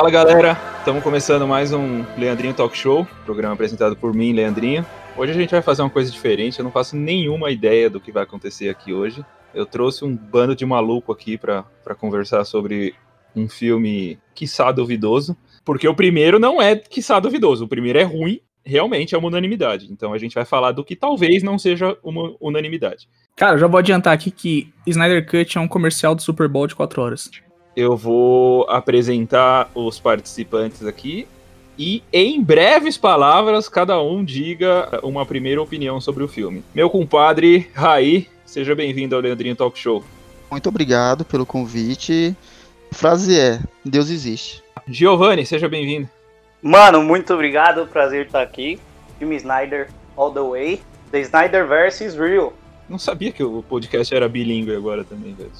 Fala galera, estamos começando mais um Leandrinho Talk Show, programa apresentado por mim, Leandrinho. Hoje a gente vai fazer uma coisa diferente, eu não faço nenhuma ideia do que vai acontecer aqui hoje. Eu trouxe um bando de maluco aqui para conversar sobre um filme quiçá duvidoso, porque o primeiro não é quiçá duvidoso, o primeiro é ruim, realmente é uma unanimidade. Então a gente vai falar do que talvez não seja uma unanimidade. Cara, já vou adiantar aqui que Snyder Cut é um comercial do Super Bowl de 4 horas. Eu vou apresentar os participantes aqui e, em breves palavras, cada um diga uma primeira opinião sobre o filme. Meu compadre Raí, seja bem-vindo ao Leandrinho Talk Show. Muito obrigado pelo convite. A frase é: Deus existe. Giovanni, seja bem-vindo. Mano, muito obrigado, prazer estar aqui. Filme Snyder All the Way. The Snyderverse is real. Não sabia que o podcast era bilíngue agora também, velho.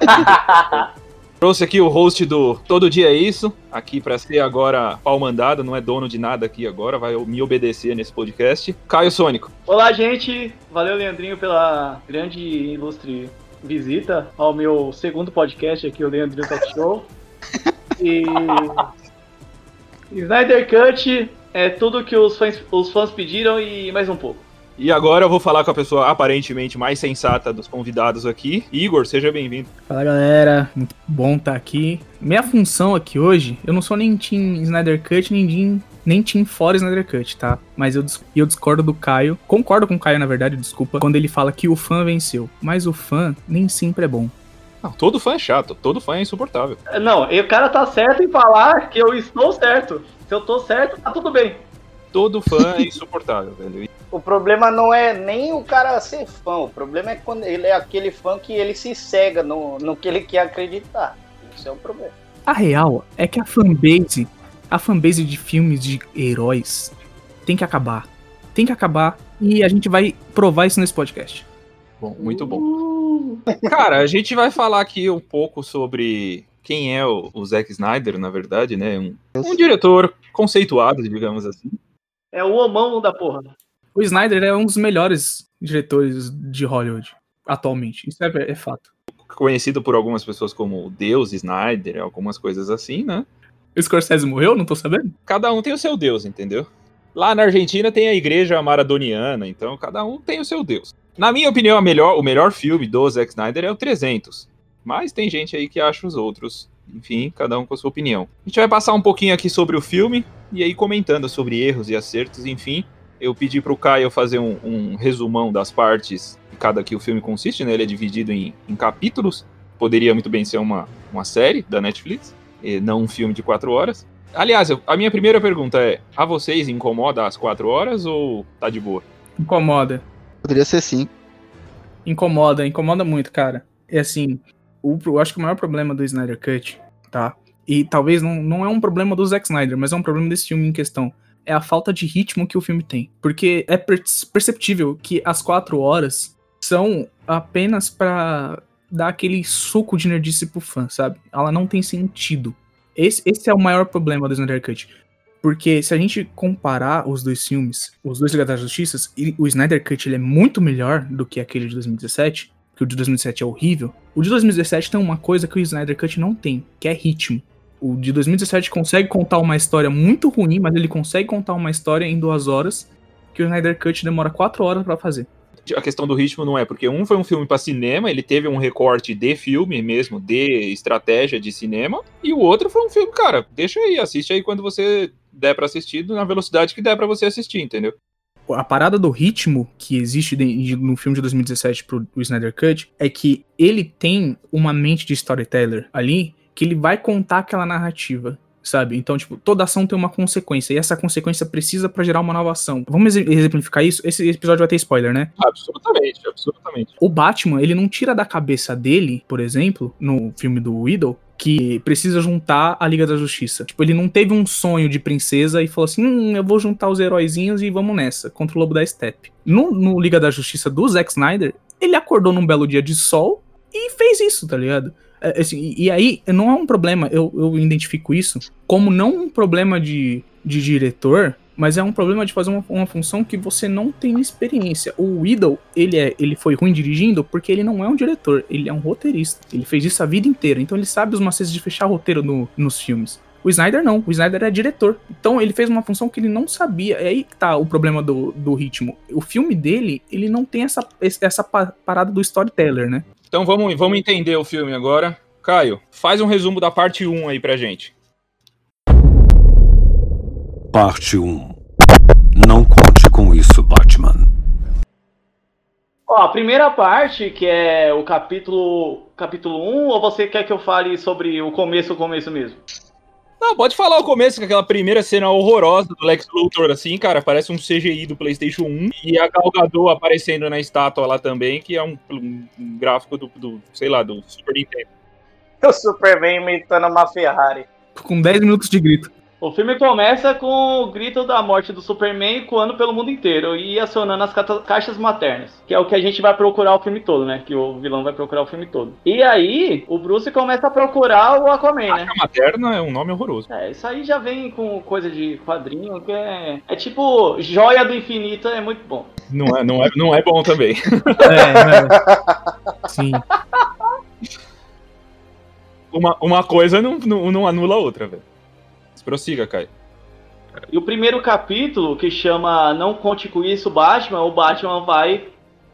Trouxe aqui o host do Todo Dia é Isso, aqui para ser agora pau mandado, não é dono de nada aqui agora, vai me obedecer nesse podcast. Caio Sônico. Olá, gente. Valeu, Leandrinho, pela grande e ilustre visita ao meu segundo podcast aqui, o Leandrinho Talk Show. E Snyder Cut é tudo que os fãs, os fãs pediram e mais um pouco. E agora eu vou falar com a pessoa aparentemente mais sensata dos convidados aqui. Igor, seja bem-vindo. Fala galera, muito bom estar tá aqui. Minha função aqui hoje, eu não sou nem Team Snyder Cut, nem Team, nem team fora Snyder Cut, tá? Mas eu, eu discordo do Caio, concordo com o Caio na verdade, desculpa, quando ele fala que o fã venceu. Mas o fã nem sempre é bom. Não, todo fã é chato, todo fã é insuportável. Não, e o cara tá certo em falar que eu estou certo. Se eu tô certo, tá tudo bem. Todo fã é insuportável, velho. O problema não é nem o cara ser fã, o problema é quando ele é aquele fã que ele se cega no, no que ele quer acreditar. Isso é o problema. A real é que a fanbase, a fanbase de filmes de heróis tem que acabar. Tem que acabar e a gente vai provar isso nesse podcast. Bom, muito bom. Uh! Cara, a gente vai falar aqui um pouco sobre quem é o, o Zack Snyder, na verdade, né? Um, um diretor conceituado, digamos assim. É o homão da porra. O Snyder é um dos melhores diretores de Hollywood atualmente. Isso é, é fato. Conhecido por algumas pessoas como o Deus Snyder, algumas coisas assim, né? O Scorsese morreu? Não tô sabendo. Cada um tem o seu Deus, entendeu? Lá na Argentina tem a igreja maradoniana, então cada um tem o seu Deus. Na minha opinião, melhor, o melhor filme do Zack Snyder é o 300. Mas tem gente aí que acha os outros. Enfim, cada um com a sua opinião. A gente vai passar um pouquinho aqui sobre o filme e aí comentando sobre erros e acertos, enfim. Eu pedi para o Caio fazer um, um, resumão das partes de cada que o filme consiste, né? Ele é dividido em, em capítulos. Poderia muito bem ser uma, uma série da Netflix, e não um filme de quatro horas. Aliás, eu, a minha primeira pergunta é: a vocês incomoda as quatro horas ou tá de boa? Incomoda. Poderia ser sim. Incomoda, incomoda muito, cara. É assim, o, eu acho que o maior problema do Snyder Cut, tá? E talvez não, não é um problema do Zack Snyder, mas é um problema desse filme em questão. É a falta de ritmo que o filme tem. Porque é perceptível que as quatro horas são apenas para dar aquele suco de nerdice pro fã, sabe? Ela não tem sentido. Esse, esse é o maior problema do Snyder Cut. Porque se a gente comparar os dois filmes, os dois Ligados da Justiça, o Snyder Cut ele é muito melhor do que aquele de 2017, que o de 2017 é horrível. O de 2017 tem uma coisa que o Snyder Cut não tem, que é ritmo. O de 2017 consegue contar uma história muito ruim, mas ele consegue contar uma história em duas horas, que o Snyder Cut demora quatro horas para fazer. A questão do ritmo não é, porque um foi um filme para cinema, ele teve um recorte de filme mesmo, de estratégia de cinema, e o outro foi um filme, cara, deixa aí, assiste aí quando você der para assistir, na velocidade que der para você assistir, entendeu? A parada do ritmo que existe no filme de 2017 pro Snyder Cut é que ele tem uma mente de storyteller ali que ele vai contar aquela narrativa sabe? Então, tipo, toda ação tem uma consequência, e essa consequência precisa para gerar uma nova ação. Vamos exemplificar isso? Esse episódio vai ter spoiler, né? Absolutamente, absolutamente. O Batman, ele não tira da cabeça dele, por exemplo, no filme do Widow, que precisa juntar a Liga da Justiça. Tipo, ele não teve um sonho de princesa e falou assim: hum, eu vou juntar os heróizinhos e vamos nessa, contra o Lobo da Steppe. No, no Liga da Justiça do Zack Snyder, ele acordou num belo dia de sol e fez isso, tá ligado? É, assim, e aí, não é um problema, eu, eu identifico isso como não um problema de, de diretor, mas é um problema de fazer uma, uma, função que você não tem experiência. O Widow, ele, é, ele foi ruim dirigindo porque ele não é um diretor, ele é um roteirista. Ele fez isso a vida inteira, então ele sabe os macetes de fechar roteiro no, nos filmes. O Snyder não, o Snyder é diretor. Então ele fez uma função que ele não sabia. É aí que tá o problema do, do ritmo. O filme dele, ele não tem essa, essa pa- parada do storyteller, né? Então vamos, vamos entender o filme agora. Caio, faz um resumo da parte 1 aí pra gente. Parte 1. Não conte com isso, Batman. Ó, a primeira parte, que é o capítulo capítulo 1, ou você quer que eu fale sobre o começo, o começo mesmo? Não, pode falar o começo, com aquela primeira cena horrorosa do Lex Luthor, assim, cara, parece um CGI do PlayStation 1. E a Gal Gadot aparecendo na estátua lá também, que é um, um- um gráfico do, do, sei lá, do Super Nintendo. O Superman imitando uma Ferrari. Com 10 minutos de grito. O filme começa com o grito da morte do Superman ecoando pelo mundo inteiro e acionando as caixas maternas, que é o que a gente vai procurar o filme todo, né? Que o vilão vai procurar o filme todo. E aí, o Bruce começa a procurar o Aquaman, né? A materna é um nome horroroso. É, isso aí já vem com coisa de quadrinho, que é. É tipo, joia do infinito, é muito bom. Não é, não é, não é bom também. É, é. Sim. Uma, uma coisa não, não, não anula a outra, velho. Prossiga, Caio. E o primeiro capítulo, que chama Não Conte Com Isso, Batman, o Batman vai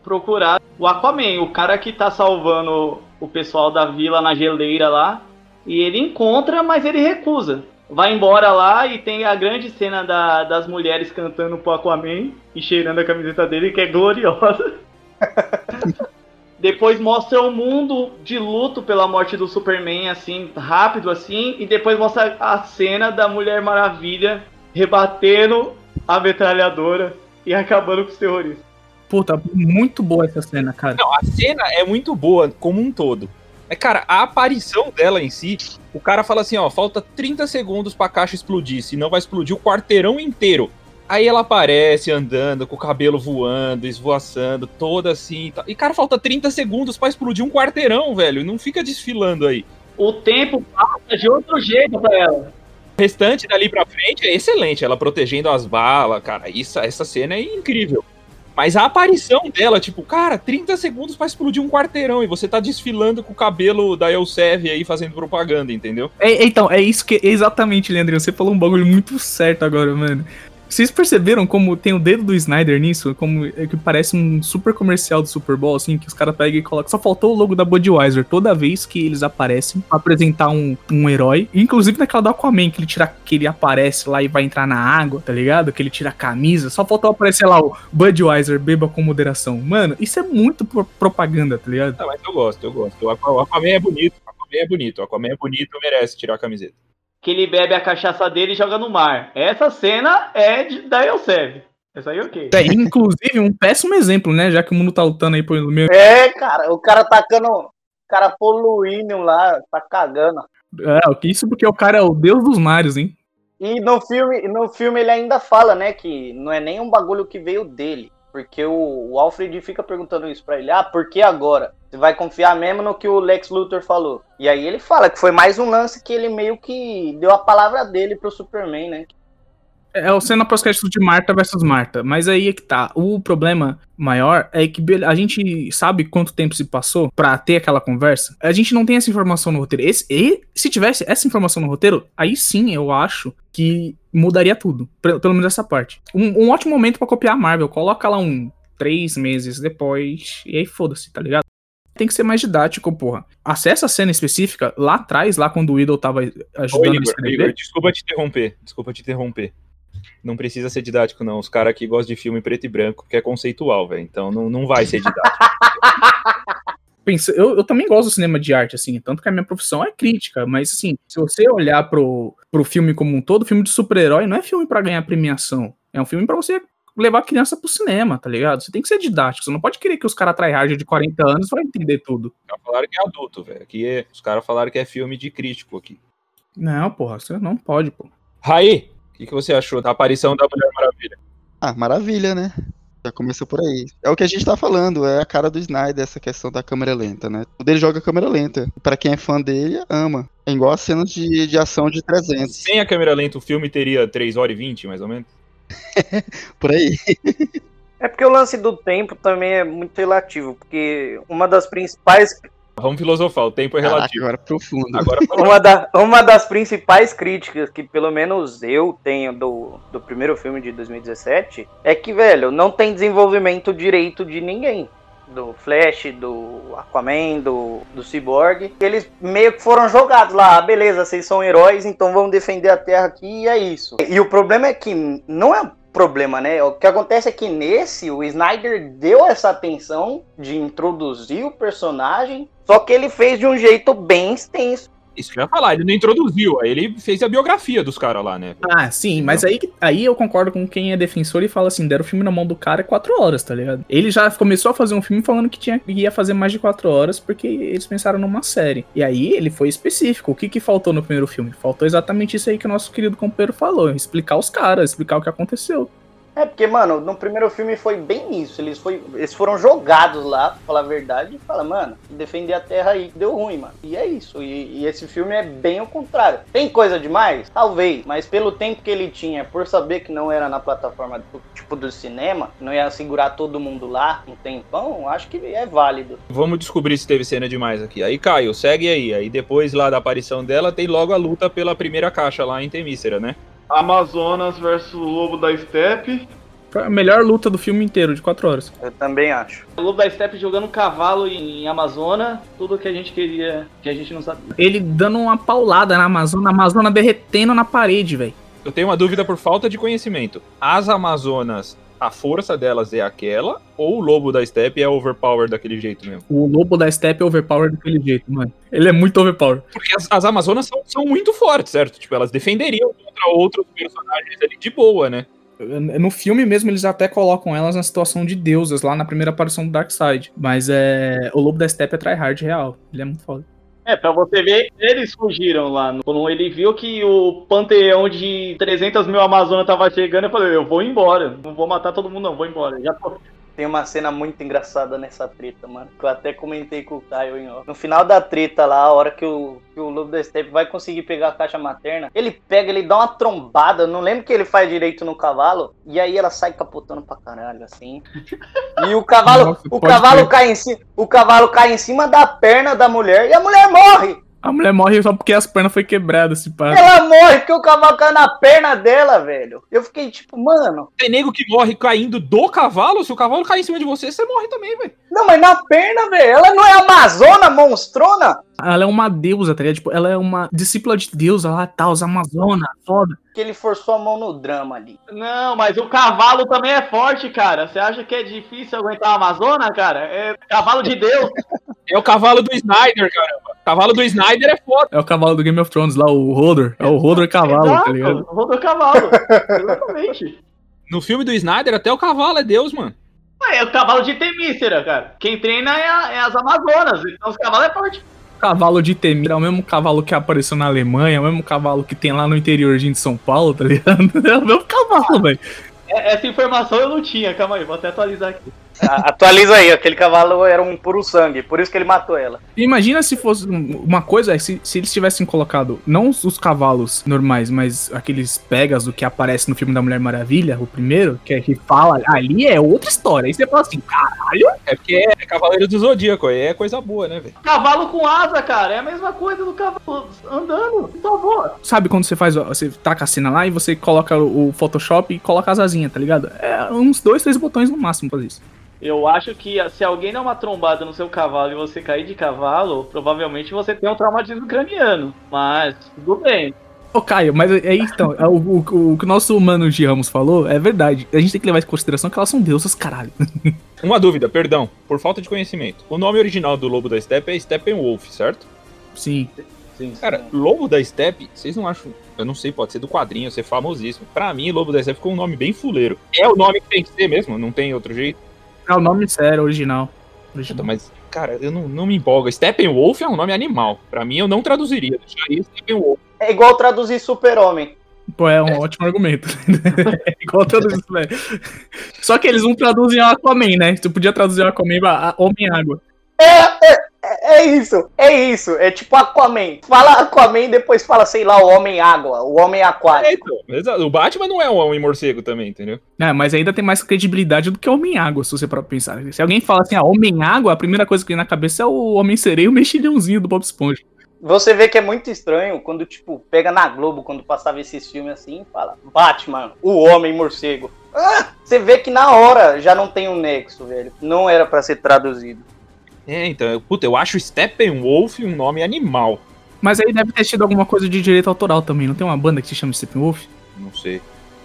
procurar o Aquaman, o cara que tá salvando o pessoal da vila na geleira lá. E ele encontra, mas ele recusa. Vai embora lá e tem a grande cena da- das mulheres cantando pro Aquaman e cheirando a camiseta dele, que é gloriosa. Depois mostra o mundo de luto pela morte do Superman, assim, rápido assim, e depois mostra a cena da Mulher Maravilha rebatendo a metralhadora e acabando com os terroristas. Puta, muito boa essa cena, cara. Não, a cena é muito boa como um todo. É, cara, a aparição dela em si, o cara fala assim, ó, falta 30 segundos pra caixa explodir, senão vai explodir o quarteirão inteiro. Aí ela aparece andando, com o cabelo voando, esvoaçando, toda assim. e. E, cara, falta 30 segundos pra explodir um quarteirão, velho. Não fica desfilando aí. O tempo passa de outro jeito pra ela. O restante dali pra frente é excelente. Ela protegendo as balas, cara. Isso, essa cena é incrível. Mas a aparição dela, tipo, cara, 30 segundos pra explodir um quarteirão e você tá desfilando com o cabelo da Elsev aí fazendo propaganda, entendeu? É, então, é isso que. Exatamente, Leandrinho. Você falou um bagulho muito certo agora, mano. Vocês perceberam como tem o dedo do Snyder nisso? Como é que parece um super comercial do Super Bowl, assim, que os caras pegam e colocam. Só faltou o logo da Budweiser toda vez que eles aparecem pra apresentar um, um herói. Inclusive naquela do Aquaman, que ele tira. que ele aparece lá e vai entrar na água, tá ligado? Que ele tira a camisa. Só faltou aparecer lá o Budweiser, beba com moderação. Mano, isso é muito pro- propaganda, tá ligado? Ah, mas eu gosto, eu gosto. O Aquaman é bonito, o Aquaman é bonito. O Aquaman é bonito, merece tirar a camiseta. Que ele bebe a cachaça dele e joga no mar. Essa cena é de, da Elsev. Essa aí ok. É, inclusive, um péssimo exemplo, né? Já que o mundo tá lutando aí pelo meio. É, cara, o cara tacando. O cara poluindo lá, tá cagando. É, o isso porque o cara é o deus dos mares, hein? E no filme, no filme ele ainda fala, né, que não é nem um bagulho que veio dele. Porque o, o Alfred fica perguntando isso pra ele. Ah, por que agora? Você vai confiar mesmo no que o Lex Luthor falou. E aí ele fala que foi mais um lance que ele meio que deu a palavra dele pro Superman, né? É o cena pós-crédito de Marta versus Marta. Mas aí é que tá. O problema maior é que a gente sabe quanto tempo se passou pra ter aquela conversa. A gente não tem essa informação no roteiro. Esse, e se tivesse essa informação no roteiro, aí sim eu acho que mudaria tudo. Pelo menos essa parte. Um, um ótimo momento pra copiar a Marvel. Coloca lá um três meses depois. E aí foda-se, tá ligado? Tem que ser mais didático, porra. Acessa a cena específica lá atrás, lá quando o Idol tava Ô, ajudando a Igor, escrever. Igor, desculpa te interromper. Desculpa te interromper. Não precisa ser didático, não. Os caras aqui gostam de filme preto e branco, que é conceitual, velho. Então não, não vai ser didático. pensa, eu, eu também gosto do cinema de arte, assim, tanto que a minha profissão é crítica, mas assim, se você olhar pro, pro filme como um todo, filme de super-herói não é filme pra ganhar premiação. É um filme pra você levar a criança pro cinema, tá ligado? Você tem que ser didático, você não pode querer que os caras tryhard de 40 anos vai entender tudo. Já falaram que é adulto, velho. Aqui é- os caras falaram que é filme de crítico aqui. Não, porra, você não pode, pô. Raí, o que, que você achou da aparição da Mulher Maravilha? Ah, maravilha, né? Já começou por aí. É o que a gente tá falando, é a cara do Snyder, essa questão da câmera lenta, né? O dele joga câmera lenta. Pra quem é fã dele, ama. É igual as cenas de, de ação de 300. Sem a câmera lenta, o filme teria 3 horas e 20, mais ou menos? Por aí. É porque o lance do tempo também é muito relativo, porque uma das principais Vamos filosofar, o tempo é Caraca, relativo. agora profundo. Agora, Uma, da- uma das principais críticas que pelo menos eu tenho do, do primeiro filme de 2017 é que, velho, não tem desenvolvimento direito de ninguém. Do Flash, do Aquaman, do, do Cyborg. Eles meio que foram jogados lá. Ah, beleza, vocês são heróis, então vamos defender a Terra aqui e é isso. E o problema é que não é problema, né? O que acontece é que nesse, o Snyder deu essa atenção de introduzir o personagem, só que ele fez de um jeito bem extenso. Isso que eu ia falar, ele não introduziu, aí ele fez a biografia dos caras lá, né? Ah, sim, mas aí, aí eu concordo com quem é defensor e fala assim, deram o filme na mão do cara quatro horas, tá ligado? Ele já começou a fazer um filme falando que tinha, ia fazer mais de quatro horas porque eles pensaram numa série. E aí ele foi específico. O que que faltou no primeiro filme? Faltou exatamente isso aí que o nosso querido companheiro falou, explicar os caras, explicar o que aconteceu. É, porque, mano, no primeiro filme foi bem isso. Eles, foi, eles foram jogados lá, pra falar a verdade, e fala, mano, defender a terra aí deu ruim, mano. E é isso. E, e esse filme é bem o contrário. Tem coisa demais? Talvez. Mas pelo tempo que ele tinha, por saber que não era na plataforma do- tipo do cinema, não ia segurar todo mundo lá um tempão, acho que é válido. Vamos descobrir se teve cena demais aqui. Aí, Caio, segue aí. Aí depois lá da aparição dela, tem logo a luta pela primeira caixa lá em Temícera, né? Amazonas versus Lobo da Steppe. Foi a melhor luta do filme inteiro, de quatro horas. Eu também acho. O Lobo da Steppe jogando cavalo em Amazônia. Tudo que a gente queria, que a gente não sabia. Ele dando uma paulada na Amazônia, a Amazônia derretendo na parede, velho. Eu tenho uma dúvida por falta de conhecimento. As Amazonas, a força delas é aquela? Ou o lobo da steppe é overpower daquele jeito mesmo? O lobo da Steppe é overpower daquele jeito, mano. Ele é muito overpower. Porque as, as Amazonas são, são muito fortes, certo? Tipo, elas defenderiam contra outros personagens ali de boa, né? No filme mesmo, eles até colocam elas na situação de deusas, lá na primeira aparição do Darkseid. Mas é. O Lobo da Steppe é tryhard real. Ele é muito foda. É, pra você ver, eles fugiram lá. Quando ele viu que o panteão de 300 mil Amazonas tava chegando, eu falei, eu vou embora. Não vou matar todo mundo, não, vou embora. Já tô... Tem uma cena muito engraçada nessa treta, mano. Que eu até comentei com o Caio em off. No final da treta lá, a hora que o, que o Lobo da Steppe vai conseguir pegar a caixa materna, ele pega, ele dá uma trombada. Não lembro que ele faz direito no cavalo. E aí ela sai capotando pra caralho, assim. E o cavalo, Nossa, o cavalo crer. cai em cima. O cavalo cai em cima da perna da mulher e a mulher morre! A mulher morre só porque as pernas foi quebradas, se pá. Ela morre porque o cavalo caiu na perna dela, velho. Eu fiquei tipo, mano. Tem nego que morre caindo do cavalo. Se o cavalo cair em cima de você, você morre também, velho. Não, mas na perna, velho. Ela não é amazona, monstrona? Ela é uma deusa, tá ligado? Tipo, ela é uma discípula de Deus, ela tá, os Amazonas, foda. Que ele forçou a mão no drama ali. Não, mas o cavalo também é forte, cara. Você acha que é difícil aguentar a Amazônia, cara? É cavalo de Deus. É o cavalo do Snyder, caramba. O cavalo do Snyder é foda. É o cavalo do Game of Thrones lá, o Hodor. É o Hodor cavalo, tá ligado? Exato, roda o cavalo. Exatamente. No filme do Snyder, até o cavalo é Deus, mano. Ah, É o cavalo de Temícera, cara. Quem treina é, a- é as Amazonas, então os cavalos é forte. O cavalo de Temir é o mesmo cavalo que apareceu na Alemanha, é o mesmo cavalo que tem lá no interiorzinho de São Paulo, tá ligado? É o mesmo cavalo, velho. É- Essa informação eu não tinha, calma aí, vou até atualizar aqui. Atualiza aí, aquele cavalo era um puro sangue, por isso que ele matou ela. Imagina se fosse um- uma coisa, se, se eles tivessem colocado não os, os cavalos normais, mas aqueles pegas do que aparece no filme da Mulher Maravilha, o primeiro, que é que fala ali é outra história. Aí você fala assim, caralho, É porque é Cavaleiro do Zodíaco, aí é coisa boa, né, velho? Cavalo com asa, cara, é a mesma coisa do cavalo andando, por favor. sabe quando você faz, você taca a cena lá e você coloca o, o Photoshop e coloca as asinhas, tá ligado? É uns dois, três botões no máximo pra fazer isso. Eu acho que se alguém der uma trombada no seu cavalo e você cair de cavalo, provavelmente você tem um traumatismo craniano. Mas, tudo bem. Ô, Caio, mas aí então, é o, o, o que o nosso mano de Ramos falou é verdade. A gente tem que levar em consideração que elas são deusas, caralho. Uma dúvida, perdão, por falta de conhecimento. O nome original do Lobo da Steppe é Steppenwolf, certo? Sim. Sim, Cara, Lobo da Steppe, vocês não acham. Eu não sei, pode ser do quadrinho, ser famosíssimo. Pra mim, Lobo da Steppe ficou um nome bem fuleiro. É o nome que tem que ser mesmo, não tem outro jeito. É o nome sério, original. original. Mas, cara, eu não, não me empolgo. Steppenwolf é um nome animal. Pra mim, eu não traduziria. Deixaria Steppenwolf. É igual traduzir super-homem. Pô, é um ótimo argumento. é igual traduzir isso, velho. Só que eles não traduzem Aquaman, né? Tu podia traduzir Aquaman pra Homem-Água. É, é, é, é isso, é isso. É tipo Aquaman. Fala Aquaman, depois fala, sei lá, o Homem-Água, o É, Homem-Aquático. então, exato. o Batman não é um homem morcego também, entendeu? É, mas ainda tem mais credibilidade do que Homem-Água, se você para pensar. Se alguém fala assim, ah, Homem-Água, a primeira coisa que vem na cabeça é o Homem-Sereio e o mexilhãozinho do Bob Esponja. Você vê que é muito estranho quando, tipo, pega na Globo, quando passava esses filmes assim, e fala, Batman, o Homem-Morcego. Ah, você vê que na hora já não tem um nexo, velho. Não era pra ser traduzido. É, então, eu- puta, eu acho Steppenwolf um nome animal. Mas aí deve ter tido alguma coisa de direito autoral também. Não tem uma banda que se chama Steppenwolf? Não sei.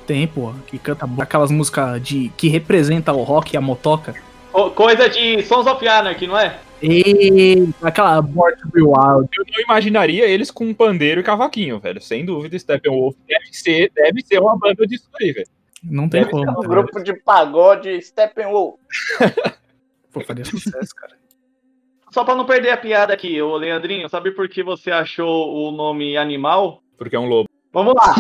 Tem, pô, que canta aquelas músicas de que representa o rock e a motoca. Co- Coisa de Sons of Anarchy, não é? E aquela Born to Be Wild. Eu não imaginaria eles com um pandeiro e cavaquinho, velho. Sem dúvida, Steppenwolf deve ser, deve ser uma banda disso aí, velho. Não tem Deve como. Um ligado? grupo de pagode Steppenwolf. Pô, faria sucesso, cara. Só pra não perder a piada aqui, ô Leandrinho, sabe por que você achou o nome animal? Porque é um lobo. Vamos lá.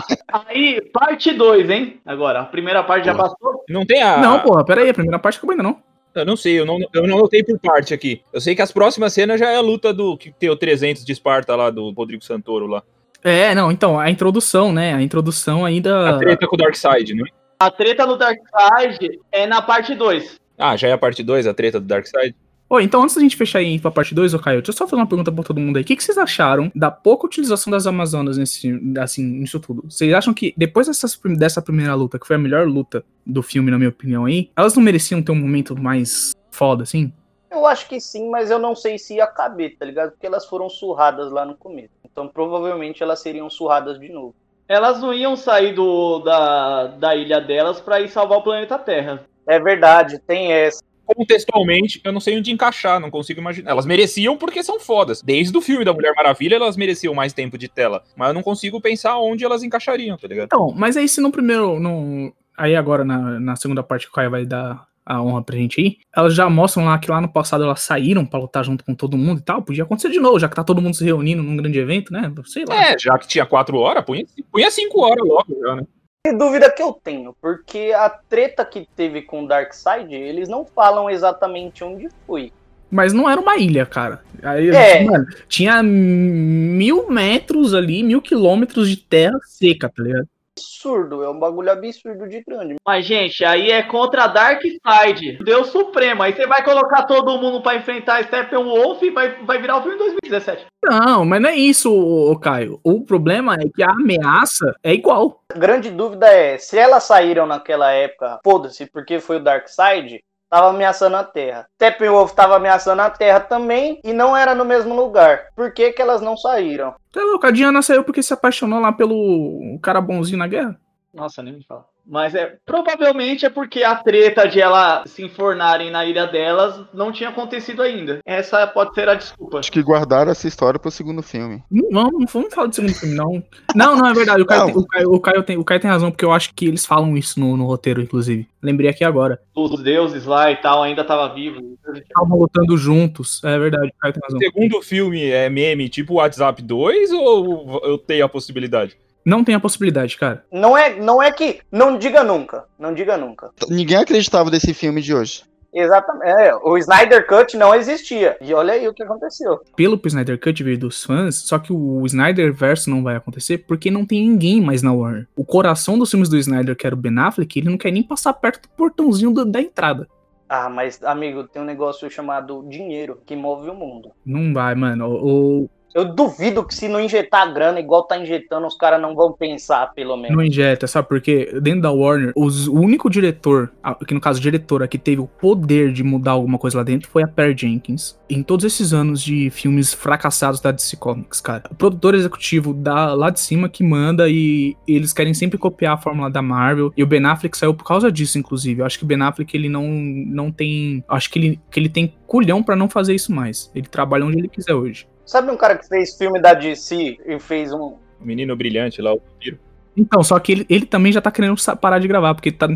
Aí, parte 2, hein? Agora, a primeira parte já passou. Não tem a. Não, porra, pera aí, a primeira parte acabou ainda não. Eu não sei, eu não, eu não anotei por parte aqui. Eu sei que as próximas cenas já é a luta do que tem o 300 de Esparta lá, do Rodrigo Santoro lá. É, não, então, a introdução, né? A introdução ainda. A treta com o Darkseid, não é? A treta no Darkseid é na parte 2. Ah, já é a parte 2, a treta do Darkseid? Ô, então antes da gente fechar aí pra parte 2, ô Caio, deixa eu só fazer uma pergunta pra todo mundo aí. O que, que vocês acharam da pouca utilização das Amazonas nesse, assim, nisso tudo? Vocês acham que depois dessas dessa primeira luta, que foi a melhor luta do filme, na minha opinião aí, elas não mereciam ter um momento mais foda, assim? Eu acho que sim, mas eu não sei se ia caber, tá ligado? Porque elas foram surradas lá no começo. Então provavelmente elas seriam surradas de novo. Elas não iam sair do, da, da ilha delas pra ir salvar o planeta Terra. É verdade, tem essa. Contextualmente, eu não sei onde encaixar, não consigo imaginar. Elas mereciam porque são fodas. Desde o filme da Mulher Maravilha, elas mereciam mais tempo de tela. Mas eu não consigo pensar onde elas encaixariam, tá ligado? Então, mas aí se no primeiro. No, aí agora na, na segunda parte que o Caio vai dar a honra pra gente aí, elas já mostram lá que lá no passado elas saíram pra lutar junto com todo mundo e tal. Podia acontecer de novo, já que tá todo mundo se reunindo num grande evento, né? Sei lá. É, já que tinha quatro horas, punha, punha cinco horas logo já, né? Que dúvida que eu tenho, porque a treta que teve com o Darkseid, eles não falam exatamente onde foi. Mas não era uma ilha, cara. Aí, É. mano, tinha mil metros ali, mil quilômetros de terra seca, tá ligado? Absurdo, é um bagulho absurdo de grande. Mas, gente, aí é contra Darkseid, Deus Supremo. Aí você vai colocar todo mundo pra enfrentar Steppenwolf e vai, vai virar o filme 2017. Não, mas não é isso, Caio. O problema é que a ameaça é igual. A grande dúvida é, se elas saíram naquela época, foda-se, porque foi o Darkseid, tava ameaçando a Terra. Steppenwolf tava ameaçando a Terra também e não era no mesmo lugar. Por que que elas não saíram? Tá louco, a Diana saiu porque se apaixonou lá pelo cara bonzinho na guerra. Nossa, nem me fala. Mas é provavelmente é porque a treta de elas se enfornarem na ilha delas não tinha acontecido ainda. Essa pode ser a desculpa. Acho que guardaram essa história pro segundo filme. Não, vamos, não vamos falar do segundo filme, não. Não, não, é verdade. O Caio, tem- o Caio- o Caio tem, o Caio tem razão, porque eu acho que eles falam isso no, no roteiro, inclusive. Lembrei aqui agora. Os deuses lá e tal ainda tava vivo. Estavam lutando juntos. É verdade, o Caio tem razão. O segundo filme é meme tipo WhatsApp 2 ou eu tenho a possibilidade? Não tem a possibilidade, cara. Não é, não é que. Não diga nunca. Não diga nunca. Ninguém acreditava desse filme de hoje. Exatamente. É, o Snyder Cut não existia. E olha aí o que aconteceu. Pelo pro Snyder Cut veio dos fãs, só que o Snyder verso não vai acontecer porque não tem ninguém mais na Warner. O coração dos filmes do Snyder, que era o Ben Affleck, ele não quer nem passar perto do portãozinho do- da entrada. Ah, mas, amigo, tem um negócio chamado dinheiro que move o mundo. Não vai, mano. O, o- Eu duvido que se não injetar grana igual tá injetando, os caras não vão pensar, pelo menos. não injeta, sabe por quê? Dentro da Warner, os- o único diretor, que no caso diretora, que teve o poder de mudar alguma coisa lá dentro foi a Perry Jenkins. Em todos esses anos de filmes fracassados da DC Comics, cara. O produtor executivo da, lá de cima que manda e eles querem sempre copiar a fórmula da Marvel. E o Ben Affleck saiu por causa disso, inclusive. Eu acho que o Ben Affleck, ele não, não tem... Acho que ele, que ele tem culhão pra não fazer isso mais. Ele trabalha onde ele quiser hoje. Sabe um cara que fez filme da DC e fez um. O menino brilhante lá, o vampiro. Então, só que ele, ele também já tá querendo parar de gravar, porque tá-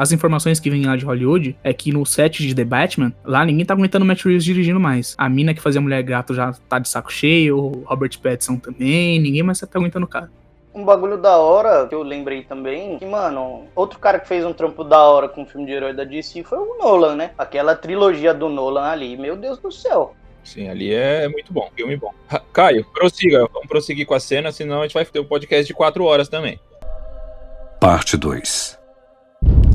as informações que vêm lá de Hollywood é que no set de The Batman, lá ninguém tá aguentando o Matt Reeves dirigindo mais. A mina que fazia Mulher Gato já tá de saco cheio, o Robert Pattinson também, ninguém mais tá aguentando o cara. Um bagulho da hora que eu lembrei também, que, mano, outro cara que fez um trampo da hora com o filme de herói da DC foi o Nolan, né? Aquela trilogia do Nolan ali, meu Deus do céu. Sim, ali é muito bom, filme bom. Caio, prossiga, vamos prosseguir com a cena, senão a gente vai ter um podcast de quatro horas também. Parte 2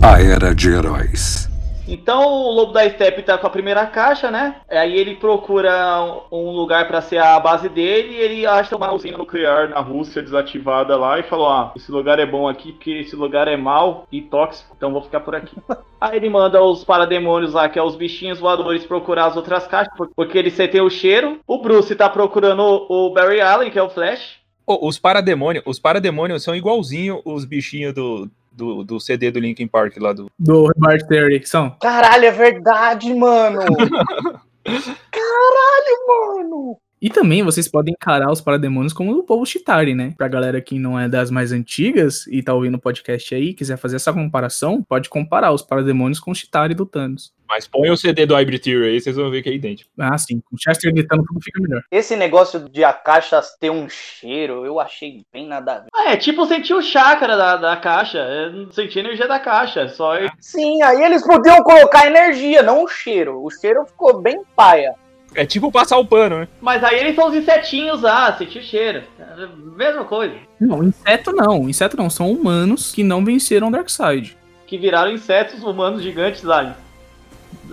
A Era de Heróis. Então o Lobo da Steppe tá com a primeira caixa, né? Aí ele procura um- lugar pra ser a base dele e ele acha uma usina nuclear na Rússia desativada lá e falou: Ah, esse lugar é bom aqui porque esse lugar é mau e tóxico, então vou ficar por aqui. Aí ele manda os parademônios lá, que é os bichinhos voadores, procurar as outras caixas, por- porque ele sentem o cheiro. O Bruce tá procurando o Barry Allen, que é o Flash. Ô, os parademônios, os parademônios são igualzinho os bichinhos do, do, do CD do Linkin Park lá do. Do Bart Theory, que são. Caralho, é verdade, mano. Caralho, mano. E também vocês podem encarar os parademônios como o povo Chitari, né? Pra galera que não é das mais antigas e tá ouvindo o podcast aí, quiser fazer essa comparação, pode comparar os parademônios com o Chitari do Thanos. Mas põe o CD do Hybrid Theory aí, vocês vão ver que é idêntico. Ah, sim. Com o Chester gritando, tudo fica melhor. Esse negócio de a caixa ter um cheiro, eu achei bem nada a ver. Ah, é tipo sentir o chakra da, da caixa, é sentir a energia da caixa, só Sim, aí eles podiam colocar energia, não o cheiro. O cheiro ficou bem paia. É tipo passar o pano, né? Mas aí eles são os insetinhos lá, sentir cheiro. É mesma coisa. Não, inseto não. Inseto não. São humanos que não venceram Darkseid. Que viraram insetos humanos gigantes lá.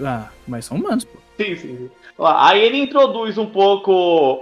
Ah, mas são humanos, pô. Sim, sim. sim. Aí ele introduz um pouco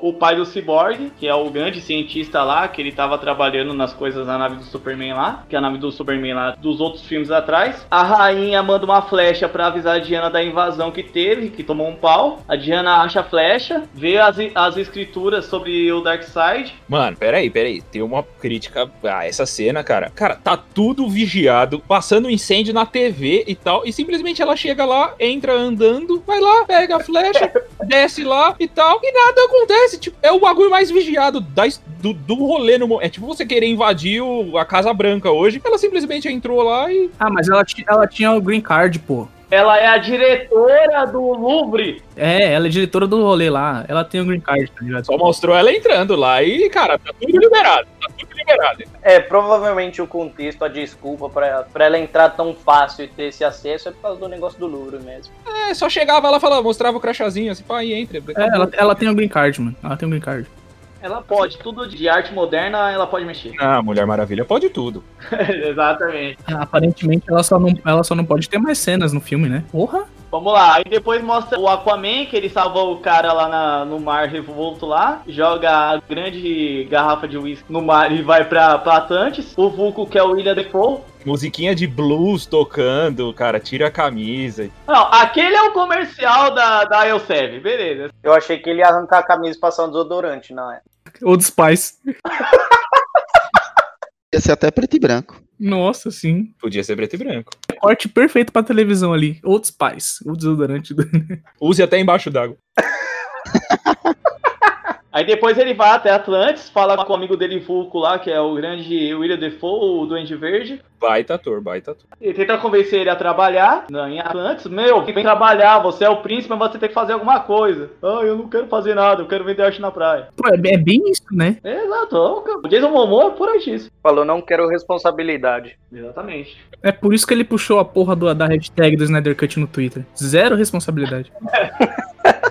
o pai do Cyborg, que é o grande cientista lá, que ele tava trabalhando nas coisas na nave do Superman lá, que é a nave do Superman lá dos outros filmes atrás. A rainha manda uma flecha pra avisar a Diana da invasão que teve, que tomou um pau. A Diana acha a flecha, vê as, as escrituras sobre o Darkseid. Mano, peraí, peraí. Tem uma crítica a essa cena, cara. Cara, tá tudo vigiado, passando incêndio na TV e tal. E simplesmente ela chega lá, entra andando, vai lá, pega a flecha, desce lá e tal. E nada acontece. Tipo, é o bagulho mais vigiado da, do, do rolê no É tipo você querer invadir o- a Casa Branca hoje. Ela simplesmente entrou lá e. Ah, mas ela, ela tinha o green card, pô. Ela é a diretora do Louvre. É, ela é diretora do rolê lá. Ela tem o green card, tá ligado? Só mostrou ela entrando lá e, cara, tá tudo liberado. Tá tudo liberado. É, provavelmente o contexto, a desculpa pra, pra ela entrar tão fácil e ter esse acesso é por causa do negócio do Louvre mesmo. É, só chegava lá, falava, mostrava o crachazinho assim, pá, aí entra. É, ela, ela tem o green card, mano. Ela tem o green card. Ela pode, tudo de arte moderna ela pode mexer. Ah, Mulher Maravilha pode tudo. Exatamente. Aparentemente ela só, não, ela só não pode ter mais cenas no filme, né? Porra! Vamos lá, aí depois mostra o Aquaman, que ele salvou o cara lá na- no mar revolto lá, joga a grande garrafa de uísque no mar e vai pra, pra Atlantis. O Vulco, que é o William Defoe. Musiquinha de blues tocando, cara, tira a camisa. Não, aquele é o comercial da, da Elsev, beleza. Eu achei que ele ia arrancar a camisa e passar um desodorante, não é? Ou dos pais. Ia ser até preto e branco. Nossa, sim. Podia ser preto e branco. Corte perfeito pra televisão ali. Outros pais. O desodorante do. Use até embaixo d'água. Aí depois ele vai até Atlantis, fala com o amigo dele Vulco lá, que é o grande William Defoe, o Duende Verde. Baita ator, baita ator. Ele tenta convencer ele a trabalhar não, em Atlantis. Meu, vem trabalhar, você é o príncipe, mas você tem que fazer alguma coisa. Ah, eu não quero fazer nada, eu quero vender arte na praia. Pô, é, é bem isso, né? Exato, o Jason Momoa é por aí disso. Falou, não quero responsabilidade. Exatamente. É por isso que ele puxou a porra do- da hashtag do Snyder Cut no Twitter. Zero responsabilidade.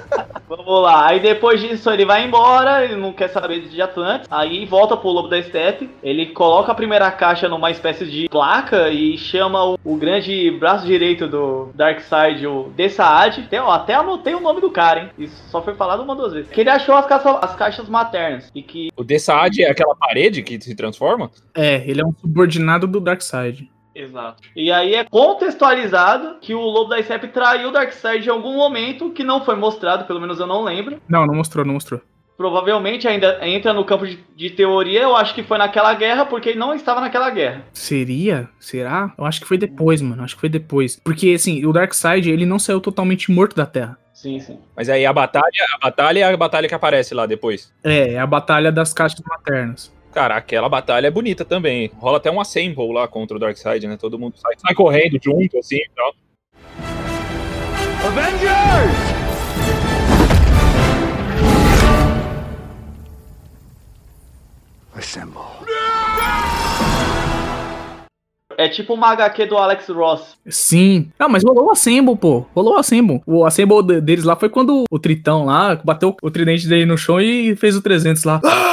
Lá, aí depois disso ele vai embora, ele não quer saber de Atlantis, aí volta pro Lobo da Steppe, ele coloca a primeira caixa numa espécie de placa e chama o, o grande braço direito do Darkseid, o Dessaad, até, ó, até anotei o nome do cara, hein, isso só foi falado uma ou duas vezes, que ele achou as, caça- as caixas maternas, e que, O Dessaad é aquela parede que se transforma? É, ele é um subordinado do Darkseid. Exato, e aí é contextualizado que o Lobo da Steppe traiu o Darkseid em algum momento, que não foi mostrado, pelo menos eu não lembro, Não, não mostrou, não mostrou. provavelmente ainda entra no campo de, de teoria. Eu acho que foi naquela guerra, porque ele não estava naquela guerra. Seria? Será? Eu acho que foi depois, mano. Acho que foi depois. Porque, assim, o Darkseid, ele não saiu totalmente morto da Terra. Sim, sim. Mas aí a batalha, a batalha é a batalha que aparece lá depois. É, é a batalha das caixas maternas. Cara, aquela batalha é bonita também. Rola até um assemble lá contra o Darkseid, né? Todo mundo sai, sai correndo junto, assim e tal. Assemble. É tipo uma HQ do Alex Ross. Sim. Não, mas rolou o Assemble, pô. Rolou o Assemble. O Assemble de- deles lá foi quando o Tritão lá bateu o tridente dele no chão e fez o 300 lá. Ah!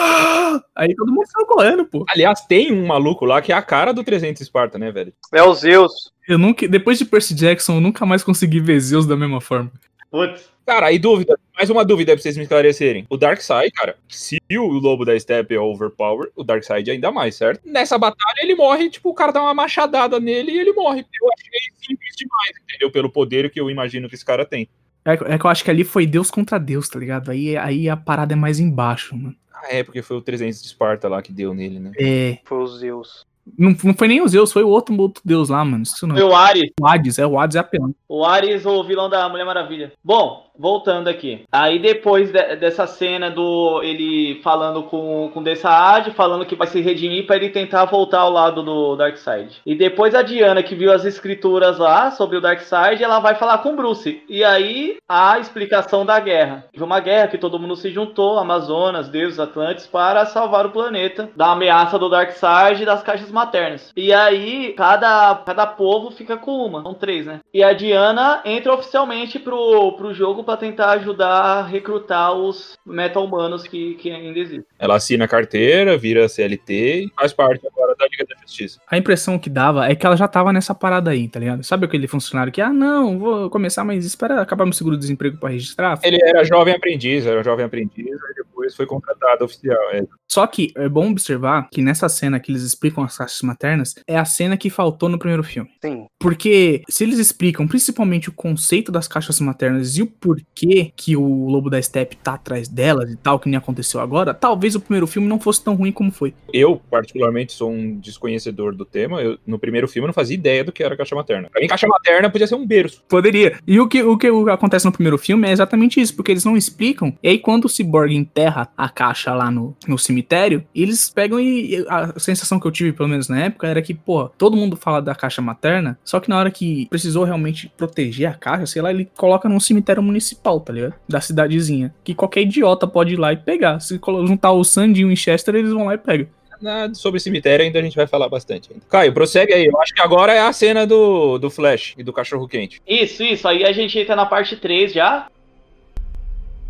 Aí todo mundo saiu correndo, pô. Aliás, tem um maluco lá que é a cara do 300 Esparta, né, velho? É o Zeus. Eu nunca, depois de Percy Jackson, eu nunca mais consegui ver Zeus da mesma forma. Putz. Cara, aí dúvida, mais uma dúvida pra vocês me esclarecerem. O Darkseid, cara, se o lobo da Steppe é overpower, o Darkseid ainda mais, certo? Nessa batalha ele morre, tipo, o cara dá uma machadada nele e ele morre. Eu achei simples demais, entendeu? Pelo poder que eu imagino que esse cara tem. É, é que eu acho que ali foi Deus contra Deus, tá ligado? Aí, aí a parada é mais embaixo, mano. Ah, é, porque foi o 300 de Esparta lá que deu nele, né? É. Foi o Zeus. Não, não foi nem o Zeus, foi o outro, outro Deus lá, mano. Isso não. Foi o Ares. O Hades, é o Hades é apelão. O Ares, o vilão da Mulher Maravilha. Bom, voltando aqui. Aí depois de- dessa cena do ele falando com, com Dessaad, falando que vai se redimir pra ele tentar voltar ao lado do Darkseid. E depois a Diana, que viu as escrituras lá sobre o Darkseid, ela vai falar com Bruce. E aí a explicação da guerra. Foi uma guerra que todo mundo se juntou, Amazonas, deuses, Atlantes, para salvar o planeta da ameaça do Darkseid e das caixas maternas. E aí cada, cada povo fica com uma. São três, né? E a Diana entra oficialmente pro, pro jogo pra tentar ajudar a recrutar os meta-humanos que, que ainda existem. Ela assina a carteira, vira CLT e faz parte agora da Liga da Justiça. A impressão que dava é que ela já tava nessa parada aí, tá ligado? Sabe aquele funcionário que, ah, não, vou começar, mas espera acabar meu seguro-desemprego pra registrar? Ele era jovem aprendiz, era jovem aprendiz, aí depois foi contratado oficial. É. Só que é bom observar que nessa cena que eles explicam as caixas maternas é a cena que faltou no primeiro filme. Sim. Porque se eles explicam principalmente o conceito das caixas maternas e o porquê que o lobo da steppe tá atrás delas e tal, que nem aconteceu agora, talvez o primeiro filme não fosse tão ruim como foi. Eu, particularmente, sou um desconhecedor do tema. Eu, no primeiro filme, eu não fazia ideia do que era caixa materna. Pra mim, caixa materna podia ser um berço. Poderia. E o que, o que acontece no primeiro filme é exatamente isso, porque eles não explicam. E aí, quando o Cyborg enterra a caixa lá no, no cemitério, eles pegam e. e A sensação que eu tive, pelo menos na época, era que, pô, todo mundo fala da caixa materna, só que na hora que precisou realmente proteger a caixa, sei lá, ele coloca num cemitério municipal, tá ligado? Da cidadezinha. Que qualquer idiota pode ir lá e pegar. Se juntar o Sandy e o Winchester, eles vão lá e pegam. Na- sobre cemitério ainda a gente vai falar bastante. ainda. Caio, prossegue aí. Eu acho que agora é a cena do, do Flash e do cachorro quente. Isso, isso. Aí a gente entra na parte 3 já.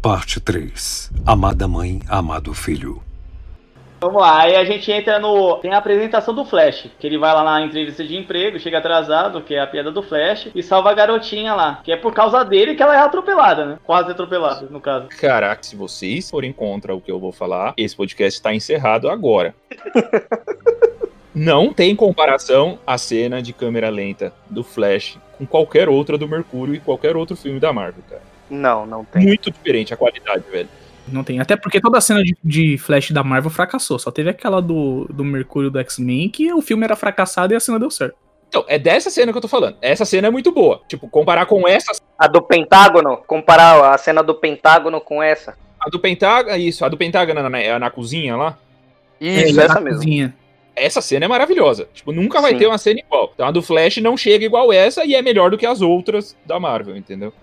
Parte 3. Amada mãe, amado filho. Vamos lá, aí a gente entra no. Tem a apresentação do Flash, que ele vai lá na entrevista de emprego, chega atrasado, que é a piada do Flash, e salva a garotinha lá. Que é por causa dele que ela é atropelada, né? Quase atropelada, no caso. Caraca, se vocês forem contra o que eu vou falar, esse podcast está encerrado agora. Não tem comparação a cena de câmera lenta do Flash com qualquer outra do Mercúrio e qualquer outro filme da Marvel, cara. Não, não tem. Muito diferente a qualidade, velho. Não tem. Até porque toda a cena de, de Flash da Marvel fracassou. Só teve aquela do, do Mercúrio do X-Men que o filme era fracassado e a cena deu certo. Então, é dessa cena que eu tô falando. Essa cena é muito boa. Tipo, comparar com essa, A do Pentágono, comparar a cena do Pentágono com essa. a do Pentágono, isso, a do Pentágono na, na, na cozinha lá, Isso, É, essa mesmo. cozinha. essa cena é maravilhosa. Tipo, nunca vai Sim. ter uma cena igual. Então a do Flash não chega igual essa e é melhor do que as outras da Marvel, entendeu?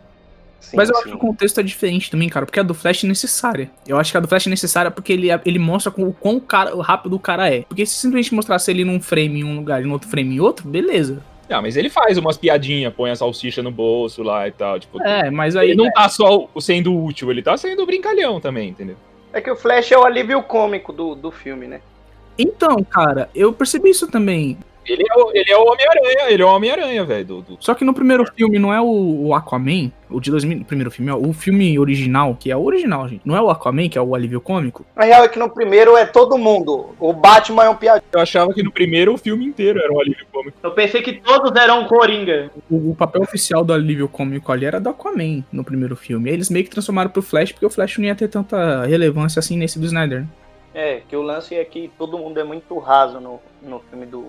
Sim, Mas eu sim. acho que o contexto é diferente também, cara, porque a do Flash é necessária. Eu acho que a do Flash é necessária porque ele, ele mostra o quão cara, rápido o cara é. Porque se simplesmente mostrasse ele num frame em um lugar e no outro frame em outro, beleza. Ah, mas ele faz umas piadinhas, põe a salsicha no bolso lá e tal. Tipo, É, mas aí. ele não tá só o- sendo útil, ele tá sendo brincalhão também, entendeu? É que o Flash é o alívio cômico do, do filme, né? Então, cara, eu percebi isso também. Ele é o, ele é o Homem-Aranha, ele é o Homem-Aranha, velho. Do, do- Só que no primeiro filme não é o, o Aquaman, o de 2000, primeiro filme, ó, o filme original, que é o original, gente. Não é o Aquaman, que é o alívio cômico. A real é que no primeiro é todo mundo. O Batman é um piadinho. Eu achava que no primeiro o filme inteiro era um alívio cômico. Eu pensei que todos eram Coringa. O, o papel oficial do alívio cômico ali era do Aquaman no primeiro filme. Eles meio que transformaram pro Flash, porque o Flash não ia ter tanta relevância assim nesse do Snyder. né? É, que o lance é que todo mundo é muito raso no, no filme do,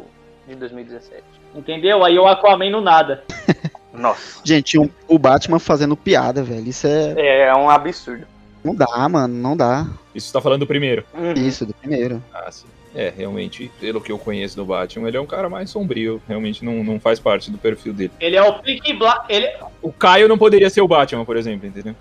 de 2017. Entendeu? Aí o Aquaman no nada. Nossa. Gente, um- o Batman fazendo piada, velho. Isso é. É, é um absurdo. Não dá, mano. Não dá. Isso você tá falando do primeiro. Uhum. Isso, do primeiro. Ah, sim. É, realmente, pelo que eu conheço do Batman, ele é um cara mais sombrio. Realmente não, não faz parte do perfil dele. Ele é o Pick Black. Ele... O Caio não poderia ser o Batman, por exemplo, entendeu?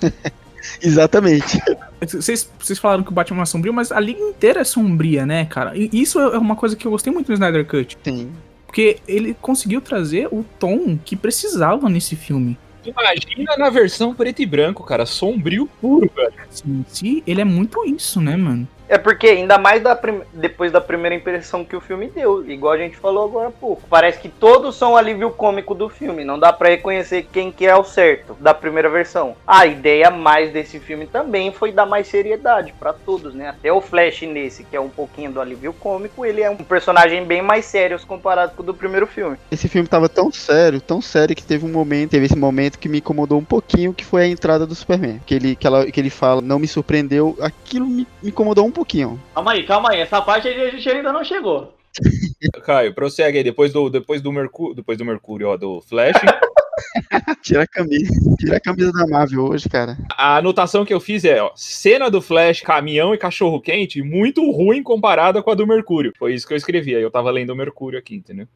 Exatamente. Vocês, vocês falaram que o Batman é sombrio, mas a liga inteira é sombria, né, cara? E isso é uma coisa que eu gostei muito no Snyder Cut. Sim. Porque ele conseguiu trazer o tom que precisava nesse filme. Imagina na versão preto e branco, cara. Sombrio puro, velho. Assim, se ele é muito isso, né, mano? É porque, ainda mais da prim- depois da primeira impressão que o filme deu, igual a gente falou agora há pouco. Parece que todos são alívio cômico do filme, não dá pra reconhecer quem que é o certo da primeira versão. A ideia mais desse filme também foi dar mais seriedade pra todos, né? Até o Flash nesse, que é um pouquinho do alívio cômico, ele é um personagem bem mais sério comparado com o do primeiro filme. Esse filme tava tão sério, tão sério, que teve um momento, teve esse momento que me incomodou um pouquinho, que foi a entrada do Superman. Que ele, que ela, que ele fala, não me surpreendeu, aquilo me, me incomodou um pouquinho. Calma aí, calma aí. Essa parte a gente ainda não chegou. Caio, prossegue aí. Depois do, depois do, Mercú depois do Mercúrio, ó, do Flash. Tira a camisa, tira a camisa da Marvel hoje, cara. A anotação que eu fiz é, ó, cena do Flash, caminhão e cachorro quente, muito ruim comparada com a do Mercúrio. Foi isso que eu escrevi, aí eu tava lendo o Mercúrio aqui, entendeu?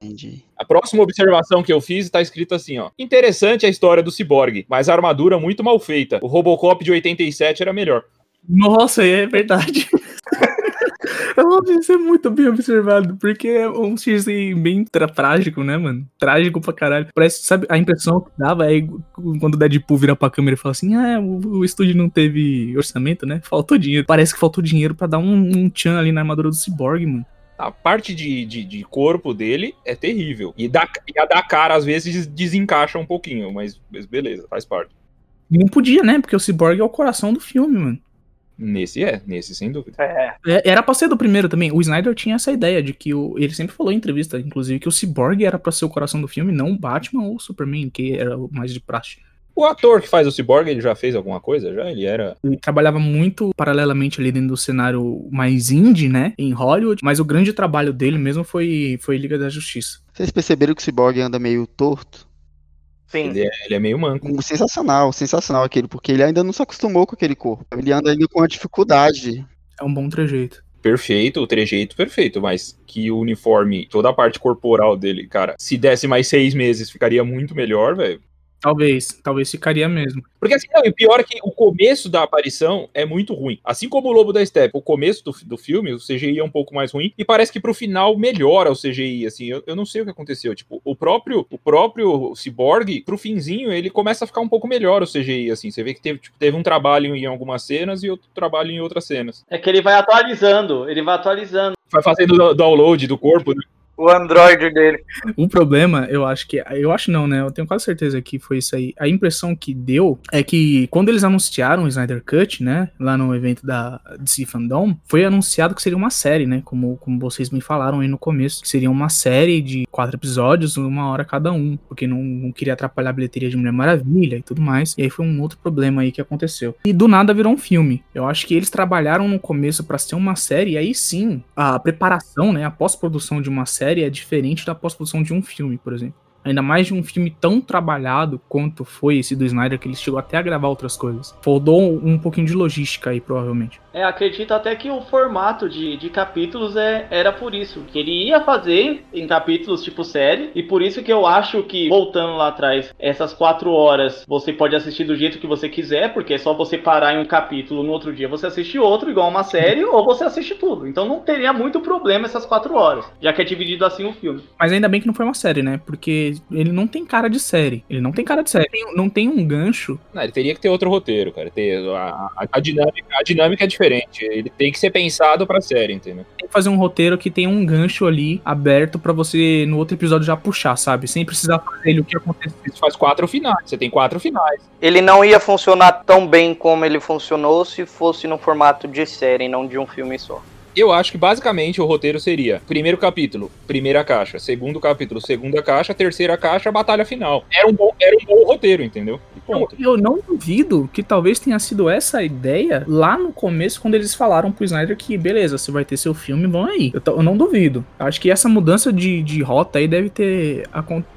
Entendi. A próxima observação que eu fiz tá escrito assim, ó. Interessante a história do Cyborg, mas a armadura muito mal feita. O Robocop de 87 era melhor. Nossa, é verdade. Isso é muito bem observado, porque é um X bem trágico, né, mano? Trágico pra caralho. Parece, sabe, a impressão que dava é quando o Deadpool vira pra câmera e fala assim: ah, o, o estúdio não teve orçamento, né? Faltou dinheiro. Parece que faltou dinheiro pra dar um, um tchan ali na armadura do Cyborg, mano. A parte de, de, de corpo dele é terrível. E, da, e a da cara, às vezes, desencaixa um pouquinho, mas, mas beleza, faz parte. Não podia, né? Porque o Cyborg é o coração do filme, mano. Nesse é, nesse sem dúvida. É, É, Era pra ser do primeiro também. O Snyder tinha essa ideia de que o, ele sempre falou em entrevista, inclusive, que o Cyborg era pra ser o coração do filme, não o Batman ou o Superman, que era o mais de praxe. O ator que faz o Cyborg, ele já fez alguma coisa? Já? Ele era. Ele trabalhava muito paralelamente ali dentro do cenário mais indie, né, em Hollywood, mas o grande trabalho dele mesmo foi, foi Liga da Justiça. Vocês perceberam que o Cyborg anda meio torto? Sim. Ele é, ele é meio manco. Um- Sensacional, sensacional aquele, porque ele ainda não se acostumou com aquele corpo. Ele anda ainda com uma dificuldade. É um bom trejeito. Perfeito, o trejeito perfeito, mas que o uniforme, toda a parte corporal dele, cara, se desse mais seis meses, ficaria muito melhor, velho. Talvez, talvez ficaria mesmo. Porque assim, não, e o pior é que o começo da aparição é muito ruim. Assim como o Lobo da Steppe, o começo do, do filme, o CGI é um pouco mais ruim, e parece que pro final melhora o CGI, assim, eu, eu não sei o que aconteceu. Tipo, o próprio, o próprio Cyborg, pro finzinho, ele começa a ficar um pouco melhor o CGI, assim. Você vê que teve, tipo, teve um trabalho em algumas cenas e outro trabalho em outras cenas. É que ele vai atualizando, ele vai atualizando. Vai fazendo o download do corpo, né? O Android dele. O problema, eu acho que. Eu acho não, né? Eu tenho quase certeza que foi isso aí. A impressão que deu é que quando eles anunciaram o Snyder Cut, né? Lá no evento da DC Fandom, foi anunciado que seria uma série, né? Como, como vocês me falaram aí no começo. Que seria uma série de quatro episódios, uma hora cada um. Porque não, não queria atrapalhar a bilheteria de Mulher Maravilha e tudo mais. E aí foi um outro problema aí que aconteceu. E do nada virou um filme. Eu acho que eles trabalharam no começo pra ser uma série, e aí sim, a preparação, né? A pós-produção de uma série é diferente da pós-produção de um filme, por exemplo. Ainda mais de um filme tão trabalhado quanto foi esse do Snyder, que ele chegou até a gravar outras coisas. Faltou um pouquinho de logística aí, provavelmente. É, acredito até que o formato de, de capítulos é, era por isso. Que ele ia fazer em capítulos tipo série. E por isso que eu acho que, voltando lá atrás, essas quatro horas você pode assistir do jeito que você quiser, porque é só você parar em um capítulo, no outro dia você assiste outro, igual uma série, ou você assiste tudo. Então não teria muito problema essas quatro horas, já que é dividido assim o filme. Mas ainda bem que não foi uma série, né? Porque ele não tem cara de série. Ele não tem cara de série. Tem- não tem um gancho. Não, ele teria que ter outro roteiro, cara. Ter, a, a- a dinâmica, a dinâmica é diferente. Ele tem que ser pensado pra série, entendeu? Tem que fazer um roteiro que tenha um gancho ali aberto pra você, no outro episódio, já puxar, sabe? Sem precisar fazer ele o que aconteceu. Isso faz quatro finais. Você tem quatro finais. Ele não ia funcionar tão bem como ele funcionou se fosse no formato de série, não de um filme só. Eu acho que basicamente o roteiro seria: primeiro capítulo, primeira caixa, segundo capítulo, segunda caixa, terceira caixa, batalha final. Era um bom, era um bom roteiro, entendeu? E ponto. Eu não duvido que talvez tenha sido essa a ideia lá no começo, quando eles falaram pro Snyder que, beleza, você vai ter seu filme, vão aí. Eu, eu não duvido. Eu Acho que essa mudança de, de rota aí deve ter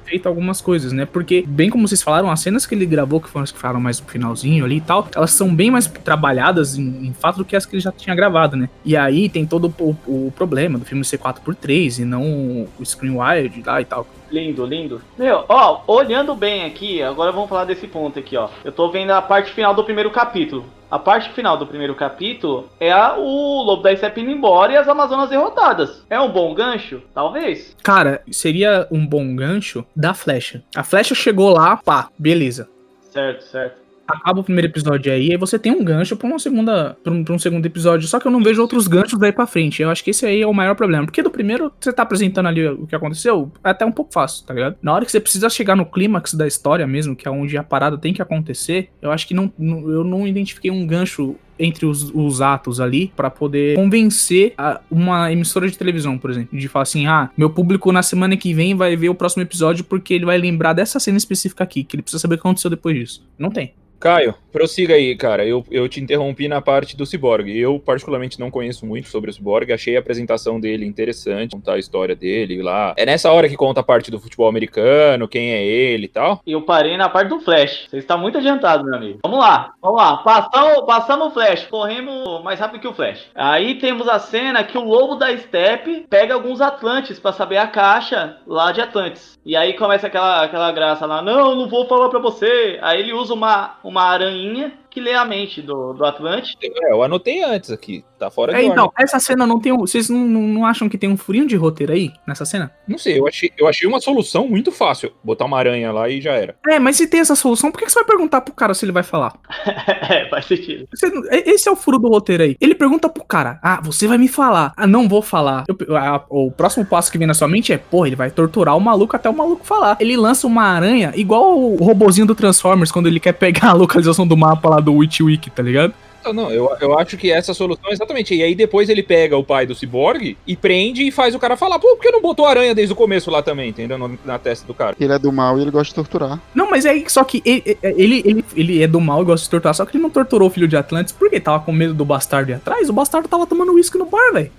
feito algumas coisas, né? Porque, bem como vocês falaram, as cenas que ele gravou, que foram as que falaram mais no finalzinho ali e tal, elas são bem mais trabalhadas em, em fato do que as que ele já tinha gravado, né? E aí tem tem todo o, o problema do filme ser 4x3 e não o screen wide lá e tal. Lindo, lindo. Meu, ó, olhando bem aqui, agora vamos falar desse ponto aqui, ó. Eu tô vendo a parte final do primeiro capítulo. A parte final do primeiro capítulo é a, o Lobo da Steppe indo embora e as Amazonas derrotadas. É um bom gancho? Talvez. Cara, seria um bom gancho da flecha. A flecha chegou lá, pá, beleza. Certo, certo. Acaba o primeiro episódio aí, aí você tem um gancho pra uma segunda. Pra um, pra um segundo episódio. Só que eu não vejo outros ganchos daí pra frente. Eu acho que esse aí é o maior problema. Porque do primeiro, você tá apresentando ali o que aconteceu, é até um pouco fácil, tá ligado? Na hora que você precisa chegar no clímax da história mesmo, que é onde a parada tem que acontecer, eu acho que não, não- eu não identifiquei um gancho entre os, os atos ali pra poder convencer a- uma emissora de televisão, por exemplo, de falar assim: ah, meu público na semana que vem vai ver o próximo episódio porque ele vai lembrar dessa cena específica aqui, que ele precisa saber o que aconteceu depois disso. Não tem. Caio, prossiga aí, cara. Eu, eu te interrompi na parte do Cyborg. Eu, particularmente, não conheço muito sobre o Cyborg. Achei a apresentação dele interessante, contar a história dele lá. É nessa hora que conta a parte do futebol americano, quem é ele e tal. E eu parei na parte do Flash. Você está muito adiantado, meu amigo. Vamos lá, vamos lá. Passamos, passamos o Flash, corremos mais rápido que o Flash. Aí temos a cena que o lobo da Steppe pega alguns Atlantes pra saber a caixa lá de Atlantes. E aí começa aquela, aquela graça lá, não, não vou falar pra você. Aí ele usa uma, uma aranha que lê a mente do, do Atlante. É, eu anotei antes aqui. Tá fora de É, então, ordem. essa cena não tem um. Vocês não, não, acham que tem um furinho de roteiro aí nessa cena? Não sei, eu achei, eu achei uma solução muito fácil. Botar uma aranha lá e já era. É, mas se tem essa solução, por que que você vai perguntar pro cara se ele vai falar? é, faz sentido. Você esse é o furo do roteiro aí. Ele pergunta pro cara: Ah, você vai me falar. Ah, não vou falar. Eu- a- o próximo passo que vem na sua mente é: Porra, ele vai torturar o maluco até o maluco falar. Ele lança uma aranha, igual o robozinho do Transformers, quando ele quer pegar a localização do mapa lá do Witch Wiki, tá ligado? Então, não, eu, eu acho que essa solução é exatamente. E aí depois ele pega o pai do Cyborg e prende e faz o cara falar, pô, por que não botou aranha desde o começo lá também, entendeu? No- na testa do cara. Ele é do mal e ele gosta de torturar. Não, mas é só que ele, ele, ele, ele é do mal e gosta de torturar, só que ele não torturou o filho de Atlantis porque ele tava com medo do bastardo ir atrás. O bastardo tava tomando uísque no bar, velho.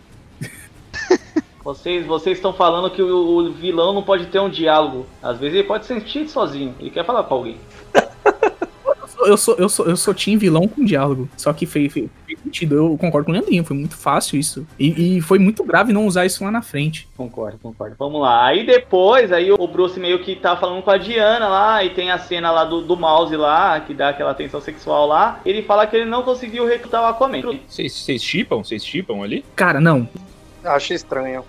Vocês vocês estão falando que o, o vilão não pode ter um diálogo. Às vezes ele pode sentir sozinho. Ele quer falar com alguém. Eu sou, eu sou, eu sou team vilão com diálogo. Só que fez sentido. Eu concordo com o Leandrinho. Foi muito fácil isso. E, e foi muito grave não usar isso lá na frente. Concordo, concordo. Vamos lá. Aí depois, aí o Bruce meio que tá falando com a Diana lá, e tem a cena lá do, do mouse lá, que dá aquela tensão sexual lá. Ele fala que ele não conseguiu recrutar o Aquaman. Vocês vocês chipam? Vocês chipam ali? Cara, não. Acho estranho.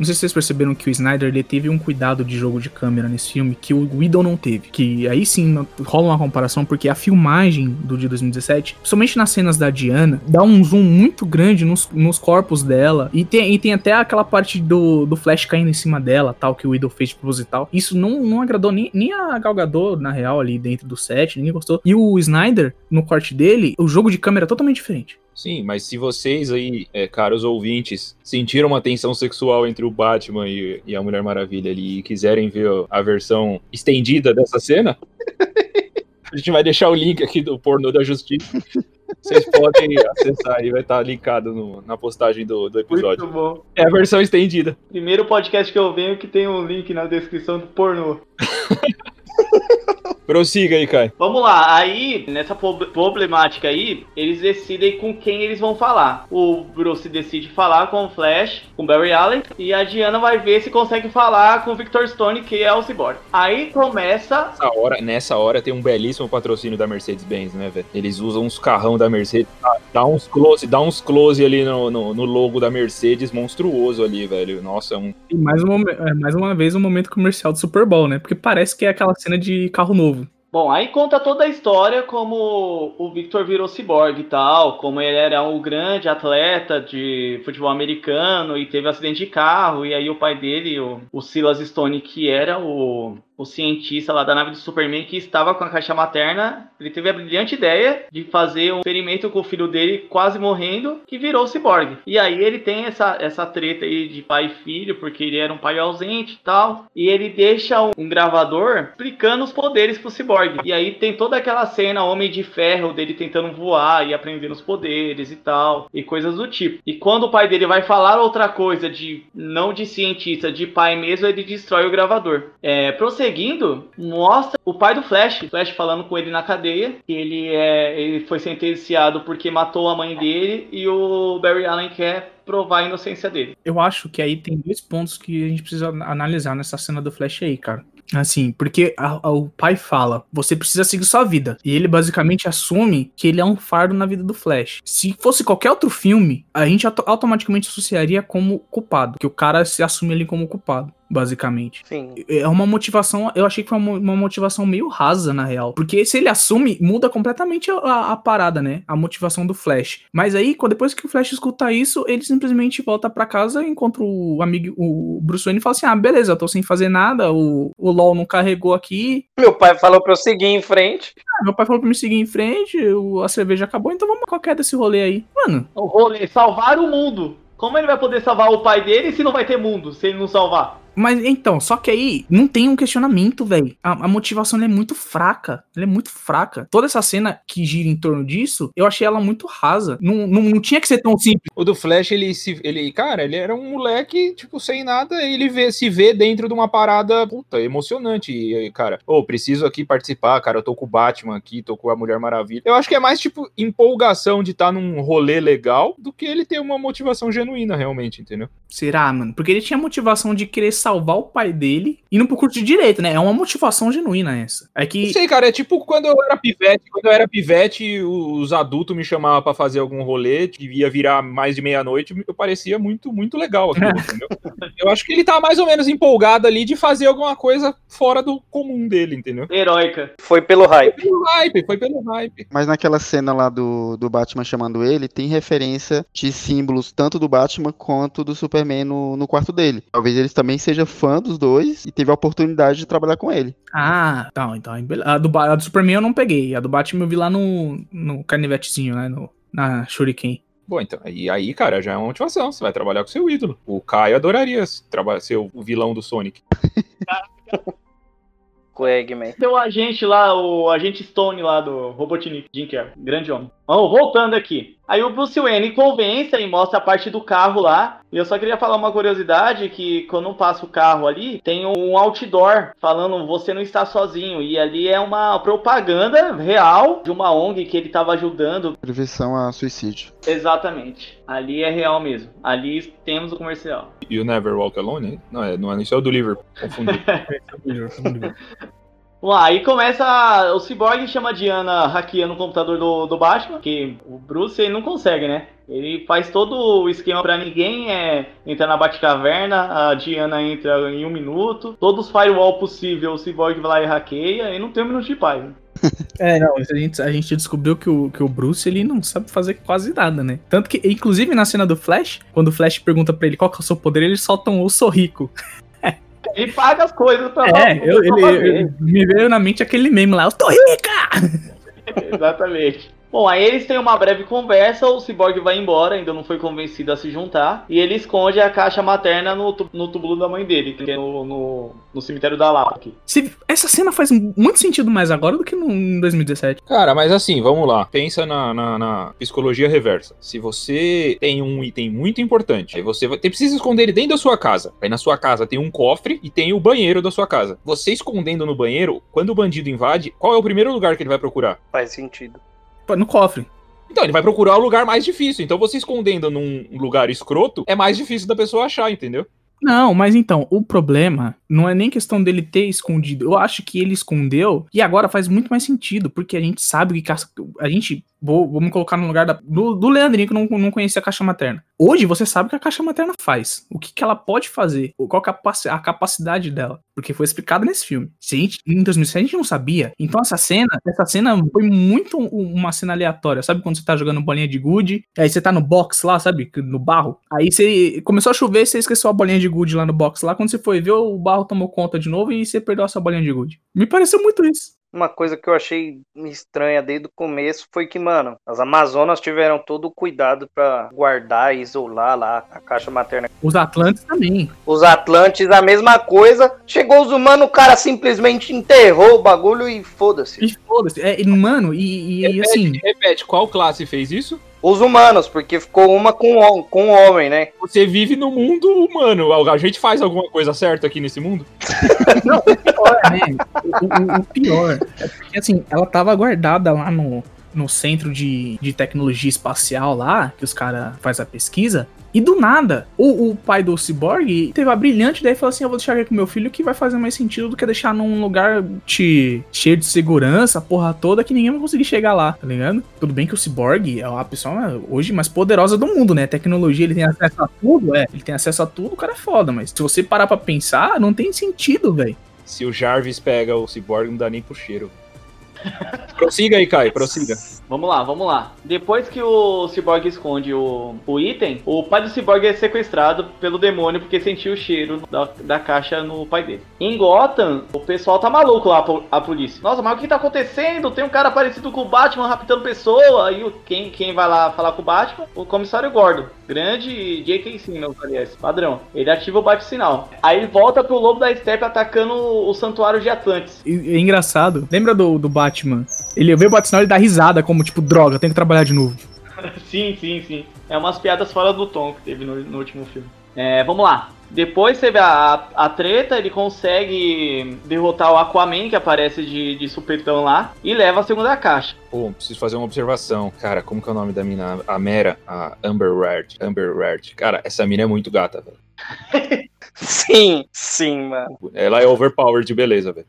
Não sei se vocês perceberam que o Snyder ele teve um cuidado de jogo de câmera nesse filme que o Whedon não teve. Que aí sim rola uma comparação, porque a filmagem do de 2017, principalmente nas cenas da Diana, dá um zoom muito grande nos, nos corpos dela. E tem, e tem até aquela parte do, do Flash caindo em cima dela, tal, que o Whedon fez proposital. Isso não, não agradou nem, nem a Gal Gadot, na real, ali dentro do set, ninguém gostou. E o Snyder, no corte dele, o jogo de câmera é totalmente diferente. Sim, mas se vocês aí, é, caros ouvintes, sentiram uma tensão sexual entre o Batman e, e a Mulher Maravilha ali e quiserem ver a versão estendida dessa cena, a gente vai deixar o link aqui do pornô da justiça. Vocês podem acessar aí, vai estar linkado no- na postagem do, do episódio. Muito bom. É a versão estendida. Primeiro podcast que eu venho que tem um link na descrição do pornô. Prossiga aí, Kai. Vamos lá, aí, nessa problemática aí, eles decidem com quem eles vão falar. O Bruce decide falar com o Flash, com o Barry Allen, e a Diana vai ver se consegue falar com o Victor Stone, que é o Cyborg. Aí começa. Nessa hora, nessa hora tem um belíssimo patrocínio da Mercedes-Benz, né, velho? Eles usam uns carrão da Mercedes, dá- uns close, dá uns close ali no, no, no logo da Mercedes monstruoso ali, velho. Nossa, é um E mais, um momen- é, mais uma vez um momento comercial do Super Bowl, né? Porque parece que é aquela cena de carro novo. Bom, aí conta toda a história como o Victor virou ciborgue e tal, como ele era um grande atleta de futebol americano e teve um acidente de carro, e aí o pai dele, o, o Silas Stone, que era o, o cientista lá da nave do Superman, que estava com a caixa materna, ele teve a brilhante ideia de fazer um experimento com o filho dele quase morrendo, que virou ciborgue. E aí ele tem essa, essa treta aí de pai e filho, porque ele era um pai ausente e tal, e ele deixa um, um gravador explicando os poderes pro ciborgue. E aí tem toda aquela cena Homem de Ferro dele tentando voar e aprendendo os poderes e tal, e coisas do tipo. E quando o pai dele vai falar outra coisa de não de cientista, de pai mesmo, ele destrói o gravador. É, prosseguindo seguindo, mostra o pai do Flash. Flash falando com ele na cadeia. Que ele, é, ele foi sentenciado porque matou a mãe dele. E o Barry Allen quer provar a inocência dele. Eu acho que aí tem dois pontos que a gente precisa analisar nessa cena do Flash aí, cara. Assim, porque a- a- o pai fala, você precisa seguir sua vida. E ele basicamente assume que ele é um fardo na vida do Flash. Se fosse qualquer outro filme, a gente auto- automaticamente associaria como culpado. Que o cara se assume ali como culpado, basicamente. Sim. É uma motivação, eu achei que foi uma, uma motivação meio rasa, na real. Porque se ele assume, muda completamente a, a parada, né? A motivação do Flash. Mas aí, quando- depois que o Flash escuta isso, ele simplesmente volta pra casa, encontra o amigo, o Bruce Wayne e fala assim: ah, beleza, eu tô sem fazer nada, o, o LOL não carregou aqui. Meu pai falou pra eu seguir em frente. Ah, meu pai falou pra me seguir em frente, o- a cerveja acabou, então vamos qualquer desse rolê aí. Mano, O rolê, salvar o mundo. Como ele vai poder salvar o pai dele se não vai ter mundo, se ele não salvar? Mas então, só que aí não tem um questionamento, velho. A, a motivação é muito fraca. Ela é muito fraca. Toda essa cena que gira em torno disso, eu achei ela muito rasa. Não, não, não tinha que ser tão simples. O do Flash, ele se. Ele, cara, ele era um moleque, tipo, sem nada, ele vê, se vê dentro de uma parada, puta, emocionante. E, cara, ô, preciso aqui participar, cara. Eu tô com o Batman aqui, tô com a Mulher Maravilha. Eu acho que é mais, tipo, empolgação de estar num rolê legal do que ele ter uma motivação genuína, realmente, entendeu? Será, mano? Porque ele tinha motivação de querer salvar o pai dele indo pro curso de direito, né? É uma motivação genuína essa. É Não que. sei, cara, é tipo quando eu era pivete, quando eu era pivete, os adultos me chamavam pra fazer algum rolê, que ia virar mais de meia-noite, eu parecia muito, muito legal aquilo, entendeu? Eu acho que ele tá mais ou menos empolgado ali de fazer alguma coisa fora do comum dele, entendeu? Heróica. Foi pelo hype. Foi pelo hype, foi pelo hype. Mas naquela cena lá do, do Batman chamando ele, tem referência de símbolos tanto do Batman quanto do Superman no, no quarto dele. Talvez ele também seja fã dos dois e teve a oportunidade de trabalhar com ele. Ah, tá, então. beleza. A do, a do Superman eu não peguei. A do Batman eu vi lá no, no canivetezinho, né? No, na Shuriken. Bom, então, e aí, cara, já é uma motivação. Você vai trabalhar com seu ídolo. O Caio adoraria trabalhar, ser o vilão do Sonic. O Eggman. Tem o agente lá, o agente Stone lá do Robotnik, Jim Carrey, grande homem. Vamos, voltando aqui. Aí o Bruce Wayne convence e mostra a parte do carro lá. E eu só queria falar uma curiosidade, que quando passa o carro ali, tem um outdoor falando você não está sozinho. E ali é uma propaganda real de uma ONG que ele estava ajudando. Prevenção a suicídio. Exatamente. Ali é real mesmo. Ali temos o comercial. You Never Walk Alone, hein? Não, é, não é, isso é o do Liverpool, confundi. Bom, aí começa. O Cyborg chama a Diana hackeando o computador do, do Batman, que o Bruce ele não consegue, né? Ele faz todo o esquema pra ninguém é, entrar na Batcaverna, a Diana entra em um minuto, todos os firewall possível, o Cyborg vai lá e hackeia, e não tem um minuto de paz. Né? É, não, a gente, a gente descobriu que o, que o Bruce, ele não sabe fazer quase nada, né? Tanto que, inclusive, na cena do Flash, quando o Flash pergunta pra ele qual que é o seu poder, ele solta um, eu sou rico. Ele paga as coisas pra É, eu, ele, eu- me veio na mente aquele meme lá, eu tô rica! Exatamente. Bom, aí eles têm uma breve conversa, o Cyborg vai embora, ainda não foi convencido a se juntar, e ele esconde a caixa materna no, no túmulo da mãe dele, que é no, no, no cemitério da Lapa aqui. Se- essa cena faz muito sentido mais agora do que no, em 2017. Cara, mas assim, vamos lá. Pensa na, na- na psicologia reversa. Se você tem um item muito importante, aí você vai ter, precisa esconder ele dentro da sua casa. Aí na sua casa tem um cofre e tem o banheiro da sua casa. Você escondendo no banheiro, quando o bandido invade, qual é o primeiro lugar que ele vai procurar? Faz sentido. No cofre. Então, ele vai procurar o lugar mais difícil. Então, você escondendo num lugar escroto, é mais difícil da pessoa achar, entendeu? Não, mas então, o problema não é nem questão dele ter escondido. Eu acho que ele escondeu e agora faz muito mais sentido, porque a gente sabe que ca- a gente. Vou, vamos colocar no lugar da- do, do Leandrinho que não, não conhecia a caixa materna. Hoje você sabe o que a caixa materna faz. O que, que ela pode fazer. Qual a capaci- a capacidade dela. Porque foi explicado nesse filme. Se gente, em 2007 a gente não sabia. Então essa cena, essa cena foi muito um- uma cena aleatória. Sabe quando você tá jogando bolinha de gude? Aí você tá no box lá, sabe? No barro. Aí você começou a chover, você esqueceu a bolinha de gude lá no box lá. Quando você foi ver, o barro tomou conta de novo e você perdeu a sua bolinha de gude. Me pareceu muito isso. Uma coisa que eu achei estranha desde o começo foi que, mano, as Amazonas tiveram todo o cuidado pra guardar e isolar lá a caixa materna. Os Atlantes também. Os Atlantes, a mesma coisa. Chegou os humanos, o cara simplesmente enterrou o bagulho e foda-se. E foda-se. É, mano, e, e, e, assim. Repete, qual classe fez isso? Os humanos, porque ficou uma com o, com o homem, né? Você vive no mundo humano. A gente faz alguma coisa certa aqui nesse mundo? né? O, o- o pior é porque, assim, ela tava guardada lá no, no centro de, de tecnologia espacial lá, que os caras fazem a pesquisa. E do nada, o, o pai do Cyborg teve a brilhante ideia e falou assim: Eu vou deixar aqui com meu filho que vai fazer mais sentido do que deixar num lugar te- cheio de segurança, a porra toda, que ninguém vai conseguir chegar lá, tá ligado? Tudo bem que o Cyborg é a pessoa hoje mais poderosa do mundo, né? Tecnologia, ele tem acesso a tudo, é. Ele tem acesso a tudo, o cara é foda, mas se você parar pra pensar, não tem sentido, velho. Se o Jarvis pega o Cyborg, não dá nem pro cheiro. prossiga aí, Kai, prossiga. Vamos lá, vamos lá. Depois que o Cyborg esconde o, o item, o pai do Cyborg é sequestrado pelo demônio porque sentiu o cheiro da, da caixa no pai dele. Em Gotham, o pessoal tá maluco lá, a po- a polícia. Nossa, mas o que tá acontecendo? Tem um cara parecido com o Batman raptando pessoa. Aí quem, quem vai lá falar com o Batman? O comissário Gordon. Grande J.K. Simmons, aliás, padrão. Ele ativa o bate-sinal. Aí volta pro Lobo da Steppe atacando o, Santuário de Atlantis. É engraçado. Lembra do, do Batman? Ele vê o Batman e dá risada, como tipo, droga, tenho que trabalhar de novo. Sim, sim, sim. É umas piadas fora do tom que teve no, no último filme. É, vamos lá. Depois teve a, a treta, ele consegue derrotar o Aquaman, que aparece de, de supetão lá, e leva a segunda caixa. Pô, preciso fazer uma observação. Cara, como que é o nome da mina? A Mera, a Amber Rard. Amber Rard. Cara, essa mina é muito gata, velho. Sim, sim, mano. Ela é overpowered de beleza, velho.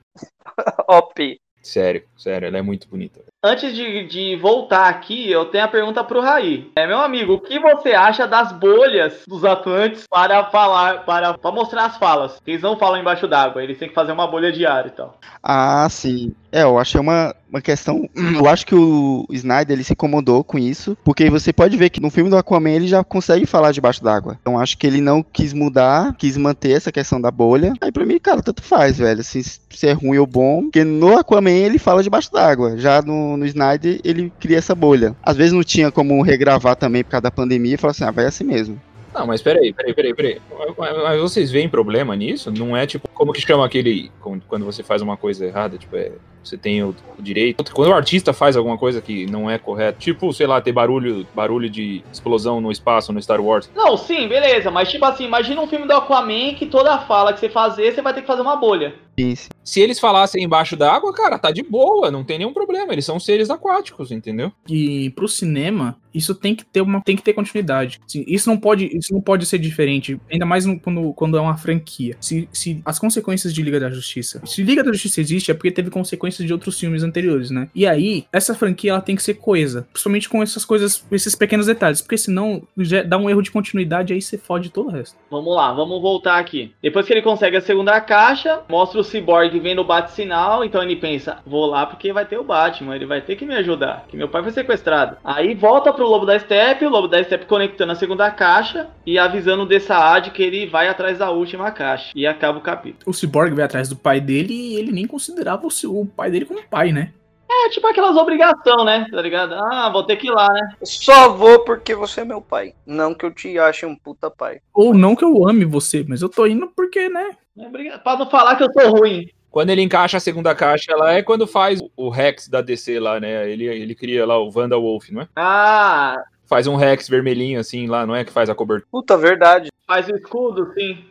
OP. Sério, sério, ela é muito bonita. Antes de, de voltar aqui, eu tenho a pergunta pro Raí. É, meu amigo, o que você acha das bolhas dos Atlantes para falar, para, para mostrar as falas? Eles não falam embaixo d'água, eles têm que fazer uma bolha de ar e tal. Ah, sim. É, eu achei uma, uma questão. Eu acho que o Snyder ele se incomodou com isso, porque você pode ver que no filme do Aquaman ele já consegue falar debaixo d'água. Então acho que ele não quis mudar, quis manter essa questão da bolha. Aí pra mim, cara, tanto faz, velho. Assim, se é ruim ou bom. Porque no Aquaman ele fala debaixo d'água. Já no, no Snyder ele cria essa bolha. Às vezes não tinha como regravar também por causa da pandemia e falou assim: ah, vai assim mesmo. Não, mas peraí, peraí, peraí, peraí. Mas vocês veem problema nisso? Não é tipo, como que chama aquele. Quando você faz uma coisa errada, tipo, é. Você tem o, o direito. Quando o artista faz alguma coisa que não é correta, tipo, sei lá, ter barulho, barulho de explosão no espaço no Star Wars. Não, sim, beleza, mas tipo assim, imagina um filme do Aquaman que toda fala que você fazer, você vai ter que fazer uma bolha. Sim. Se eles falassem embaixo d'água, cara, tá de boa, não tem nenhum problema. Eles são seres aquáticos, entendeu? E pro cinema, isso tem que ter uma tem que ter continuidade. Assim, isso não pode isso não pode ser diferente, ainda mais no- quando, quando é uma franquia. Se, se as consequências de Liga da Justiça, se Liga da Justiça existe é porque teve consequências de outros filmes anteriores, né? E aí essa franquia ela tem que ser coesa, principalmente com essas coisas, esses pequenos detalhes, porque senão dá um erro de continuidade aí você fode todo o resto. Vamos lá, vamos voltar aqui. Depois que ele consegue a segunda caixa, mostra o Cyborg vendo o bate-sinal, então ele pensa, vou lá porque vai ter o Batman, ele vai ter que me ajudar, que meu pai foi sequestrado. Aí volta pro Lobo da Steppe, o Lobo da Steppe conectando a segunda caixa e avisando o Dessaad que ele vai atrás da última caixa. E acaba o capítulo. O Cyborg vai atrás do pai dele e ele nem considerava o, seu- o pai dele como pai, né? É tipo aquelas obrigações, né? Tá ligado? Ah, vou ter que ir lá, né? Só vou porque você é meu pai. Não que eu te ache um puta pai. Ou não que eu ame você, mas eu tô indo porque, né? É Pra não falar que eu sou ruim. Quando ele encaixa a segunda caixa, ela é quando faz o Rex da DC lá, né? Ele, ele cria lá o Wanda Wolf, não é? Ah, Faz um Rex vermelhinho assim lá, não é? Que faz a cobertura. Puta, verdade. faz o escudo, sim.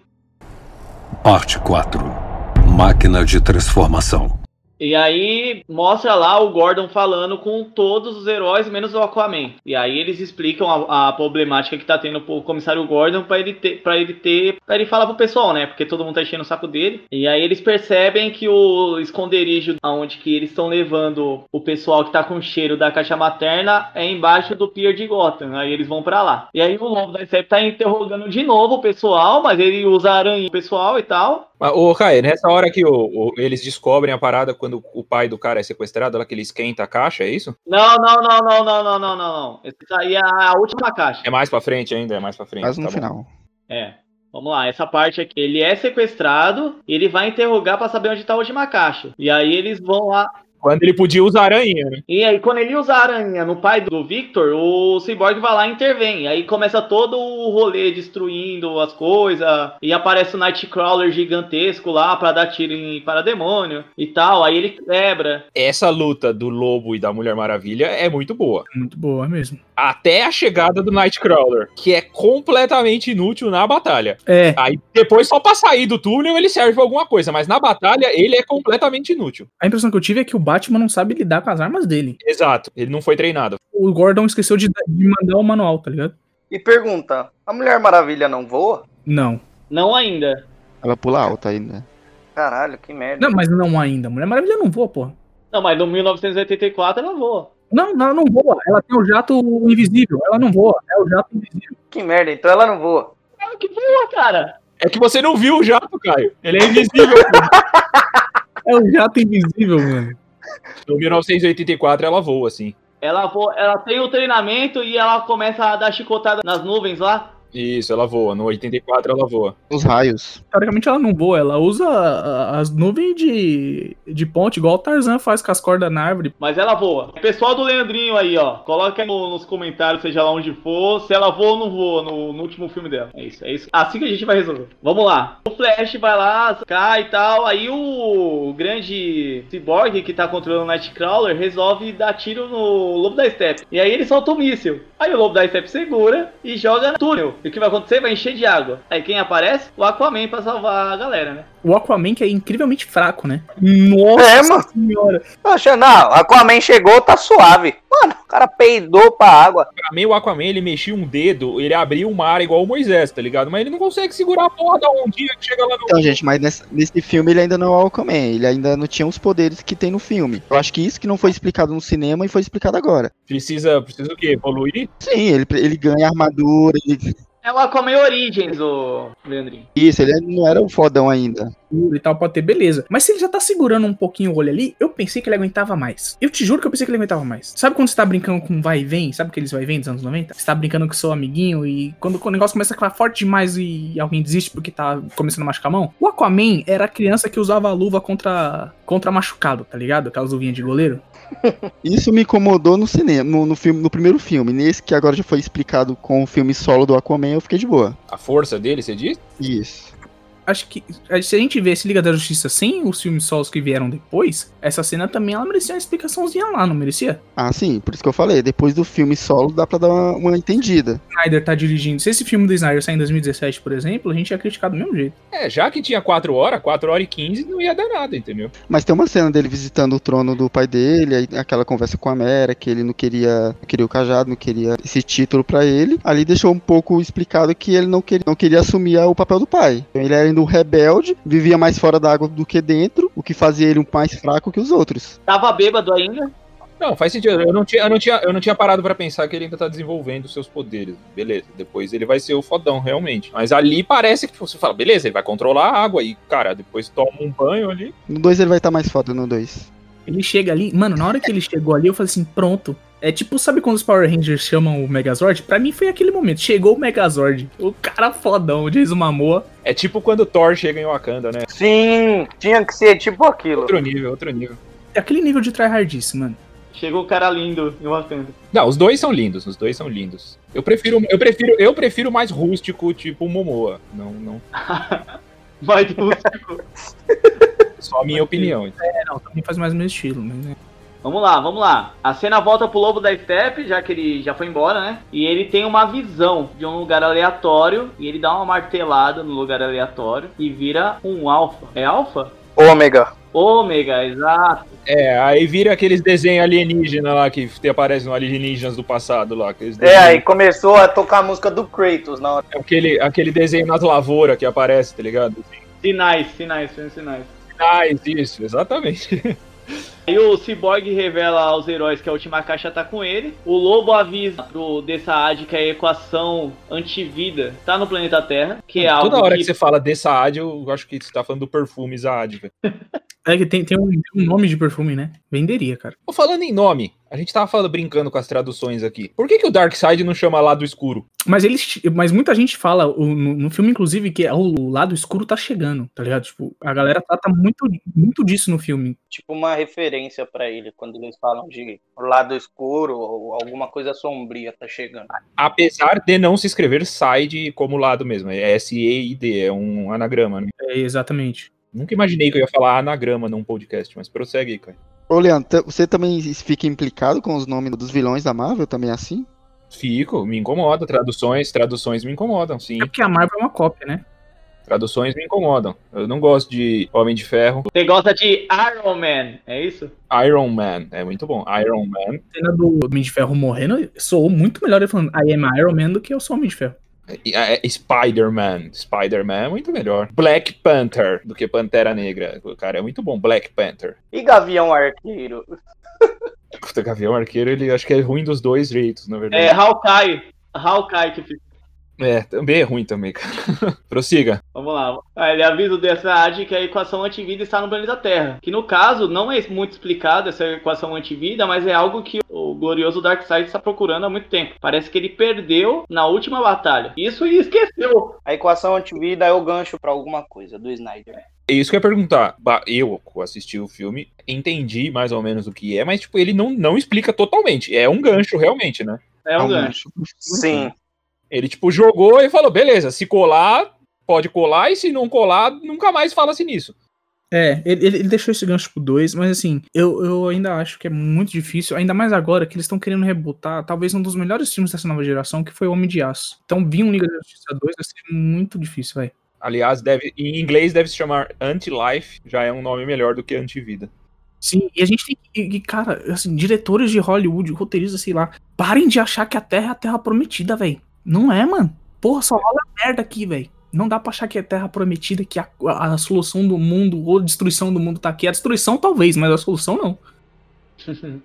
Parte 4 Máquina de transformação. E aí mostra lá o Gordon falando com todos os heróis, menos o Aquaman. E aí eles explicam a, a problemática que tá tendo o comissário Gordon pra ele ter, para ele ter, para ele falar pro pessoal, né? Porque todo mundo tá enchendo o saco dele. E aí eles percebem que o esconderijo aonde que eles estão levando o pessoal que tá com cheiro da caixa materna é embaixo do pier de Gotham. Aí eles vão pra lá. E aí o Lobo da Steppe tá interrogando de novo o pessoal, mas ele usa aranha pessoal e tal. Mas, ô, Caio, nessa hora que o, o, eles descobrem a parada quando o pai do cara é sequestrado, lá que ele esquenta a caixa, é isso? Não, não, não, não, não, não, não, não, Esse aí é a última caixa. É mais pra frente ainda, é mais pra frente. Mas no tá final. Bom. É. Vamos lá, essa parte aqui. Ele é sequestrado, ele vai interrogar para saber onde tá a última caixa. E aí eles vão lá. Quando ele podia usar aranha, né? E aí, quando ele usa a aranha no pai do Victor, o Cyborg vai lá e intervém. Aí começa todo o rolê destruindo as coisas. E aparece o Nightcrawler gigantesco lá pra dar tiro em parademônio e tal. Aí ele quebra. Essa luta do Lobo e da Mulher Maravilha é muito boa. Muito boa mesmo. Até a chegada do Nightcrawler, que é completamente inútil na batalha. É, Aí depois, só pra sair do túnel, ele serve pra alguma coisa, mas na batalha ele é completamente inútil. a impressão que eu tive é que o Batman não sabe lidar com as armas dele. Exato, ele não foi treinado. O Gordon esqueceu de, de mandar o manual, tá ligado? E pergunta: a Mulher Maravilha não voa? Não. Não ainda. Ela pula alta ainda. Caralho, que merda. Não, mas não ainda. Mulher Maravilha não voa, porra. Não, mas no 1984 ela voa. Não, ela não voa. Ela tem o jato invisível. Ela não voa. É o jato invisível. Que merda, então ela não voa. Ela que voa, cara. É que você não viu o jato, Caio. Ele é invisível. É o jato invisível, mano. No 1984 ela voa, assim. Ela, voa, ela tem o treinamento e ela começa a dar chicotada nas nuvens lá. Isso, ela voa. No 84 ela voa. Os raios. Teoricamente ela não voa. Ela usa as nuvens de, de ponte, igual o Tarzan faz com as cordas na árvore. Mas ela voa. Pessoal do Leandrinho aí, ó. Coloca aí no- nos comentários, seja lá onde for, se ela voa ou não voa no, no último filme dela. É isso, é isso. Assim que a gente vai resolver. Vamos lá. O Flash vai lá, cai e tal. Aí o grande Cyborg que tá controlando o Nightcrawler resolve dar tiro no Lobo da Steppe. E aí ele solta o míssil. Aí o Lobo da Steppe segura e joga no túnel. E o que vai acontecer? Vai encher de água. Aí quem aparece? O Aquaman pra salvar a galera, né? O Aquaman que é incrivelmente fraco, né? Nossa É, mano. senhora. Poxa, não, Aquaman chegou, tá suave. Mano, o cara peidou pra água. Pra mim, o Aquaman, ele mexia um dedo, ele abria o mar igual o Moisés, tá ligado? Mas ele não consegue segurar a porra da ondinha que chega lá no... Então, gente, mas nesse, nesse filme ele ainda não é o Aquaman. Ele ainda não tinha os poderes que tem no filme. Eu acho que isso que não foi explicado no cinema e foi explicado agora. Precisa, precisa o quê? Evoluir? Sim, ele, ele ganha armadura, ele- É o Aquaman Origins, o Leandrinho. isso, ele não era o fodão ainda. e tal, pode ter, beleza. Mas se ele já tá segurando um pouquinho o olho ali, eu pensei que ele aguentava mais. Eu te juro que eu pensei que ele aguentava mais. Sabe quando você tá brincando com vai e vem? Sabe aqueles vai e vem dos anos 90? Você tá brincando com seu amiguinho e quando o negócio começa a ficar forte demais e alguém desiste porque tá começando a machucar a mão? O Aquaman era a criança que usava a luva contra, contra machucado, tá ligado? Aquelas luvinhas de goleiro. Isso me incomodou no cinema, no, no filme, no primeiro filme. Nesse que agora já foi explicado com o filme solo do Aquaman, eu fiquei de boa. A força dele, você diz? Isso. Acho que se a gente vê esse Liga da Justiça sem os filmes solos que vieram depois, essa cena também ela merecia uma explicaçãozinha lá, não merecia? Ah, sim, por isso que eu falei. Depois do filme solo dá pra dar uma, uma entendida. Snyder tá dirigindo. Se esse filme do Snyder sair em 2017, por exemplo, a gente ia criticar do mesmo jeito. É, já que tinha 4 horas, 4 horas e 15, não ia dar nada, entendeu? Mas tem uma cena dele visitando o trono do pai dele, aí aquela conversa com a Mera, que ele não queria, não queria o cajado, não queria esse título pra ele. Ali deixou um pouco explicado que ele não queria, não queria assumir o papel do pai. Então ele era ainda um rebelde, vivia mais fora da água do que dentro, o que fazia ele um mais fraco que os outros. Tava bêbado ainda. Não, faz sentido. Eu não tinha, eu não tinha, eu não tinha parado pra pensar que ele ainda tá desenvolvendo seus poderes. Beleza. Depois ele vai ser o fodão, realmente. Mas ali parece que você fala, beleza, ele vai controlar a água e, cara, depois toma um banho ali. No 2 ele vai estar mais foda no 2. Ele chega ali, mano, na hora que ele chegou ali, eu falei assim, pronto. É tipo, sabe quando os Power Rangers chamam o Megazord? Pra mim foi aquele momento. Chegou o Megazord. O cara fodão, o Jason Momoa. É tipo quando o Thor chega em Wakanda, né? Sim, tinha que ser tipo aquilo. Outro nível, outro nível. É aquele nível de tryhardice, mano. Chegou o cara lindo em Wakanda. Não, os dois são lindos, os dois são lindos. Eu prefiro, eu prefiro, eu prefiro mais rústico, tipo o Momoa. Não, não. Vai rústico. Só a minha opinião. É, não, também faz mais o mesmo estilo, mas né? Vamos lá, vamos lá. A cena volta pro Lobo da Steppe, já que ele já foi embora, né? E ele tem uma visão de um lugar aleatório. E ele dá uma martelada no lugar aleatório e vira um alfa. É alfa? Ômega. Ômega, exato. É, aí vira aqueles desenhos alienígenas lá que te aparecem no Alienígenas do passado lá. É, aí começou a tocar a música do Kratos na hora. aquele, aquele desenho nas lavouras que aparece, tá ligado? Sinais, sinais, sinais. Ah, isso, exatamente. Aí o Cyborg revela aos heróis que a última caixa tá com ele. O Lobo avisa pro Dessaad que a equação antivida tá no planeta Terra, que é algo Toda hora que que você fala dessa Saad, eu acho que você tá falando do perfume Saad, velho. É que tem, tem um, um nome de perfume, né? Venderia, cara. Tô falando em nome. A gente tava falando, brincando com as traduções aqui. Por que, que o Dark Side não chama lado escuro? Mas eles. Mas muita gente fala o- no, no filme, inclusive, que o lado escuro tá chegando, tá ligado? Tipo, a galera trata muito, muito disso no filme. Tipo uma referência pra ele quando eles falam de lado escuro ou alguma coisa sombria tá chegando. Apesar de não se escrever side como lado mesmo. É S-E-I-D, é um anagrama, né? É, exatamente. Nunca imaginei que eu ia falar anagrama num podcast, mas prossegue aí, cara. Ô, Leandro, você também fica implicado com os nomes dos vilões da Marvel também assim? Fico, me incomoda. Traduções, traduções me incomodam, sim. É porque a Marvel é uma cópia, né? Traduções me incomodam. Eu não gosto de Homem de Ferro. Você gosta de Iron Man, é isso? Iron Man, é muito bom. Iron Man. A cena do Homem de Ferro morrendo soou muito melhor ele falando I am Iron Man do que eu sou Homem de Ferro. É- é Spider-Man. Spider-Man é muito melhor. Black Panther do que Pantera Negra. Cara, é muito bom. Black Panther. E Gavião Arqueiro? Puta, Gavião Arqueiro, ele acho que é ruim dos dois jeitos, na verdade. É Hawkeye. Hawkeye que fica. É, também é ruim também, cara. Prossiga. Vamos lá. Ah, Ele avisa o DSAD que a equação antivida está no planeta Terra. Que no caso não é muito explicado essa equação antivida, mas é algo que o glorioso Darkseid está procurando há muito tempo. Parece que ele perdeu na última batalha. Isso e esqueceu. A equação antivida é o gancho pra alguma coisa do Snyder. É isso que eu ia perguntar. Ba- Eu assisti o filme, entendi mais ou menos o que é, mas tipo, ele não, não explica totalmente. É um gancho, realmente, né? É um gancho. Sim. Ele, tipo, jogou e falou: beleza, se colar, pode colar, e se não colar, nunca mais fala-se nisso. É, ele, ele- deixou esse gancho pro 2, mas assim, eu, eu ainda acho que é muito difícil, ainda mais agora que eles estão querendo rebutar talvez um dos melhores filmes dessa nova geração, que foi o Homem de Aço. Então vir um Liga da Justiça 2 vai ser muito difícil, velho. Aliás, deve, em inglês deve se chamar Anti-Life, já é um nome melhor do que Antivida. Sim, e a gente tem que, e, cara, assim, diretores de Hollywood, roteiristas, sei lá, parem de achar que a Terra é a Terra Prometida, velho. Não é, mano. Porra, só rola merda aqui, velho. Não dá pra achar que é Terra Prometida, que a, a, a solução do mundo ou a destruição do mundo tá aqui. A destruição talvez, mas a solução não.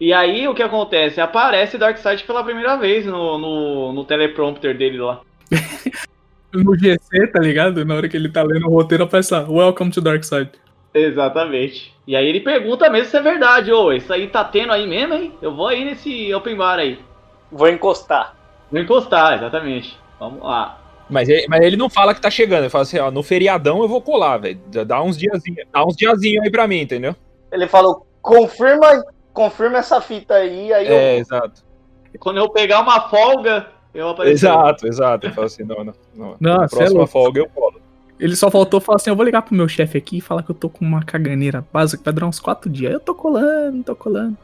E aí o que acontece? Aparece Darkseid pela primeira vez no, no, no teleprompter dele lá. No GC, tá ligado? Na hora que ele tá lendo o roteiro, aparece lá, Welcome to Dark Side. Exatamente. E aí ele pergunta mesmo se é verdade. Ô, isso aí tá tendo aí mesmo, hein? Eu vou aí nesse open bar aí. Vou encostar. Vou encostar, exatamente. Vamos lá. Mas ele, mas ele não fala que tá chegando, ele fala assim: ó, no feriadão eu vou colar, velho. Dá uns diazinhos, dá uns diazinhos aí pra mim, entendeu? Ele falou, confirma, confirma essa fita aí, aí É, eu... exato. Quando eu pegar uma folga, eu apareço. Exato, exato. Ele fala assim: não, não. não. Não, Na é próxima louco. folga eu colo. Ele só faltou falar assim: eu vou ligar pro meu chefe aqui e falar que eu tô com uma caganeira básica que vai durar uns quatro dias. Eu tô colando, tô colando.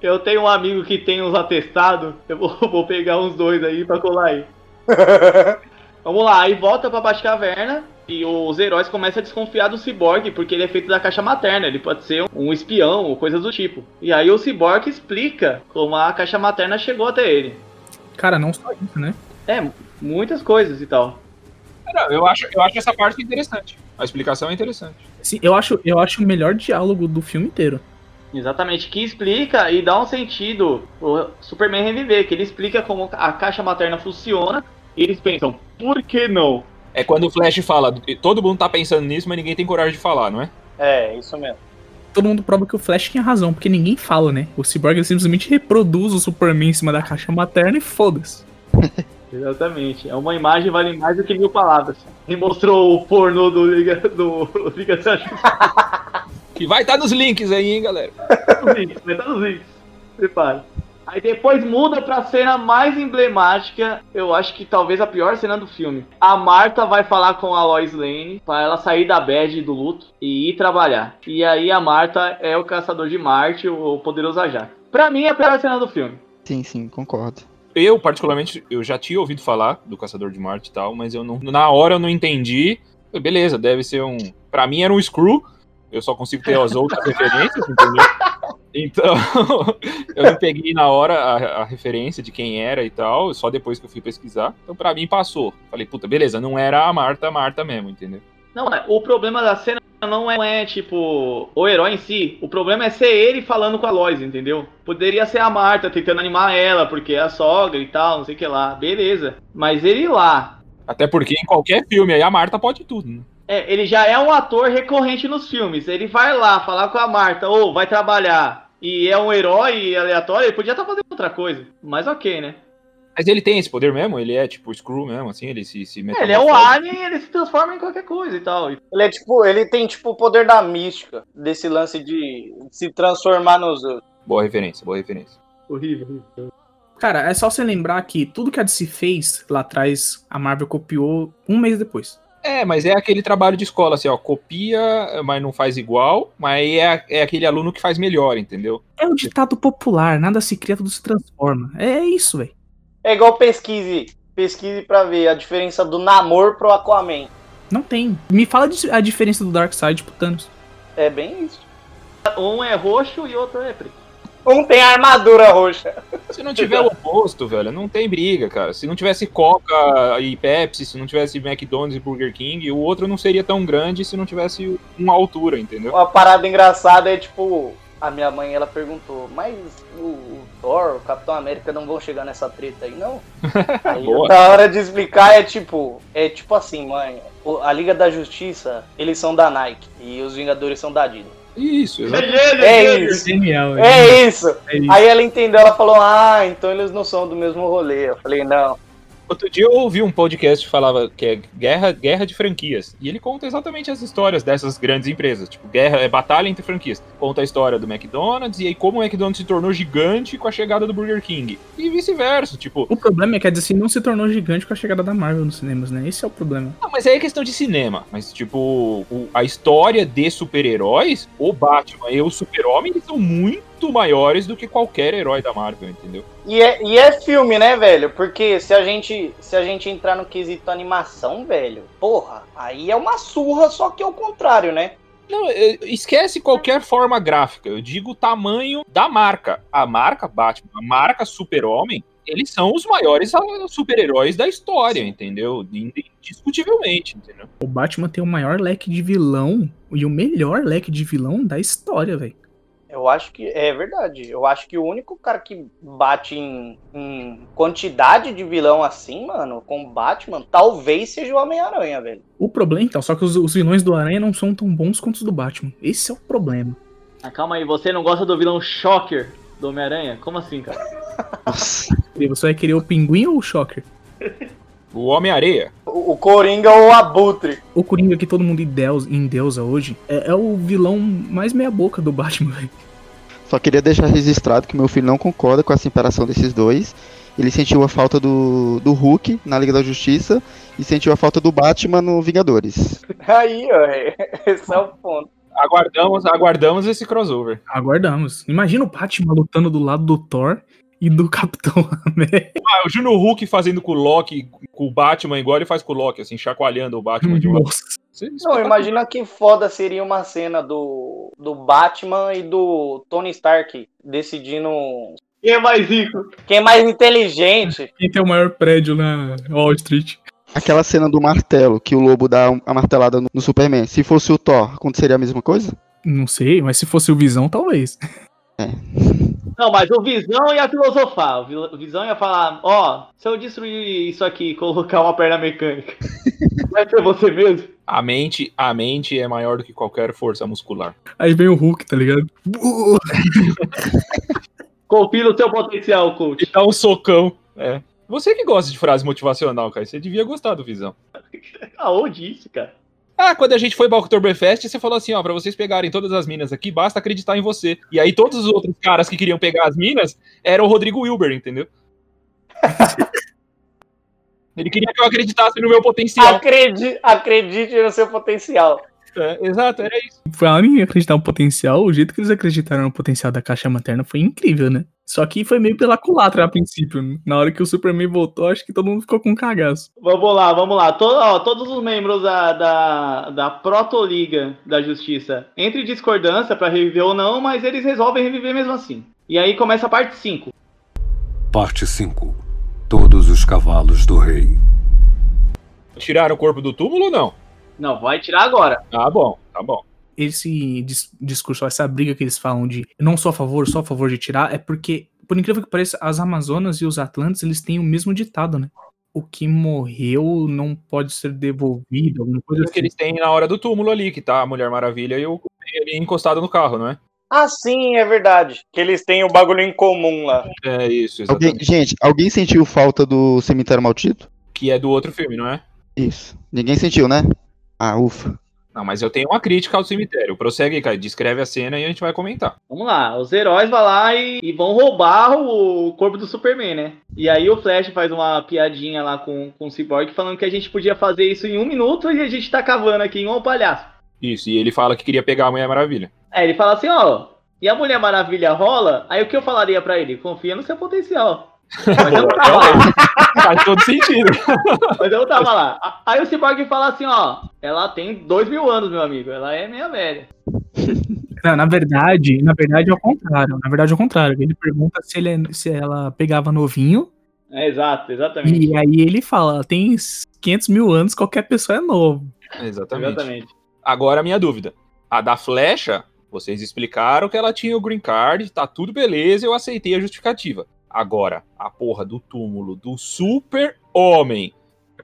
Eu tenho um amigo que tem uns atestados. Eu vou, vou pegar uns dois aí pra colar aí. Vamos lá, aí volta pra Batcaverna e os heróis começam a desconfiar do Cyborg porque ele é feito da caixa materna, ele pode ser um espião ou coisas do tipo. E aí o Cyborg explica como a caixa materna chegou até ele. Cara, não só isso, né? É, muitas coisas e tal. Não, eu acho, eu acho essa parte interessante. A explicação é interessante. Sim, eu acho, eu acho o melhor diálogo do filme inteiro. Exatamente, que explica e dá um sentido pro Superman reviver, que ele explica como a caixa materna funciona e eles pensam, por que não? É quando o Flash fala, todo mundo tá pensando nisso, mas ninguém tem coragem de falar, não é? É, isso mesmo. Todo mundo prova que o Flash tinha razão, porque ninguém fala, né? O Cyborg ele simplesmente reproduz o Superman em cima da caixa materna e foda-se. Exatamente, é uma imagem vale mais do que mil palavras. E mostrou o pornô do Liga, do Liga da Que vai estar nos links aí, hein, galera. nos links, vai estar nos links. Prepara. Aí depois muda pra cena mais emblemática, eu acho que talvez a pior cena do filme. A Marta vai falar com a Lois Lane pra ela sair da bad do luto e ir trabalhar. E aí a Marta é o caçador de Marte, o poderoso Ajax. Pra mim é a pior cena do filme. Sim, sim, concordo. Eu, particularmente, eu já tinha ouvido falar do Caçador de Marte e tal, mas eu não. Na hora eu não entendi. Beleza, deve ser um. Pra mim era um Screw. Eu só consigo ter as outras referências, entendeu? Então, eu não peguei na hora a, a referência de quem era e tal, só depois que eu fui pesquisar. Então, pra mim, passou. Falei, puta, beleza, não era a Marta, a Marta mesmo, entendeu? Não, é, o problema da cena não é, não é, tipo o herói em si. O problema é ser ele falando com a Lois, entendeu? Poderia ser a Marta tentando animar ela, porque é a sogra e tal, não sei o que lá. Beleza. Mas ele lá. Até porque em qualquer filme aí a Marta pode tudo, né? É, ele já é um ator recorrente nos filmes. Ele vai lá falar com a Marta, ou vai trabalhar, e é um herói aleatório, ele podia estar fazendo outra coisa. Mas ok, né? Mas ele tem esse poder mesmo? Ele é tipo Screw mesmo, assim? Ele se, se É, ele é um alien ele se transforma em qualquer coisa e tal. Ele é tipo, ele tem tipo o poder da mística, desse lance de se transformar nos outros. Boa referência, boa referência. Horrível. Cara, é só você lembrar que tudo que a DC fez lá atrás, a Marvel copiou um mês depois. É, mas é aquele trabalho de escola, assim, ó, copia, mas não faz igual, mas é, é aquele aluno que faz melhor, entendeu? É um ditado popular, nada se cria, tudo se transforma. É isso, velho. É igual pesquise, pesquise pra ver a diferença do Namor pro Aquaman. Não tem. Me fala de- a diferença do Darkseid pro Thanos. É bem isso. Um é roxo e outro é preto. Um tem armadura roxa. Se não tiver o oposto, velho, não tem briga, cara. Se não tivesse Coca e Pepsi, se não tivesse McDonald's e Burger King, o outro não seria tão grande se não tivesse uma altura, entendeu? Uma parada engraçada é tipo, a minha mãe ela perguntou, mas o, o Thor, o Capitão América não vão chegar nessa treta aí, não? Aí na hora de explicar é tipo, é tipo assim, mãe, a Liga da Justiça, eles são da Nike e os Vingadores são da Adidas. Isso, exato. É isso. Genial, É isso. é isso. Aí ela entendeu, ela falou, ah, então eles não são do mesmo rolê. Eu falei, não. Outro dia eu ouvi um podcast que falava que é guerra, guerra de franquias. E ele conta exatamente as histórias dessas grandes empresas. Tipo, guerra é batalha entre franquias. Conta a história do McDonald's e aí como o McDonald's se tornou gigante com a chegada do Burger King. E vice-versa. Tipo, O problema é que a DC não se tornou gigante com a chegada da Marvel nos cinemas, né? Esse é o problema. Ah, mas aí é questão de cinema. Mas, tipo, o- a história de super-heróis, o Batman e o Super-Homem, eles são muito maiores do que qualquer herói da Marvel, entendeu? E é, e é filme, né, velho? Porque se a gente se a gente entrar no quesito animação, velho, porra, aí é uma surra, só que é o contrário, né? Não, esquece qualquer forma gráfica. Eu digo o tamanho da marca. A marca Batman, a marca Super-Homem, eles são os maiores super-heróis da história, entendeu? Indiscutivelmente, entendeu? O Batman tem o maior leque de vilão e o melhor leque de vilão da história, velho. Eu acho que é verdade. Eu acho que o único cara que bate em, em quantidade de vilão assim, mano, com Batman, talvez seja o Homem-Aranha, velho. O problema, então, só que os, os vilões do Aranha não são tão bons quanto os do Batman. Esse é o problema. Ah, calma aí, você não gosta do vilão Shocker do Homem-Aranha? Como assim, cara? Nossa. Você vai querer o Pinguim ou o Shocker? O Homem-Areia. O, o Coringa ou o Abutre. O Coringa que todo mundo endeus- endeusa hoje é, é o vilão mais meia boca do Batman, velho. Só queria deixar registrado que meu filho não concorda com a separação desses dois. Ele sentiu a falta do, do Hulk na Liga da Justiça e sentiu a falta do Batman no Vingadores. Aí, ó, esse é o ponto. Aguardamos, aguardamos esse crossover. Aguardamos. Imagina o Batman lutando do lado do Thor e do Capitão América. Ah, o Junior Hulk fazendo com o Loki, com o Batman igual ele faz com o Loki, assim, chacoalhando o Batman de. Nossa. Não, imagina que foda seria uma cena do, do Batman e do Tony Stark decidindo Quem é mais rico? quem é mais inteligente. Quem tem o maior prédio na Wall Street? Aquela cena do martelo, que o lobo dá a martelada no, no Superman. Se fosse o Thor, aconteceria a mesma coisa? Não sei, mas se fosse o Visão, talvez. Não, mas o Visão ia filosofar. O Vi- o Visão ia falar: Ó, se eu destruir isso aqui e colocar uma perna mecânica, vai ser você mesmo? A mente, a mente é maior do que qualquer força muscular. Aí vem o Hulk, tá ligado? Confie no seu potencial, coach. E dá um socão. É. Você que gosta de frase motivacional, cara, você devia gostar do Visão. Aonde isso, cara? Ah, quando a gente foi pra Oktoberfest, você falou assim, ó, pra vocês pegarem todas as minas aqui, basta acreditar em você. E aí todos os outros caras que queriam pegar as minas eram o Rodrigo Wilber, entendeu? Ele queria que eu acreditasse no meu potencial. Acredite, acredite no seu potencial. É, exato, era isso. Falando em acreditar no potencial, o jeito que eles acreditaram no potencial da caixa materna foi incrível, né? Só que foi meio pela culatra a princípio. né? Na hora que o Superman voltou, acho que todo mundo ficou com cagaço. Vamos lá, vamos lá. To- ó, todos os membros da, da, da Protoliga da Justiça entre em discordância pra reviver ou não, mas eles resolvem reviver mesmo assim. E aí começa a parte 5. Parte 5. Todos os cavalos do rei. Tiraram o corpo do túmulo ou não? Não, vai tirar agora. Ah, bom, tá bom. Esse dis- discurso, essa briga que eles falam de não sou a favor, sou a favor de tirar, é porque, por incrível que pareça, as Amazonas e os Atlantes, eles têm o mesmo ditado, né? o que morreu não pode ser devolvido, alguma coisa O que assim. eles têm na hora do túmulo ali, que tá a Mulher Maravilha e o ele encostado no carro, não é? Ah, sim, é verdade. Que eles têm o bagulho em comum lá. É isso, Alguém, exatamente. gente, alguém sentiu falta do Cemitério Maldito? Que é do outro filme, não é? Isso. Ninguém sentiu, né? Ah, ufa. Não, mas eu tenho uma crítica ao cemitério. Prossegue, cara. Descreve a cena e a gente vai comentar. Vamos lá, os heróis vão lá e, e vão roubar o corpo do Superman, né? E aí o Flash faz uma piadinha lá com, com o Cyborg falando que a gente podia fazer isso em um minuto e a gente tá cavando aqui igual um palhaço. Isso, e ele fala que queria pegar a Mulher Maravilha. Aí ele fala assim, ó, e a Mulher Maravilha rola? Aí o que eu falaria pra ele? Confia no seu potencial. Mas eu não tava lá. Faz todo sentido. Mas eu não tava lá. Aí o Cyborg fala assim, ó, ela tem dois mil anos, meu amigo. Ela é meia velha. Não, na verdade, na verdade é o contrário. Na verdade é o contrário. Ele pergunta se, ele, é- se ela pegava novinho. É, exato, exatamente. E aí ele fala, tem 500 mil anos, qualquer pessoa é novo. Exatamente. Exatamente. Agora a minha dúvida. A da flecha, vocês explicaram que ela tinha o green card, tá tudo beleza, eu aceitei a justificativa. Agora, a porra do túmulo do super homem.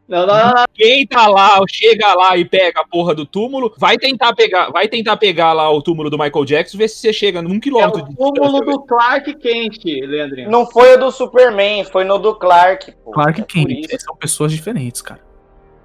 Não, não, não, não. Quem tá lá, chega lá e pega a porra do túmulo, vai tentar pegar, vai tentar pegar lá o túmulo do Michael Jackson, ver se você chega num É quilômetro o de túmulo do Clark Kent, Leandrinho. Não foi o do Superman, foi no do Clark. Pô. Clark É por Kent. isso. São pessoas diferentes, cara.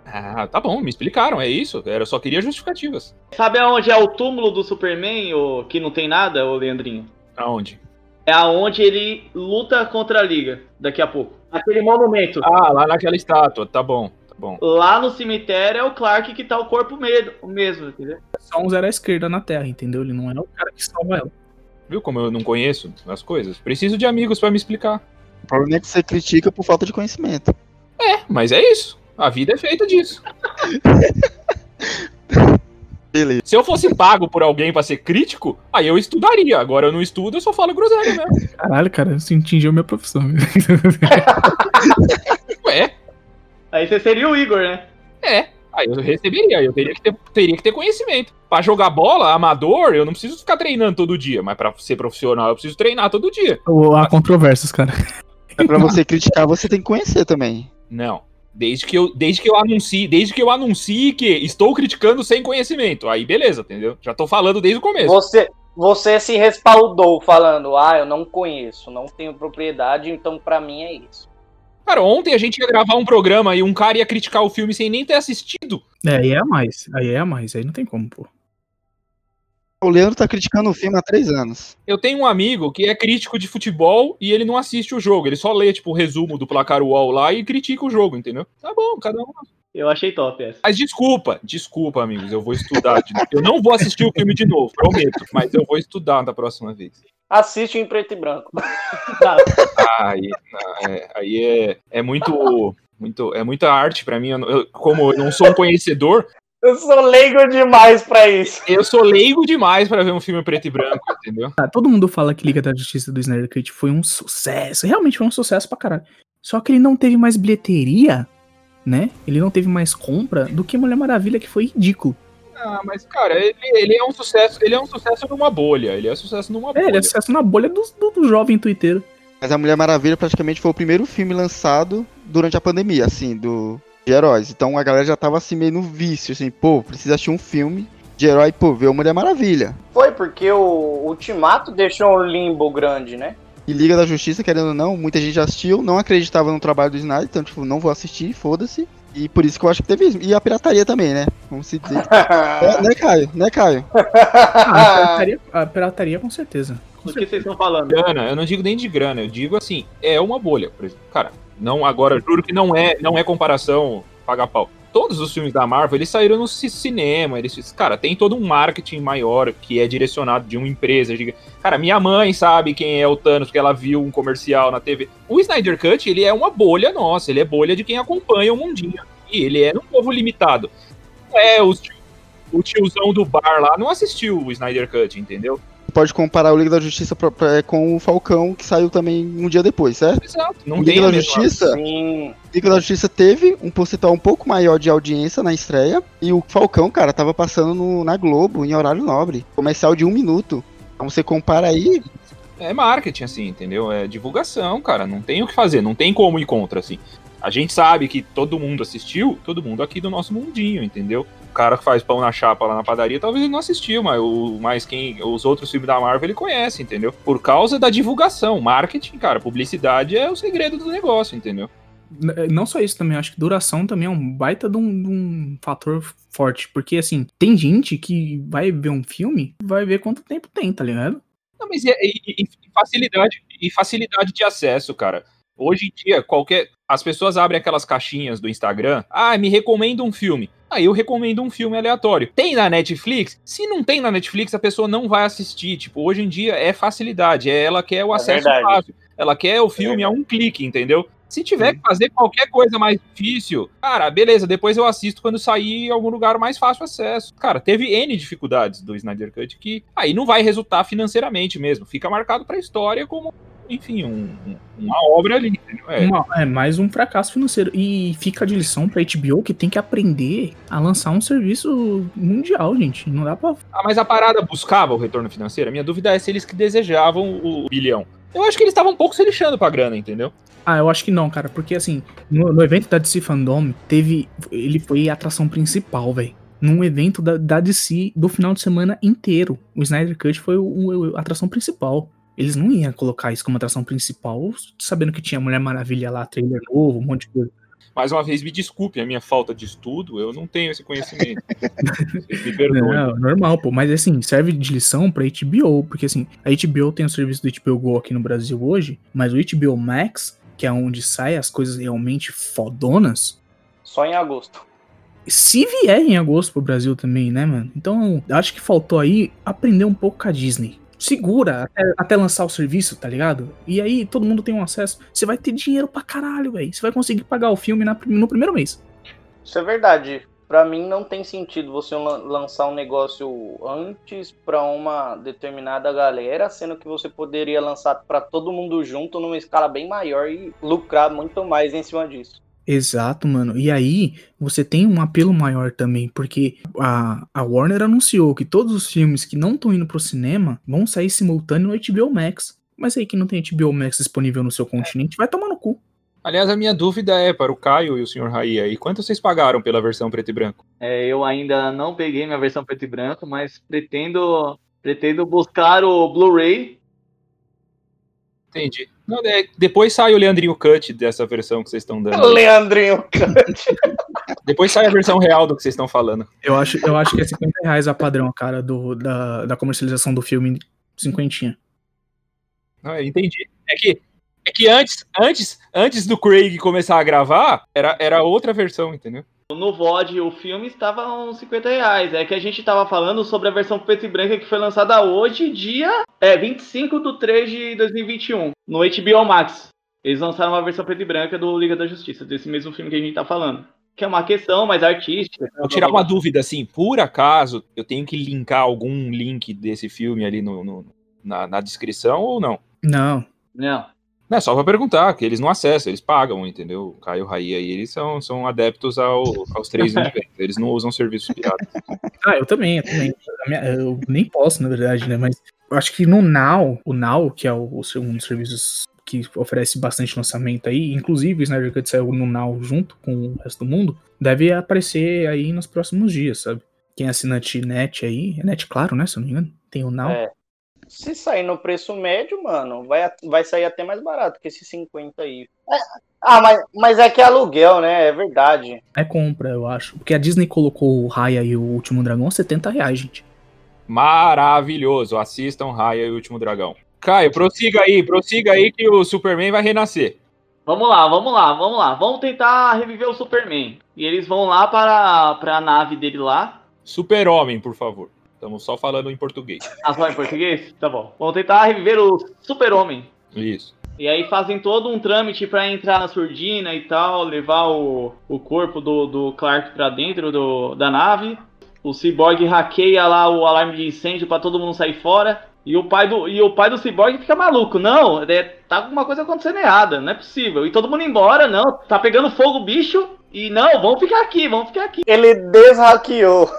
Ah, tá bom, me explicaram, é isso. Eu só queria justificativas. Sabe aonde é o túmulo do Superman, o que não tem nada, ô Leandrinho? Aonde? É aonde ele luta contra a Liga, daqui a pouco. Aquele monumento. Ah, lá naquela estátua, tá bom, tá bom. Lá no cemitério é o Clark que tá o corpo medo, mesmo, entendeu? Só um zero à esquerda na Terra, entendeu? Ele não é o cara que salva ela. Viu como eu não conheço as coisas? Preciso de amigos pra me explicar. O problema é que você critica por falta de conhecimento. Mas é isso. A vida é feita disso. Beleza. Se eu fosse pago por alguém pra ser crítico, aí eu estudaria. Agora eu não estudo, eu só falo groselha mesmo. Caralho, cara, isso atingiu minha profissão. Ué, Aí você seria o Igor, né? é. Aí eu receberia, eu teria que ter, teria que ter conhecimento. Pra jogar bola, amador, eu não preciso ficar treinando todo dia. Mas pra ser profissional, eu preciso treinar todo dia. Ou há controvérsias, cara. É pra você criticar, você tem que conhecer também. Não. Desde que, eu, desde que eu anuncie, desde que eu anuncie que estou criticando sem conhecimento. Aí beleza, entendeu? Já tô falando desde o começo. Você, você se respaldou falando, ah, eu não conheço, não tenho propriedade, então pra mim é isso. Cara, ontem a gente ia gravar um programa e um cara ia criticar o filme sem nem ter assistido. É, aí é a mais. Aí é a mais. Aí não tem como, pô. O Leandro tá criticando o filme há três anos. Eu tenho um amigo que é crítico de futebol e ele não assiste o jogo. Ele só lê, tipo, o resumo do placar UOL lá e critica o jogo, entendeu? Tá bom, cada um. Eu achei top essa. Mas desculpa, desculpa, amigos. Eu vou estudar. de novo. Eu não vou assistir o filme de novo, prometo. Mas eu vou estudar da próxima vez. Assiste em preto e branco. Ah, aí, não, é, aí é, é muito. Muito, é muita arte pra mim. Eu- como eu não sou um conhecedor, Eu sou leigo demais pra isso. eu sou leigo demais pra ver um filme preto e branco, entendeu? Ah, todo mundo fala que Liga da Justiça do Snyder Cut foi um sucesso. Realmente foi um sucesso pra caralho. Só que ele não teve mais bilheteria, né? Ele não teve mais compra do que Mulher Maravilha, que foi ridículo. Ah, mas, cara, ele, ele é um sucesso. Ele é um sucesso numa bolha. Ele é sucesso numa É, bolha. ele é sucesso na bolha do, do, do jovem twitteiro. Mas a Mulher Maravilha praticamente foi o primeiro filme lançado durante a pandemia, assim, do de heróis. Então a galera já tava assim meio no vício, assim, pô, precisa assistir um filme de herói, pô, ver a Mulher Maravilha. Foi porque o Ultimato deixou um limbo grande, né? E Liga da Justiça, querendo ou não, muita gente já assistiu, não acreditava no trabalho do Snyder, então, tipo, não vou assistir, foda-se. E por isso que eu acho que teve isso. E a pirataria também, né? Vamos se dizer. é, né, Caio? Né, Caio? Ah, a pirataria, a pirataria com certeza. Com Do que vocês estão falando? grana, eu não digo nem de grana, eu digo assim, é uma bolha. Por exemplo. Cara, não agora, juro que não é, não é comparação paga pau. Todos os filmes da Marvel, eles saíram no ci- cinema, eles, cara, tem todo um marketing maior que é direcionado de uma empresa. giga- Cara, minha mãe sabe quem é o Thanos porque ela viu um comercial na TV. O Snyder Cut, ele é uma bolha nossa, ele é bolha de quem acompanha o mundinho. E ele é um povo limitado. É os o tiozão do bar lá não assistiu o Snyder Cut, entendeu? Pode comparar o Liga da Justiça pra- pra- com o Falcão, que saiu também um dia depois, certo? Exato. Não o tem Liga a da Justiça, Sim. Liga da Justiça teve um percentual um pouco maior de audiência na estreia. E o Falcão, cara, tava passando no- na Globo, em horário nobre. Comercial de um minuto. Então você compara aí, É marketing, assim, entendeu? É divulgação, cara. Não tem o que fazer, não tem como ir contra, assim. A gente sabe que todo mundo assistiu, todo mundo aqui do nosso mundinho, entendeu? O cara que faz pão na chapa lá na padaria, talvez ele não assistiu, mas, o, mas quem os outros filmes da Marvel ele conhece, entendeu? Por causa da divulgação, marketing, cara, publicidade é o segredo do negócio, entendeu? N- Não só isso também, acho que duração também é um baita de um, de um fator forte. Porque, assim, tem gente que vai ver um filme, vai ver quanto tempo tem, tá ligado? Não, mas e, e- e- e facilidade, e facilidade de acesso, cara. Hoje em dia, qualquer. As pessoas abrem aquelas caixinhas do Instagram. Ah, me recomenda um filme. Aí eu recomendo um filme aleatório. Tem na Netflix? Se não tem na Netflix, a pessoa não vai assistir. Tipo, hoje em dia é facilidade. É, ela quer o É acesso verdade. fácil. Ela quer o filme a um clique, entendeu? Se tiver que fazer qualquer coisa mais difícil, cara, beleza, depois eu assisto quando sair em algum lugar mais fácil acesso. Cara, teve N dificuldades do Snyder Cut que aí não vai resultar financeiramente mesmo. Fica marcado pra história como, enfim, um- um- uma obra ali. É. Uma- é mais um fracasso financeiro. E fica de lição pra HBO que tem que aprender a lançar um serviço mundial, gente. Não dá pra. Ah, mas a parada buscava o retorno financeiro? A minha dúvida é se eles que desejavam o bilhão. Eu acho que eles estavam um pouco se lixando pra grana, entendeu? Ah, eu acho que não, cara. Porque, assim, no, no evento da DC Fandom, teve. Ele foi a atração principal, velho. Num evento da, da DC do final de semana inteiro. O Snyder Cut foi o, o- a atração principal. Eles não iam colocar isso como atração principal, sabendo que tinha Mulher Maravilha lá, trailer novo, um monte de coisa. Mais uma vez, me desculpe a minha falta de estudo, eu não tenho esse conhecimento. Me perdoem. Não, normal, pô. Mas assim, serve de lição pra HBO, porque assim, a HBO tem o serviço do HBO Go aqui no Brasil hoje, mas o HBO Max, que é onde sai as coisas realmente fodonas, Só em agosto. se vier em agosto pro Brasil também, né, mano? Então, acho que faltou aí aprender um pouco com a Disney. Segura até, até lançar o serviço, tá ligado? E aí todo mundo tem um acesso. Você vai ter dinheiro pra caralho, velho. Você vai conseguir pagar o filme na- no primeiro mês. Isso é verdade. Pra mim não tem sentido você lan- lançar um negócio antes pra uma determinada galera, sendo que você poderia lançar pra todo mundo junto numa escala bem maior e lucrar muito mais em cima disso. Exato, mano. E aí, você tem um apelo maior também, porque a, a Warner anunciou que todos os filmes que não estão indo pro cinema vão sair simultâneo no HBO Max. Mas aí que não tem HBO Max disponível no seu continente, vai tomar no cu. Aliás, a minha dúvida é para o Caio e o Sr. Raí aí, quanto vocês pagaram pela versão preto e branco? É, eu ainda não peguei minha versão preto e branco, mas pretendo, pretendo buscar o Blu-ray. Entendi. Não, é, depois sai o Leandrinho Cut dessa versão que vocês estão dando. Leandrinho Cante. Depois sai a versão real do que vocês estão falando. Eu acho, eu acho que é 50 reais a padrão, cara, do, da, da comercialização do filme. Cinquentinha. Ah, entendi. É que, é que antes, antes, antes do Craig começar a gravar, era, era outra versão, entendeu? No VOD, o filme estava uns 50 reais. É que a gente estava falando sobre a versão preto e branca que foi lançada hoje, dia é, 25 de 3 de 2021, no HBO Max. Eles lançaram uma versão preto e branca do Liga da Justiça, desse mesmo filme que a gente tá falando. Que é uma questão mais artística. Vou tirar uma dúvida, assim, por acaso eu tenho que linkar algum link desse filme ali no, no- na, na descrição ou não? Não. Não. Não, é só pra perguntar, que eles não acessam, eles pagam, entendeu? O Caio Raí aí, eles são, são adeptos ao, aos três universos, eles não usam serviços piratas. Ah, eu também, eu também. Eu nem posso, na verdade, né? Mas eu acho que no Now, o Now, que é o, o seu- um dos serviços que oferece bastante lançamento aí, inclusive o Snyder Cut saiu no Now junto com o resto do mundo, deve aparecer aí nos próximos dias, sabe? Quem é assinante net aí, é net claro, né? Se eu não me engano, tem o Now. É. Se sair no preço médio, mano, vai, vai sair até mais barato que esses 50 aí. É. Ah, mas, mas é que é aluguel, né? É verdade. É compra, eu acho. Porque a Disney colocou o Raya e o Último Dragão a 70 reais, gente. Maravilhoso, assistam Raya e o Último Dragão. Caio, prossiga aí, prossiga aí que o Superman vai renascer. Vamos lá, vamos lá, vamos lá. Vamos tentar reviver o Superman. E eles vão lá para, para a nave dele lá. Super-Homem, por favor. Estamos só falando em português. Ah, só em português? Tá bom. Vão tentar reviver o Super-Homem. Isso. E aí fazem todo um trâmite pra entrar na surdina e tal, levar o, o corpo do, do Clark pra dentro do, da nave. O Cyborg hackeia lá o alarme de incêndio pra todo mundo sair fora. E o pai do, e o pai do Cyborg fica maluco. Não, é, tá alguma coisa acontecendo errada, não é possível. E todo mundo embora, não, tá pegando fogo o bicho. E não, vamos ficar aqui, vamos ficar aqui. Ele deshackeou.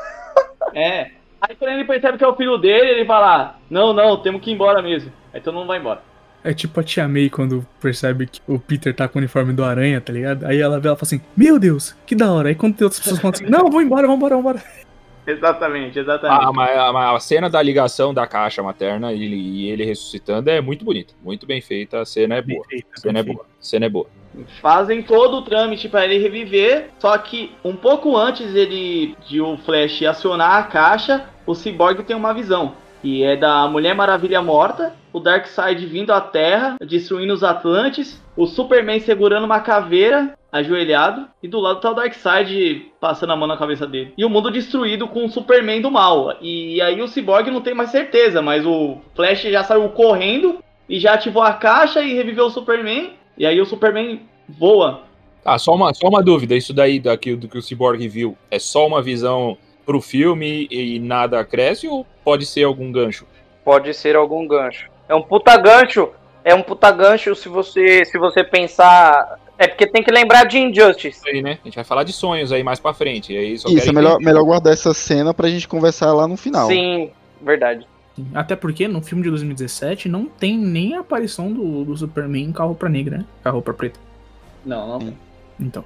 É. Aí quando ele percebe que é o filho dele, ele lá, não, não, temos que ir embora mesmo. Aí todo mundo vai embora. É tipo a tia May quando percebe que o Peter tá com o uniforme do Aranha, tá ligado? Aí ela ela fala assim, meu Deus, que da hora. Aí quando tem outras pessoas falam assim, não, vamos embora, vamos embora, vamos embora. Exatamente, exatamente. Mas, a- mas a cena da ligação da caixa materna e ele, e ele ressuscitando é muito bonita. Muito bem feita. A cena é boa. A cena é boa. A cena é boa. Fazem todo o trâmite para ele reviver, só que um pouco antes ele de o Flash acionar a caixa, o Cyborg tem uma visão. E é da Mulher Maravilha morta, o Darkseid vindo à Terra, destruindo os Atlantes, o Superman segurando uma caveira, ajoelhado, e do lado tá o Darkseid passando a mão na cabeça dele. E o mundo destruído com o Superman do mal. E aí o Cyborg não tem mais certeza, mas o Flash já saiu correndo e já ativou a caixa e reviveu o Superman. E aí o Superman voa. Ah, só uma, só uma dúvida. Isso daí daqui, do que o Cyborg viu é só uma visão pro filme e nada cresce ou pode ser algum gancho? Pode ser algum gancho. É um puta gancho. É um puta gancho se você, se você pensar. É porque tem que lembrar de Injustice. Aí, né? A gente vai falar de sonhos aí mais pra frente. Aí só Isso, é melhor, melhor guardar essa cena pra gente conversar lá no final. Sim, verdade. Até porque no filme de 2017 não tem nem a aparição do, do Superman com a roupa negra, né? Com a roupa preta. Não, não. Sim. Então.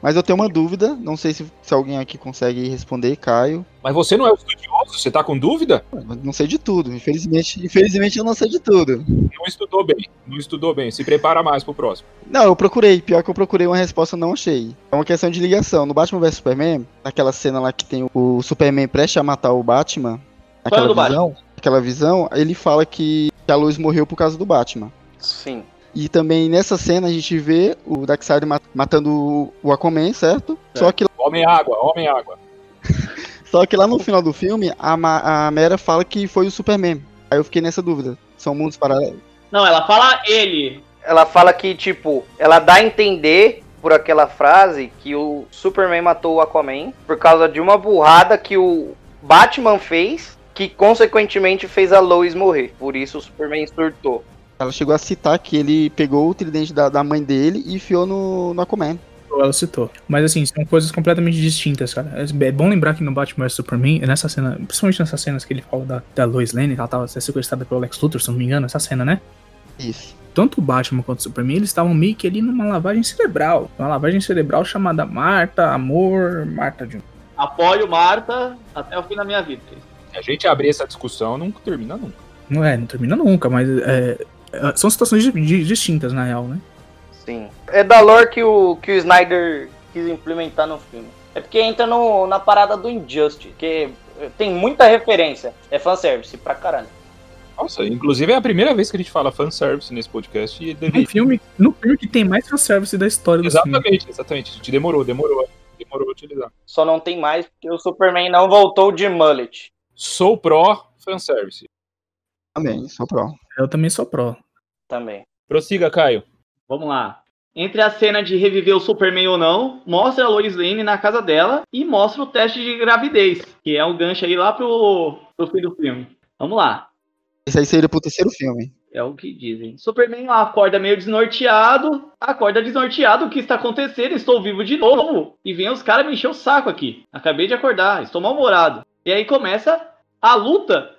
Mas eu tenho uma dúvida, não sei se, se alguém aqui consegue responder, Caio. Mas você não é o estudioso? Você tá com dúvida? Eu não sei de tudo, infelizmente. Infelizmente eu não sei de tudo. Não estudou bem. Não estudou bem. Se prepara mais pro próximo. Não, eu procurei, pior que eu procurei uma resposta não achei. É uma questão de ligação. No Batman vs Superman, naquela cena lá que tem o- Superman prestes a matar o Batman, aquela do visão, aquela visão, ele fala que a Lois morreu por causa do Batman. Sim. E também nessa cena a gente vê o Darkseid ma- matando o- Aquaman, certo? Só que, Homem-água, homem-água. só que lá no final do filme, a, Ma- a Mera fala que foi o Superman. Aí eu fiquei nessa dúvida. São mundos paralelos. Não, ela fala ele. Ela fala que, tipo, ela dá a entender por aquela frase que o Superman matou o Aquaman por causa de uma burrada que o Batman fez, que consequentemente fez a Lois morrer. Por isso o Superman surtou. Ela chegou a citar que ele pegou o tridente da, da mãe dele e enfiou no, no Aquaman. Ela citou. Mas assim, são coisas completamente distintas, cara. É bom lembrar que no Batman vs Superman, nessa cena, principalmente nessas cenas que ele fala da, da Lois Lane, que ela tava sequestrada pelo Lex Luthor, se eu não me engano, essa cena, né? Isso. Tanto o Batman quanto o Superman, eles estavam meio que ali numa lavagem cerebral. Uma lavagem cerebral chamada Marta, Amor, Marta de Apoio Marta até o fim da minha vida. Se a gente abrir essa discussão, não termina nunca. Não é, não termina nunca, mas é, é, são situações di- di- distintas, na real, né? Sim. É da lore que o, que o Snyder quis implementar no filme. É porque entra no, na parada do Injustice, que tem muita referência. É fanservice pra caralho. Nossa, inclusive é a primeira vez que a gente fala fanservice nesse podcast e No deveria. filme, no filme que tem mais fanservice da história do filme. Exatamente, exatamente. A gente demorou, demorou. Demorou a utilizar. Só não tem mais porque o Superman não voltou de mullet. Sou pró fanservice. Também, só pró. Eu também sou pró. Também. Prossiga, Caio. Vamos lá. Entre a cena de reviver o Superman ou não, mostra a Lois Lane na casa dela e mostra o teste de gravidez, que é um gancho aí lá pro, pro fim do filme. Vamos lá. Esse aí seria pro terceiro filme. É o que dizem. Superman acorda meio desnorteado. Acorda desnorteado. O que está acontecendo? Estou vivo de novo. E vem os caras me encher o saco aqui. Acabei de acordar. Estou mal-humorado. E aí começa a luta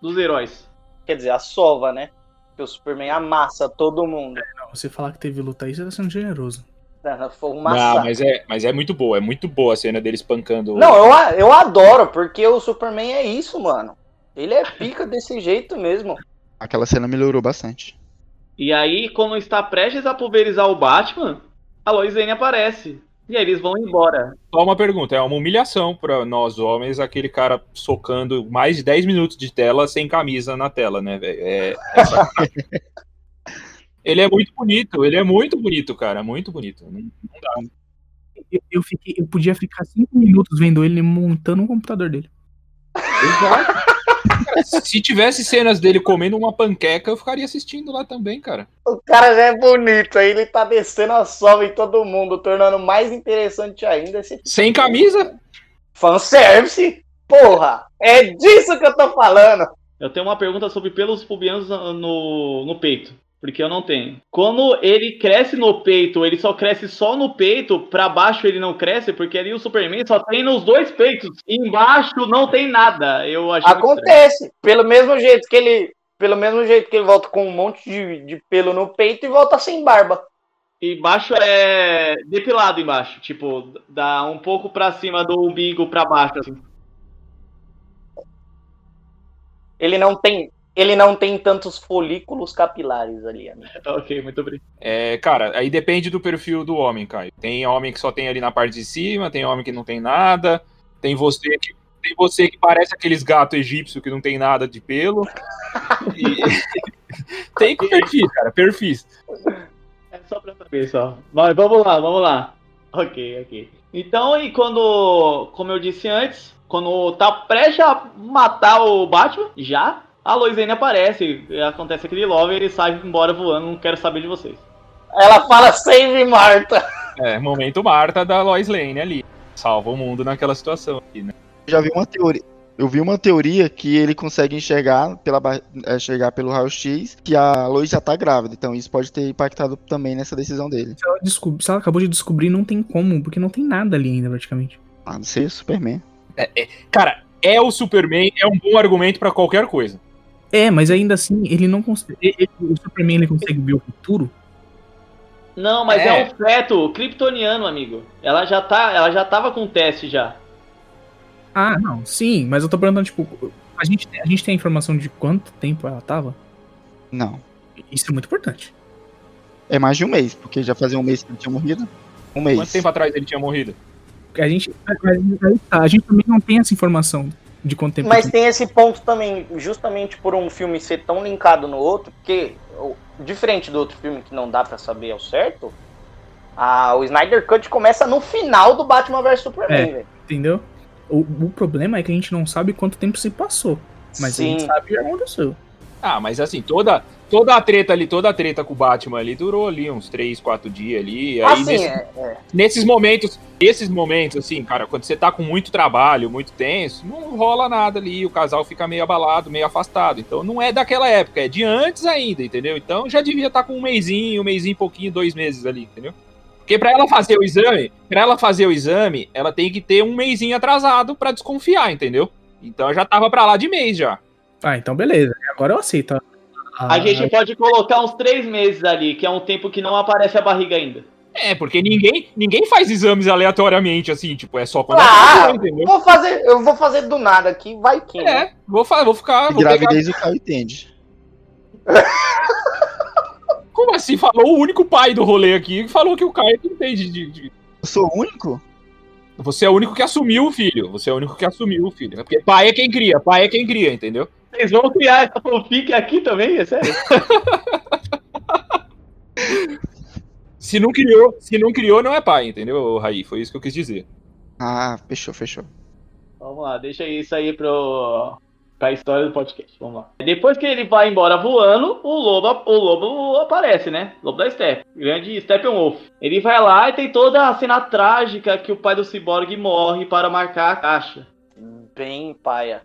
dos heróis. Quer dizer, a sova, né? Que o Superman amassa todo mundo. Não, você falar que teve luta aí, você tá sendo generoso. Foi um Não, mas é, mas é muito boa, é muito boa a cena deles pancando. Não, eu, eu adoro, porque o Superman é isso, mano. Ele é pica desse jeito mesmo. Aquela cena melhorou bastante. E aí, quando está prestes a pulverizar o Batman, a Lois Lane aparece. E aí eles vão embora. Só uma pergunta, é uma humilhação pra nós homens aquele cara socando mais de 10 minutos de tela sem camisa na tela, né, velho? É, essa- ele é muito bonito, ele é muito bonito, cara, muito bonito. Não- não dá. Eu, eu fiquei, eu podia ficar cinco minutos vendo ele montando o computador dele. Cara, Se tivesse cenas dele comendo uma panqueca, eu ficaria assistindo lá também, cara. O cara já é bonito, aí ele tá descendo a sova em todo mundo, tornando mais interessante ainda esse Sem camisa? fanservice. Porra, é disso que eu tô falando. Eu tenho uma pergunta sobre pelos pubianos no, no peito. Porque eu não tenho. Quando ele cresce no peito, ele só cresce só no peito, pra baixo ele não cresce, porque ali o Superman só tem nos dois peitos. Embaixo não tem nada. Eu achei muito estranho. Acontece. Pelo mesmo jeito que ele pelo mesmo jeito que ele volta com um monte de, de pelo no peito e volta sem barba. E embaixo é depilado embaixo, tipo, dá um pouco pra cima do umbigo pra baixo, assim. Ele não tem, ele não tem tantos folículos capilares ali, amigo. Ok, muito obrigado. É, cara, aí depende do perfil do homem, Caio. Tem homem que só tem ali na parte de cima, tem homem que não tem nada, tem você que, tem você que parece aqueles gatos egípcios que não tem nada de pelo. E- tem perfis, cara, perfis. É só pra saber só. Mas vamos lá, vamos lá. Ok, ok. Então, e quando, como eu disse antes, quando tá prestes a matar o Batman, já, a Lois Lane aparece. e Acontece aquele love e ele sai embora voando, não quero saber de vocês. Ela fala save Marta. É, momento Marta da Lois Lane ali. Salva o mundo naquela situação aqui, né? Eu já vi uma teoria. Eu vi uma teoria que ele consegue enxergar pela é, chegar pelo raio-x que a Lois já tá grávida. Então isso pode ter impactado também nessa decisão dele. Se ela, descob- se ela acabou de descobrir, não tem como, porque não tem nada ali ainda, praticamente. A não ser Superman. Cara, é o Superman, é um bom argumento pra qualquer coisa. É, mas ainda assim, ele não consegue. ele- ele- o Superman ele consegue ver o futuro? Não, mas é, É. um feto kryptoniano, amigo. Ela já tá, ela já tava com teste já. Ah, não, sim, mas eu tô perguntando, tipo, a gente, a gente tem a informação de quanto tempo ela tava? Não. Isso é muito importante. É mais de um mês, porque já fazia um mês que ele tinha morrido. Um mês. Quanto tempo atrás ele tinha morrido? A gente, a, a- a gente também não tem essa informação de quanto tempo. Mas tem esse ponto também, justamente por um filme ser tão linkado no outro, porque, o- diferente do outro filme que não dá pra saber ao certo, a, o Snyder Cut começa no final do Batman vs Superman, É. velho. Entendeu? O, o problema é que a gente não sabe quanto tempo se passou. Mas a Sim. gente sabe o que aconteceu. Ah, mas assim, toda, toda a treta ali, toda a treta com o Batman ali durou ali uns 3, 4 dias ali. Aí Assim, nesse- é, é. nesses momentos, esses momentos, assim, cara, quando você tá com muito trabalho, muito tenso, não rola nada ali, o casal fica meio abalado, meio afastado. Então não é daquela época, é de antes ainda, entendeu? Então já devia estar com um mêsinho, um mêsinho e pouquinho, dois meses ali, entendeu? Porque pra ela fazer o exame, para ela fazer o exame, ela tem que ter um mêsinho atrasado pra desconfiar, entendeu? Então já tava pra lá de mês já. Ah, então beleza. Agora eu aceito. A- A gente pode colocar uns três meses ali, que é um tempo que não aparece a barriga ainda. É, porque ninguém, ninguém faz exames aleatoriamente, assim, tipo, é só quando Ah, ela entendeu? Vou fazer, eu vou fazer do nada aqui, vai que. né? É, vou, fa- vou ficar. Vou pegar gravidez o Caio entende. Como assim? Falou o único pai do rolê aqui que falou que o Caio não entende de, de- Eu sou o único? Você é o único que assumiu o filho. Você é o único que assumiu o filho. É Porque pai é quem cria, pai é quem cria, entendeu? Vocês vão criar essa fanfic aqui também? É sério? Se não criou, se não criou, não é pai, entendeu, Raí? Foi isso que eu quis dizer. Ah, fechou, fechou. Vamos lá, deixa isso aí pro, pra história do podcast. Vamos lá. Depois que ele vai embora voando, o lobo, o lobo aparece, né? Lobo da Steppe. Grande Steppenwolf. Ele vai lá e tem toda a cena trágica que o pai do Cyborg morre para marcar a caixa. Bem paia.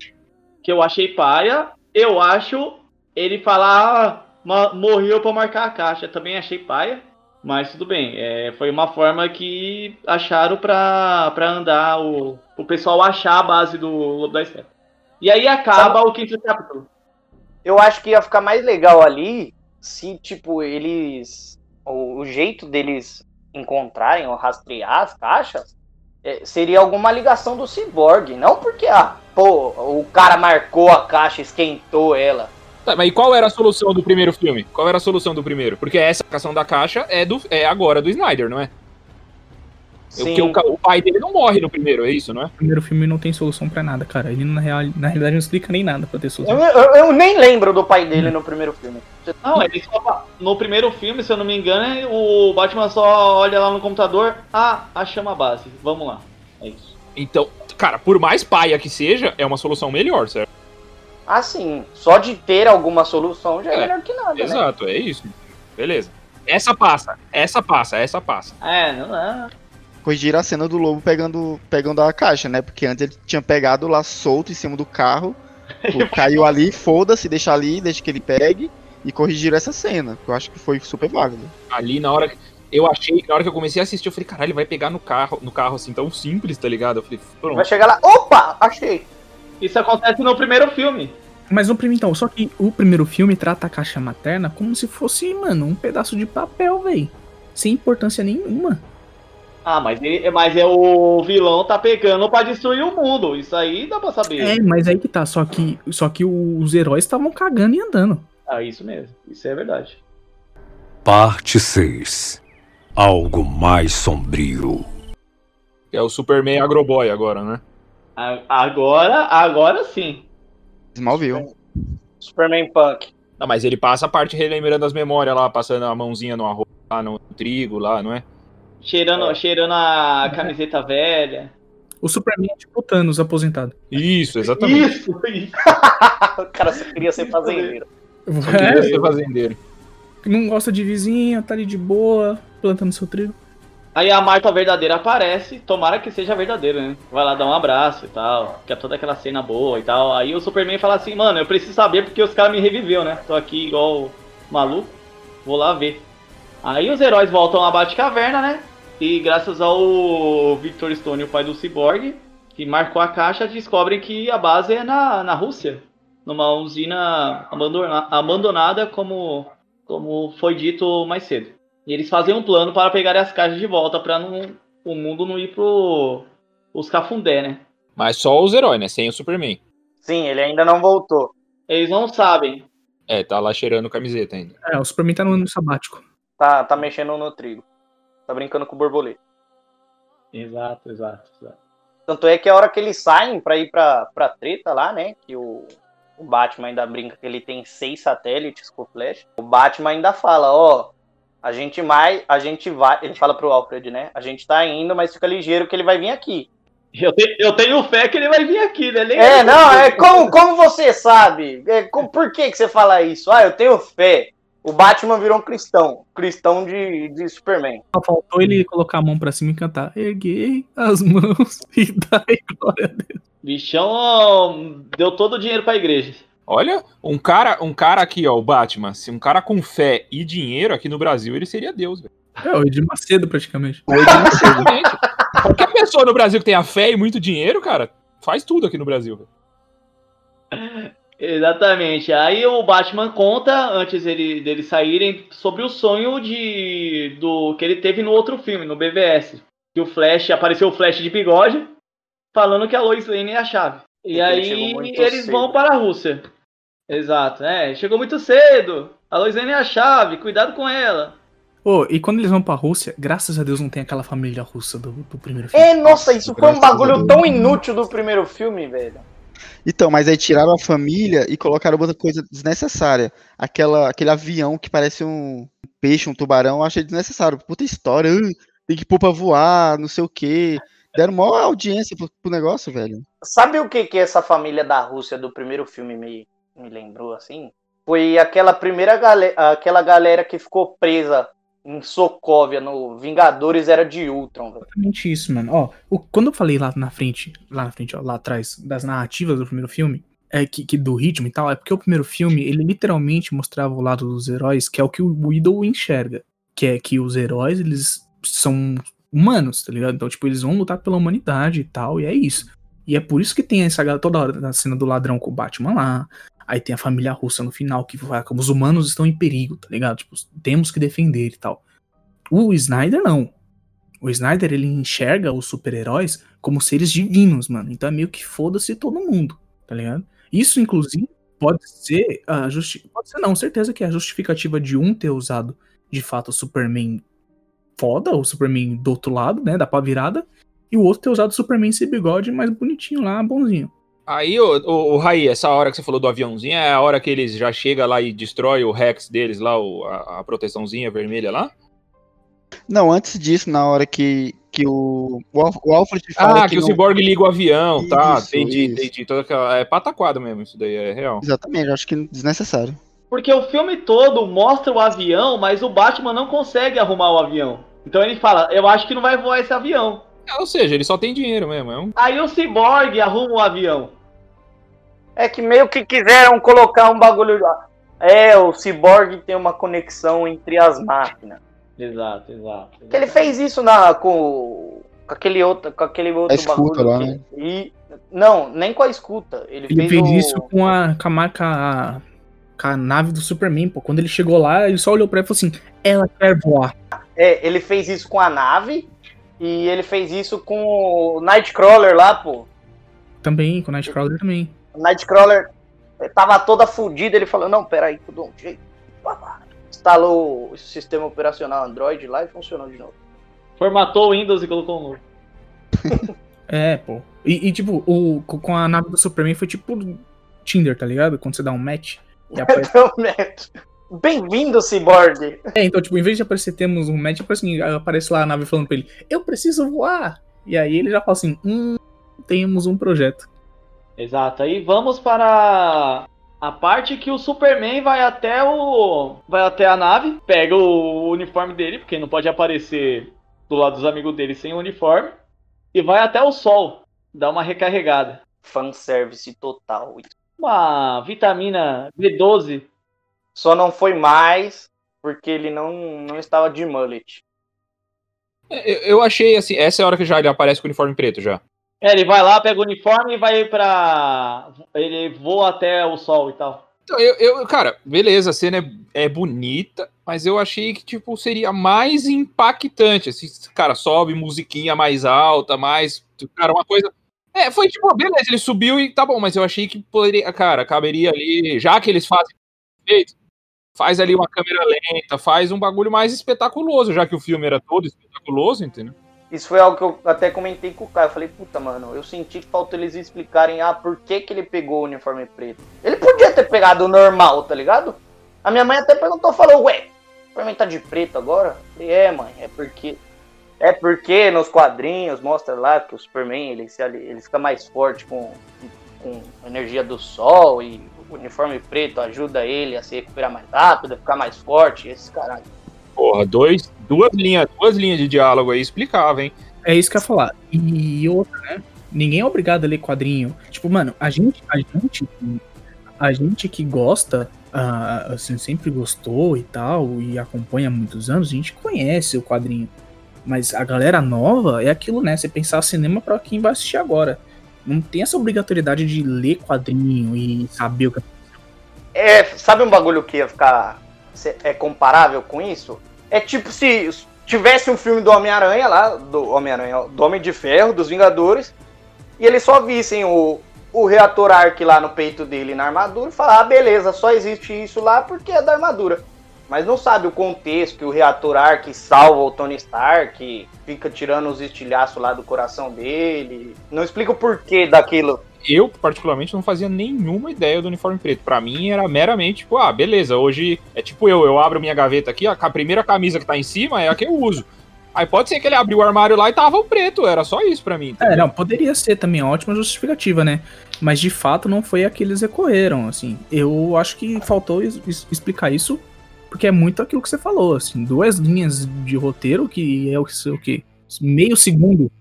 Que eu achei paia. Eu acho ele falar, ah, morreu para marcar a caixa. Também achei paia. Mas tudo bem, é, foi uma forma que acharam pra, pra andar, o, o pessoal achar a base do Lobo da Steppe. E aí acaba o quinto capítulo. Eu acho que ia ficar mais legal ali se, tipo, eles. O, o jeito deles encontrarem ou rastrear as caixas é, seria alguma ligação do Cyborg. Não porque, ah, pô, o cara marcou a caixa, esquentou ela. Tá, mas e qual era a solução do primeiro filme? Qual era a solução do primeiro? Porque essa questão da caixa é, do, é agora do Snyder, não é? Porque o, ca- o pai dele não morre no primeiro, é isso, não é? O primeiro filme não tem solução pra nada, cara. Ele na, real, na realidade não explica nem nada pra ter Eu, solução. eu- eu nem lembro do pai dele no primeiro filme. Não, ele só, no primeiro filme, se eu não me engano, o Batman só olha lá no computador, ah, achamos a base, vamos lá. É isso. Então, cara, por mais paia que seja, é uma solução melhor, certo? Assim, só de ter alguma solução já é, É, melhor que nada, né? Exato, é isso. Beleza. Essa passa, essa passa, essa passa. É, não é. Corrigir a cena do lobo pegando, pegando a caixa, né? Porque antes ele tinha pegado lá solto em cima do carro. caiu ali, foda-se, deixa ali, deixa que ele pegue. E corrigiram essa cena, que eu acho que foi super válido. Ali na hora que. Eu achei, na hora que eu comecei a assistir, eu falei, caralho, ele vai pegar no carro, no carro assim, tão simples, tá ligado? Eu falei, Vai pronto. chegar lá, opa, achei. Isso acontece no primeiro filme. Mas no primeiro, então, só que o primeiro filme trata a caixa materna como se fosse, mano, um pedaço de papel, velho. Sem importância nenhuma. Ah, mas, ele, mas é o vilão tá pegando pra destruir o mundo. Isso aí dá pra saber. É, mas aí que tá. Só que, só que os heróis estavam cagando e andando. Ah, isso mesmo. Isso é verdade. Parte 6 Algo mais sombrio. É o Superman Agroboy agora, né? Agora, agora sim. Smallville. Superman Punk. Não, mas ele passa a parte relembrando as memórias lá, passando a mãozinha no arroz, lá no trigo, lá, não é? Cheirando, cheirando a camiseta velha. O Superman é tipo Thanos aposentado. Isso, exatamente. Isso, isso. o cara só queria ser fazendeiro. Queria É, ser fazendeiro. não gosta de vizinha, tá ali de boa, plantando seu trigo. Aí a Marta verdadeira aparece, tomara que seja verdadeira, né? Vai lá dar um abraço e tal, que é toda aquela cena boa e tal. Aí o Superman fala assim, mano, eu preciso saber porque os caras me reviveu, né? Tô aqui igual maluco, vou lá ver. Aí os heróis voltam à Batcaverna, né? E graças ao Victor Stone, o pai do Cyborg, que marcou a caixa, descobrem que a base é na, na Rússia. Numa usina abandona- abandonada, como, como foi dito mais cedo. E eles fazem um plano para pegarem as caixas de volta para não, o mundo não ir pro os cafundé, né? Mas só os heróis, né? Sem o Superman. Sim, ele ainda não voltou. Eles não sabem. É, tá lá cheirando camiseta ainda. É, o Superman tá no ano sabático. Tá, tá mexendo no trigo. Tá brincando com o borboleta. Exato, exato, exato. Tanto é que a hora que eles saem pra ir pra, pra treta lá, né? Que o, o Batman ainda brinca que ele tem seis satélites com o Flash. O Batman ainda fala, ó, a gente mais, a gente vai. Ele fala pro Alfred, né? A gente tá indo, mas fica ligeiro que ele vai vir aqui. Eu, te- eu tenho fé que ele vai vir aqui, né? Nem É, não, é como, como você sabe? É, por que, que você fala isso? Ah, eu tenho fé. O Batman virou um cristão. Cristão de, de Superman. Só faltou ele colocar a mão pra cima e cantar. Erguei as mãos e dai glória a Deus. Bichão deu todo o dinheiro pra igreja. Olha, um cara, um cara aqui, ó, o Batman, se um cara com fé e dinheiro aqui no Brasil, ele seria Deus, velho. É, o Edir Macedo praticamente. O Edir Macedo. Qualquer pessoa no Brasil que tenha fé e muito dinheiro, cara, faz tudo aqui no Brasil. velho. Exatamente. Aí o Batman conta, antes dele, deles saírem, sobre o sonho de do que ele teve no outro filme, no BVS. Que o Flash, apareceu o Flash de bigode, falando que a Lois Lane é a chave. E, ele aí eles cedo. vão para a Rússia. Exato, é. Chegou muito cedo. A Lois Lane é a chave, cuidado com ela. Pô, e quando eles vão pra Rússia, graças a Deus não tem aquela família russa do, do primeiro filme. É, nossa, isso foi um Graças bagulho tão inútil do primeiro filme, velho. Então, mas aí tiraram a família e colocaram outra coisa desnecessária. Aquela, aquele avião que parece um peixe, um tubarão, eu achei desnecessário. Puta história, tem que pôr pra voar, não sei o quê. Deram maior audiência pro, pro negócio, velho. Sabe o que que essa família da Rússia do primeiro filme me, me lembrou assim? Foi aquela primeira galera, aquela galera que ficou presa em Sokovia no Vingadores Era de Ultron. Exatamente isso, mano. Ó, o- quando eu falei lá na frente, lá na frente, ó, lá atrás, das narrativas do primeiro filme, é que, que do ritmo e tal, é porque o primeiro filme, ele literalmente mostrava o lado dos heróis, que é o que o Widow enxerga. Que é que os heróis, eles são humanos, tá ligado? Então, tipo, eles vão lutar pela humanidade e tal, e é isso. E é por isso que tem essa toda hora na cena do ladrão com o Batman lá. Aí tem a família russa no final, que vai, como os humanos estão em perigo, tá ligado? Tipo, temos que defender e tal. O Snyder não. O Snyder, ele enxerga os super-heróis como seres divinos, mano. Então é meio que foda-se todo mundo, tá ligado? Isso, inclusive, pode ser a justi... Pode ser não, certeza que é a justificativa de um ter usado, de fato, o Superman foda, o Superman do outro lado, né, da pá virada, e o outro ter usado o Superman sem bigode mais bonitinho lá, bonzinho. Aí, ô, ô, ô Raí, essa hora que você falou do aviãozinho é a hora que eles já chegam lá e destrói o Rex deles lá, o- a, a proteçãozinha vermelha lá? Não, antes disso, na hora que, que o, o, Al- o Alfred fala Ah, que, o não- Cyborg liga o avião, tá? Isso, entendi, isso. entendi. Toda aquela, é pataquada mesmo, isso daí é real. Exatamente, eu acho que desnecessário. Porque o filme todo mostra o avião, mas o Batman não consegue arrumar o avião. Então ele fala, eu acho que não vai voar esse avião. É, ou seja, ele só tem dinheiro mesmo. É um... Aí o Cyborg arruma o avião. É que meio que quiseram colocar um bagulho. É, o Cyborg tem uma conexão entre as máquinas. Exato, exato. Que ele fez isso na, com o Com aquele outro, com aquele outro A escuta bagulho. lá, que- né? E, não, nem com a escuta. Ele, Ele fez, fez o... isso com a, com a marca. Com a nave do Superman, pô. Quando ele chegou lá, ele só olhou pra ela e falou assim: ela quer voar. É, ele fez isso com a nave. E ele fez isso com o Nightcrawler lá, pô. Também, com o Nightcrawler também. O Nightcrawler tava toda fudida. Ele falou: Não, peraí, que eu dou um jeito. Instalou o sistema operacional Android lá e funcionou de novo. Formatou o Windows e colocou um novo. É, pô. E, e, tipo, o, co- com a nave do Superman foi tipo Tinder, tá ligado? Quando você dá um match. E aparece... Prometo. Bem-vindo, Cyborg! é, então, tipo, em vez de aparecer temos um match, aparece, assim, aparece lá a nave falando pra ele, eu preciso voar. E aí ele já fala assim, hum, temos um projeto. Exato. Aí vamos para a parte que o Superman vai até o. vai até a nave, pega o uniforme dele, porque não pode aparecer do lado dos amigos dele sem o uniforme, e vai até o sol, dá uma recarregada. Fanservice total. Uma vitamina B12. Só não foi mais porque ele não, não estava de mullet. Eu, eu achei assim, essa é a hora que já ele aparece com o uniforme preto já. É, ele vai lá, pega o uniforme e vai pra. Ele voa até o sol e tal. Então, eu, eu- cara, beleza, a cena é, é bonita, mas eu achei que, tipo, seria mais impactante, assim, cara, sobe musiquinha mais alta, mais, cara, uma coisa... É, foi tipo, beleza, ele subiu e tá bom, mas eu achei que poderia, cara, caberia ali, já que eles fazem feito, faz ali uma câmera lenta, faz um bagulho mais espetaculoso, já que o filme era todo espetaculoso, entendeu? Isso foi algo que eu até comentei com o Caio. Eu falei, puta, mano, eu senti que faltou eles explicarem ah, por que, que ele pegou o uniforme preto. Ele podia ter pegado o normal, tá ligado? A minha mãe até perguntou, falou, ué, o Superman tá de preto agora? Eu falei, é, mãe, é porque. É porque nos quadrinhos mostra lá que o Superman ele, ele fica mais forte com, com energia do sol e o uniforme preto ajuda ele a se recuperar mais rápido, a ficar mais forte, esses caralho. Porra, dois, duas linhas, duas linhas de diálogo aí explicava, hein? É isso que eu ia falar. E outra, né? Ninguém é obrigado a ler quadrinho. Tipo, mano, a gente, a gente, a gente que gosta, ah, assim, sempre gostou e tal, e acompanha há muitos anos, a gente conhece o quadrinho. Mas a galera nova é aquilo, né? Você pensar cinema pra quem vai assistir agora. Não tem essa obrigatoriedade de ler quadrinho e saber o que. É, sabe um bagulho que ia ficar é comparável com isso? É tipo se tivesse um filme do Homem-Aranha lá, do Homem-Aranha, do Homem de Ferro, dos Vingadores, e eles só vissem o, o reator Arc lá no peito dele na armadura e falar, ah, beleza, só existe isso lá porque é da armadura. Mas não sabe o contexto que o reator Arc salva o Tony Stark, fica tirando os estilhaços lá do coração dele. Não explica o porquê daquilo. eu, particularmente, não fazia nenhuma ideia do uniforme preto. Pra mim, era meramente, tipo, ah, beleza, hoje é tipo eu, eu abro minha gaveta aqui, a primeira camisa que tá em cima é a que eu uso. Aí pode ser que ele abriu o armário lá e tava o preto, era só isso pra mim. É, não, poderia ser também ótima justificativa, né? Mas de fato não foi a que eles recorreram, assim. Eu acho que faltou explicar isso, porque é muito aquilo que você falou, assim, duas linhas de roteiro que é o que o quê? Meio segundo,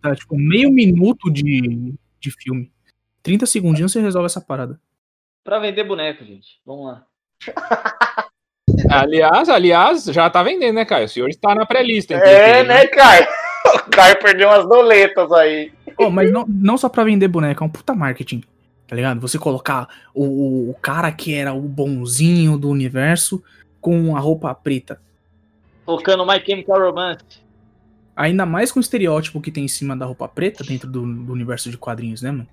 tá? Tipo, meio minuto de, de filme. 30 segundinhos você resolve essa parada. Pra vender boneco, gente. Vamos lá. Aliás, aliás, já tá vendendo, né, Caio? O senhor está na pré-lista. É, inclusive. né, Caio? O Caio perdeu umas doletas aí. Oh, mas não, não só pra vender boneco, é um puta marketing. Tá ligado? Você colocar o, o cara que era o bonzinho do universo com a roupa preta. Tocando My Chemical Romance. Ainda mais com o estereótipo que tem em cima da roupa preta dentro do, do universo de quadrinhos, né, mano?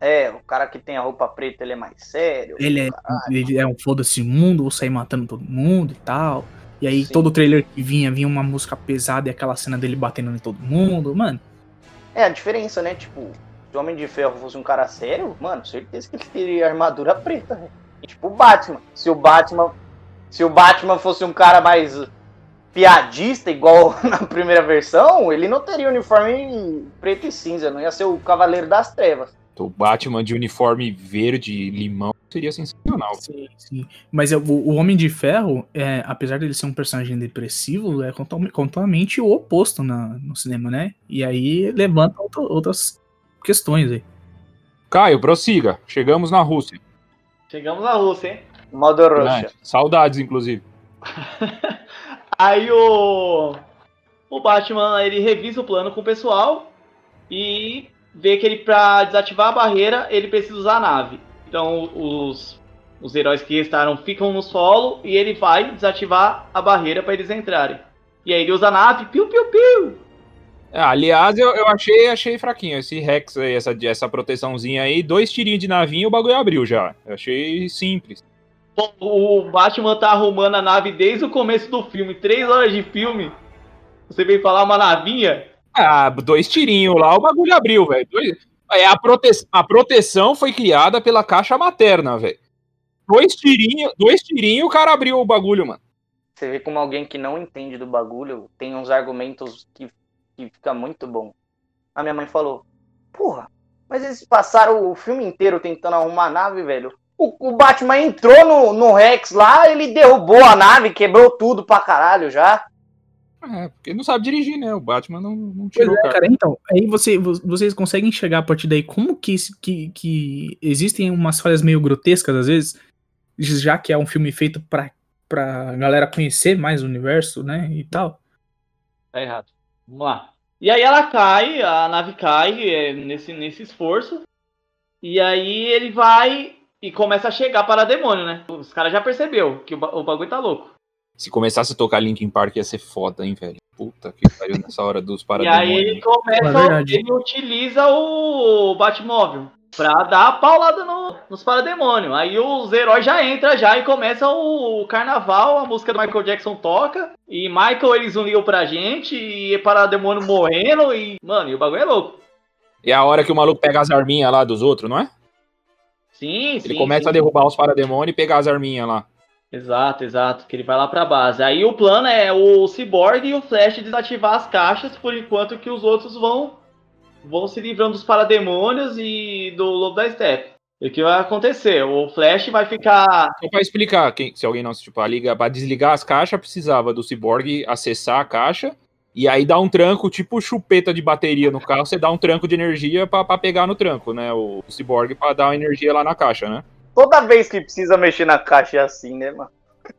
É, o cara que tem a roupa preta, ele é mais sério. Ele é, ele é um foda-se mundo, vou sair matando todo mundo e tal. E aí Sim. todo trailer que vinha, vinha uma música pesada e aquela cena dele batendo em todo mundo. Mano, É, a diferença, né? Tipo, se o Homem de Ferro fosse um cara sério, mano, certeza que ele teria armadura preta, né? E, tipo, o Batman. Se o Batman. Se o Batman fosse um cara mais piadista, igual na primeira versão, ele não teria uniforme preto e cinza, não ia ser o Cavaleiro das Trevas. O Batman de uniforme verde limão seria sensacional. sim, sim. Mas o, o Homem de Ferro, é, apesar dele ser um personagem depressivo, é totalmente o oposto na, no cinema, né? E aí levanta outra- outras questões aí. Caio, prossiga. Chegamos na Rússia. Chegamos na Rússia, hein? Russia. Verdade. Saudades, inclusive. Aí o. o Batman ele revisa o plano com o pessoal e vê que ele para desativar a barreira ele precisa usar a nave. Então os, os heróis que restaram ficam no solo e ele vai desativar a barreira para eles entrarem. E aí ele usa a nave, piu piu piu. É, aliás, eu, eu achei, achei fraquinho esse Rex aí, essa, essa proteçãozinha aí, dois tirinhos de navinha o bagulho abriu já. Eu achei simples. Pô, O Batman tá arrumando a nave desde o começo do filme, três horas de filme. Você veio falar uma navinha? Ah, dois tirinhos lá, o bagulho abriu, velho. Dois- É, a, prote... a proteção foi criada pela caixa materna, velho. Dois tirinhos, dois tirinhos, o cara abriu o bagulho, mano. Você vê como alguém que não entende do bagulho tem uns argumentos que, que fica muito bom. A minha mãe falou, porra, mas eles passaram o filme inteiro tentando arrumar a nave, velho. O, o Batman entrou no, no Rex lá, ele derrubou a nave, quebrou tudo pra caralho já. É, porque não sabe dirigir, né? O Batman não, não Pois tirou, é, cara. então, aí você, vo- vocês conseguem enxergar a partir daí como que, que, que existem umas falhas meio grotescas, às vezes, já que é um filme feito pra, pra galera conhecer mais o universo, né, e tal. Tá errado. Vamos lá. E aí ela cai, a nave cai é, nesse, nesse esforço. E aí ele vai e começa a chegar para demônio, né? Os caras já percebeu que o, o bagulho tá louco. Se começasse a tocar Linkin Park ia ser foda, hein, velho. Puta que pariu nessa hora dos E aí ele parademônios. começa, É ele utiliza o Batmóvel pra dar a paulada no, nos parademônios. Aí os heróis já entram já e começa o carnaval, a música do Michael Jackson toca. E Michael eles uniam pra gente e parademônio morrendo e, mano, e o bagulho é louco. E é a hora que o maluco pega as arminhas lá dos outros, não é? Sim, sim. Ele começa sim. a derrubar os parademônios e pegar as arminhas lá. Exato, exato. Que ele vai lá pra base. Aí o plano é o Cyborg e o Flash desativar as caixas, por enquanto que os outros vão vão se livrando dos parademônios e do Lobo da Steppe. E o que vai acontecer? O Flash vai ficar. Só pra explicar, quem- se alguém não assistiu a liga, pra desligar as caixas, precisava do Cyborg acessar a caixa e aí dar um tranco, tipo chupeta de bateria no carro, você dá um tranco de energia pra, pra pegar no tranco, né? O Cyborg pra dar uma energia lá na caixa, né? Toda vez que precisa mexer na caixa é assim, né, mano?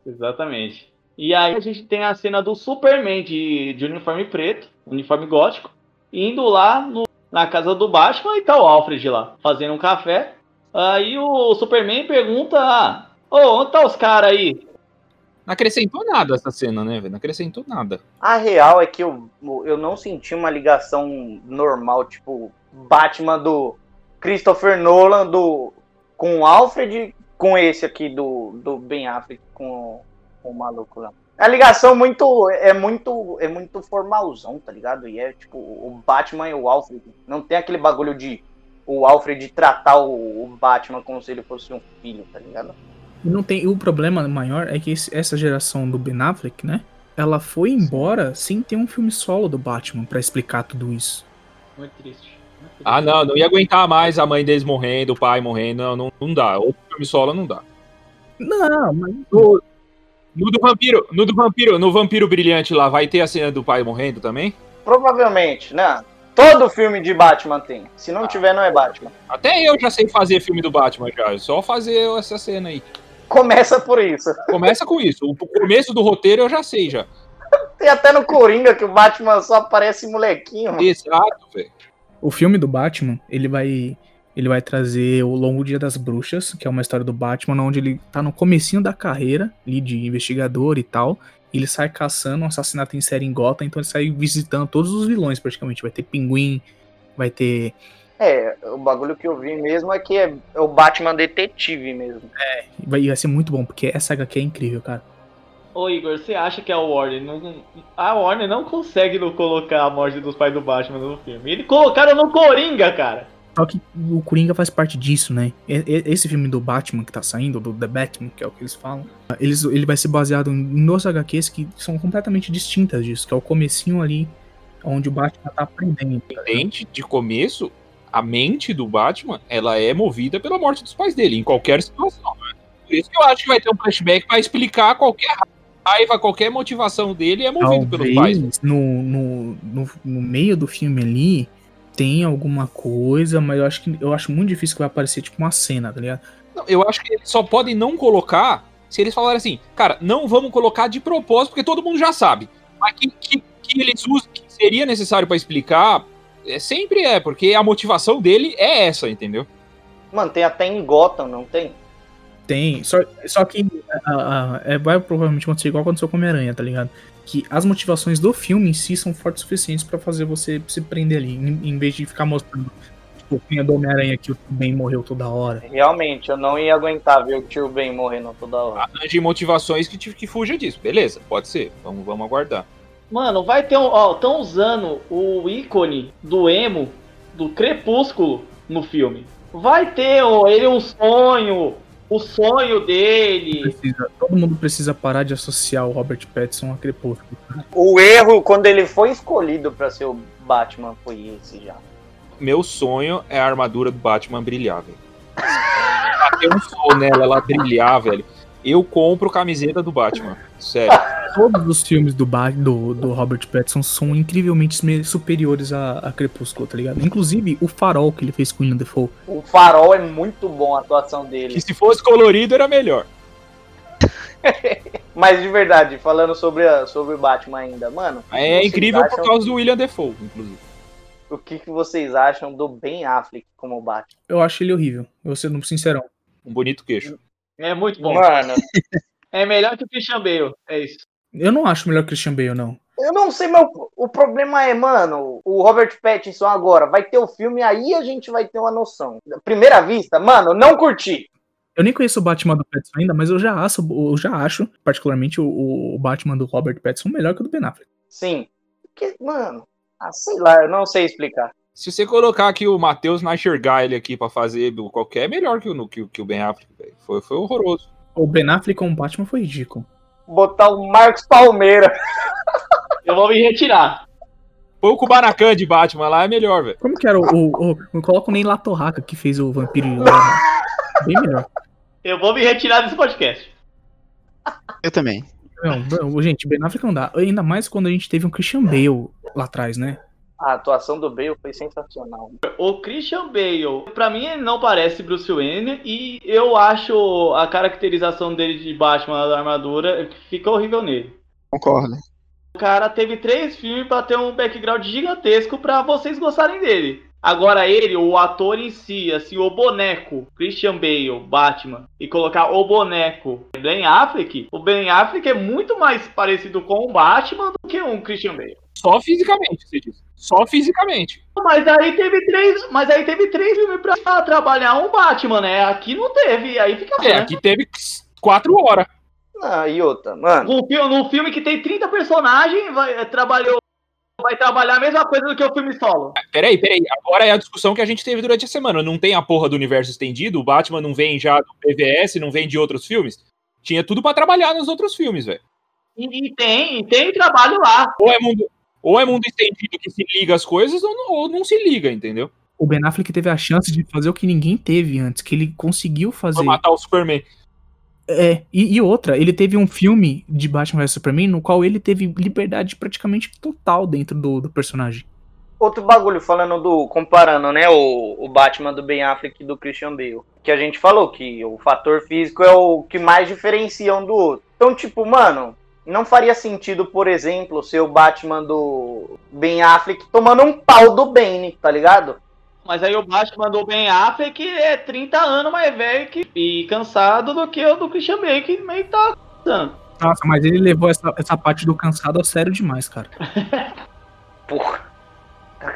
Exatamente. E aí a gente tem a cena do Superman de, de uniforme preto, uniforme gótico, indo lá no- na casa do Batman e tá o Alfred lá, fazendo um café. Aí o Superman pergunta: ah, Ô, onde tá os caras aí? Não acrescentou nada essa cena, né, velho? Não acrescentou nada. A real é que eu, eu não senti uma ligação normal, tipo, Batman do Christopher Nolan do, com o Alfred com esse aqui do, do Ben Affleck com, com o maluco lá. A ligação muito é muito é muito formalzão, tá ligado? E é tipo o Batman e o Alfred. Não tem aquele bagulho de o Alfred tratar o, o Batman como se ele fosse um filho, tá ligado? E não tem, e o problema maior é que esse- essa geração do Ben Affleck, né, ela foi embora sem ter um filme solo do Batman pra explicar tudo isso. Muito triste. muito triste. Ah, não, não ia aguentar mais a mãe deles morrendo, o pai morrendo, não, não, não dá. Outro filme solo não dá. Não, mas No, no do vampiro, no do vampiro, no vampiro brilhante lá, vai ter a cena do pai morrendo também? Provavelmente, né? Todo filme de Batman tem. Se não tiver, não é Batman. Até eu já sei fazer filme do Batman já, é só fazer essa cena aí. Começa por isso. Começa com isso. O começo do roteiro eu já sei já. Tem até no Coringa que o Batman só aparece molequinho. mano. Exato, velho. o filme do Batman, ele vai ele vai trazer o Longo Dia das Bruxas, que é uma história do Batman onde ele tá no comecinho da carreira, ali de investigador e tal. e Ele sai caçando um assassinato em série em Gotham, então ele sai visitando todos os vilões praticamente. Vai ter Pinguim, vai ter É, o bagulho que eu vi mesmo é que é é o Batman detetive mesmo. vai, vai ser muito bom, porque essa HQ é incrível, cara. Ô Igor, você acha que a Warner não. A Warner não consegue não colocar a morte dos pais do Batman no filme. Eles colocaram no Coringa, cara. Só que o Coringa faz parte disso, né? Esse filme do Batman que tá saindo, do The Batman, que é o que eles falam, eles, ele vai ser baseado em duas HQs que são completamente distintas disso, que é o comecinho ali, onde o Batman tá aprendendo. Independente de começo, a mente do Batman, ela é movida pela morte dos pais dele, em qualquer situação. Né? Por isso que eu acho que vai ter um flashback pra explicar qualquer raiva, qualquer motivação dele é movido pelos pais. Talvez no, no, no, no meio do filme ali tem alguma coisa, mas eu acho que eu acho muito difícil que vai aparecer tipo uma cena, tá ligado? Não, eu acho que eles só podem não colocar se eles falarem assim, cara, não vamos colocar de propósito, porque todo mundo já sabe. Mas que, que, que eles usam, que seria necessário pra explicar, é, sempre é, porque a motivação dele é essa, entendeu? Mano, tem até em Gotham, não tem? Tem, só, só que ah, é, vai provavelmente acontecer igual aconteceu com Homem-Aranha, tá ligado? Que as motivações do filme em si são fortes o suficientes pra fazer você se prender ali, em, em vez de ficar mostrando tipo, quem é do Homem-Aranha que o Ben morreu toda hora. Realmente, eu não ia aguentar ver o tio Ben morrendo toda hora. Arranje motivações que, te- que fuja disso. Beleza, pode ser. Vamos, vamos aguardar. Mano, vai ter um. Ó, estão usando o ícone do emo, do Crepúsculo, no filme. Vai ter ó, ele um sonho, o sonho dele. Precisa- todo mundo precisa parar de associar o Robert Pattinson a Crepúsculo. O erro, quando ele foi escolhido pra ser o Batman, foi esse já. Meu sonho é a armadura do Batman brilhar, velho. Bater um sol nela, ela brilhar, velho. Eu compro camiseta do Batman. Sério. Todos os filmes do, Ba- do, do Robert Pattinson são incrivelmente me- superiores a, a Crepúsculo, tá ligado? Inclusive o farol que ele fez com o William Defoe. O farol é muito bom a atuação dele. Que se fosse colorido era melhor. Mas de verdade, falando sobre, a, sobre o Batman ainda, mano. É incrível por acham- causa do William Defoe, inclusive. O que, que vocês acham do Ben Affleck como Batman? Eu acho ele horrível, eu vou ser sincerão. Um bonito queixo. É muito bom. Mano, É melhor que o Christian Bale. É isso. Eu não acho melhor que Christian Bale, não. eu não sei, mas o, o problema é, mano, o Robert Pattinson agora vai ter o filme, aí a gente vai ter uma noção. Primeira vista, mano, não curti. Eu nem conheço o Batman do Pattinson ainda, mas eu já acho, eu já acho particularmente, o, o Batman do Robert Pattinson melhor que o do Ben Affleck. Sim. Porque, mano, ah, sei lá, eu não sei explicar. Se você colocar aqui o Matheus Nachergaile aqui pra fazer qualquer, é melhor que o, que, o- que o Ben Affleck, velho. Foi, foi horroroso. O Ben Affleck como Batman foi ridículo. Botar o Marcos Palmeira. Eu vou me retirar. Põe o Kubanacan de Batman lá, é melhor, velho. Como que era o. o, o eu coloco nem Latorraca que fez o vampiro. e o- Bem melhor. Eu vou me retirar desse podcast. Eu também. Não, não, gente, Ben Affleck não dá. Ainda mais quando a gente teve um Christian Bale lá atrás, né? A atuação do Bale foi sensacional. O Christian Bale, pra mim, ele não parece Bruce Wayne e eu acho a caracterização dele de Batman da armadura fica horrível nele. Concordo. O cara teve três filmes pra ter um background gigantesco pra vocês gostarem dele. Agora ele, o ator em si, assim, o boneco, Christian Bale, Batman, e colocar o boneco Ben Affleck, o Ben Affleck é muito mais parecido com o Batman do que um Christian Bale. Só fisicamente, você diz. Só fisicamente. Mas aí teve três, mas aí teve três filmes pra trabalhar um Batman, né? Aqui não teve, aí fica É, né? aqui teve quatro horas. Ah, e outra, mano. Um filme, num filme que tem 30 personagens, vai, trabalhou, vai trabalhar a mesma coisa do que o filme solo. Peraí, peraí. Agora é a discussão que a gente teve durante a semana. Não tem a porra do universo estendido? O Batman não vem já do PVS, não vem de outros filmes? Tinha tudo pra trabalhar nos outros filmes, velho. E, e tem, e tem trabalho lá. Ou é mundo, ou é mundo estendido que se liga as coisas, ou não, ou não se liga, entendeu? O Ben Affleck teve a chance de fazer o que ninguém teve antes, que ele conseguiu fazer. Pra matar o Superman. É, e, e outra, ele teve um filme de Batman vs Superman no qual ele teve liberdade praticamente total dentro do, do personagem. Outro bagulho, falando do. Comparando, né, o, o Batman do Ben Affleck e do Christian Bale. Que a gente falou que o fator físico é o que mais diferencia um do outro. Então, tipo, mano, não faria sentido, por exemplo, ser o Batman do Ben Affleck tomando um pau do Bane, tá ligado? Mas aí o Batman do Ben Affleck é 30 anos mais velho que, e cansado do que o do Christian Bale, que meio que tá cansando. Nossa, mas ele levou essa, essa parte do cansado a sério demais, cara. Porra.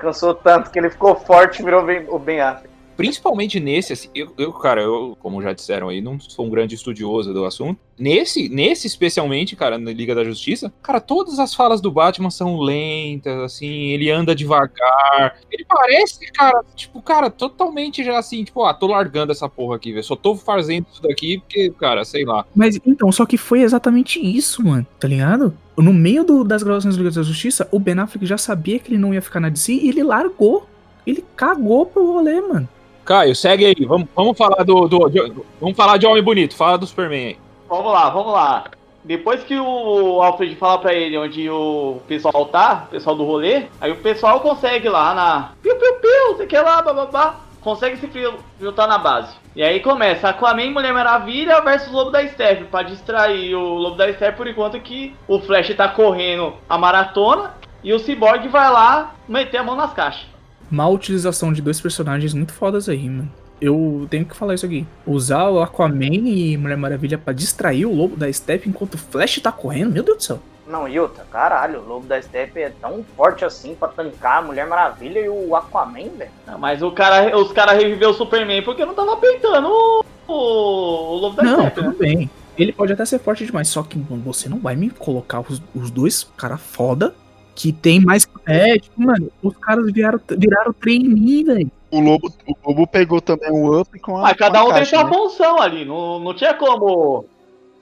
Cansou tanto que ele ficou forte e virou o Ben Affleck. Principalmente nesse, assim, eu, eu, cara, eu, como já disseram aí, não sou um grande estudioso do assunto. Nesse, nesse especialmente, cara, na Liga da Justiça, cara, todas as falas do Batman são lentas, assim, ele anda devagar. Ele parece, cara, tipo, cara, totalmente já assim, tipo, ah, tô largando essa porra aqui, velho. Só tô fazendo isso daqui porque, cara, sei lá. Mas então, só que foi exatamente isso, mano, tá ligado? No meio do- das gravações do Liga da Justiça, o Ben Affleck já sabia que ele não ia ficar na DC e ele largou. Ele cagou pro rolê, mano. Caio, segue aí. Vamos, vamos falar do, do- de- Vamos falar de Homem Bonito. Fala do Superman aí. Vamos lá, vamos lá. Depois que o Alfred fala pra ele onde o pessoal tá, o pessoal do rolê, aí o pessoal consegue lá na. Piu, piu, piu, sei que lá, bababá. Consegue se filtrar na base. E aí começa Aquaman e Mulher Maravilha versus Lobo da Steppe, pra distrair o Lobo da Steppe por enquanto que o Flash tá correndo a maratona E o Cyborg vai lá meter a mão nas caixas. Má utilização de dois personagens muito fodas aí, mano. Eu tenho que falar isso aqui. Usar o Aquaman e Mulher Maravilha pra distrair o lobo da Step enquanto o Flash tá correndo, meu Deus do céu. Não, e outra, caralho, o Lobo da Steppe é tão forte assim pra tancar a Mulher Maravilha e o Aquaman, velho. Não, Mas o cara, os caras reviveu o Superman porque não tava peitando o, o, o Lobo da Não, Steppe, né? tudo bem. Ele pode até ser forte demais, só que mano, você não vai me colocar os, os dois cara foda que tem mais. É, tipo, mano, os caras viraram, viraram trainee, velho. O Lobo, o Lobo pegou também um up com a. Mas cada um tem caixa, sua né? função ali, não, não tinha como.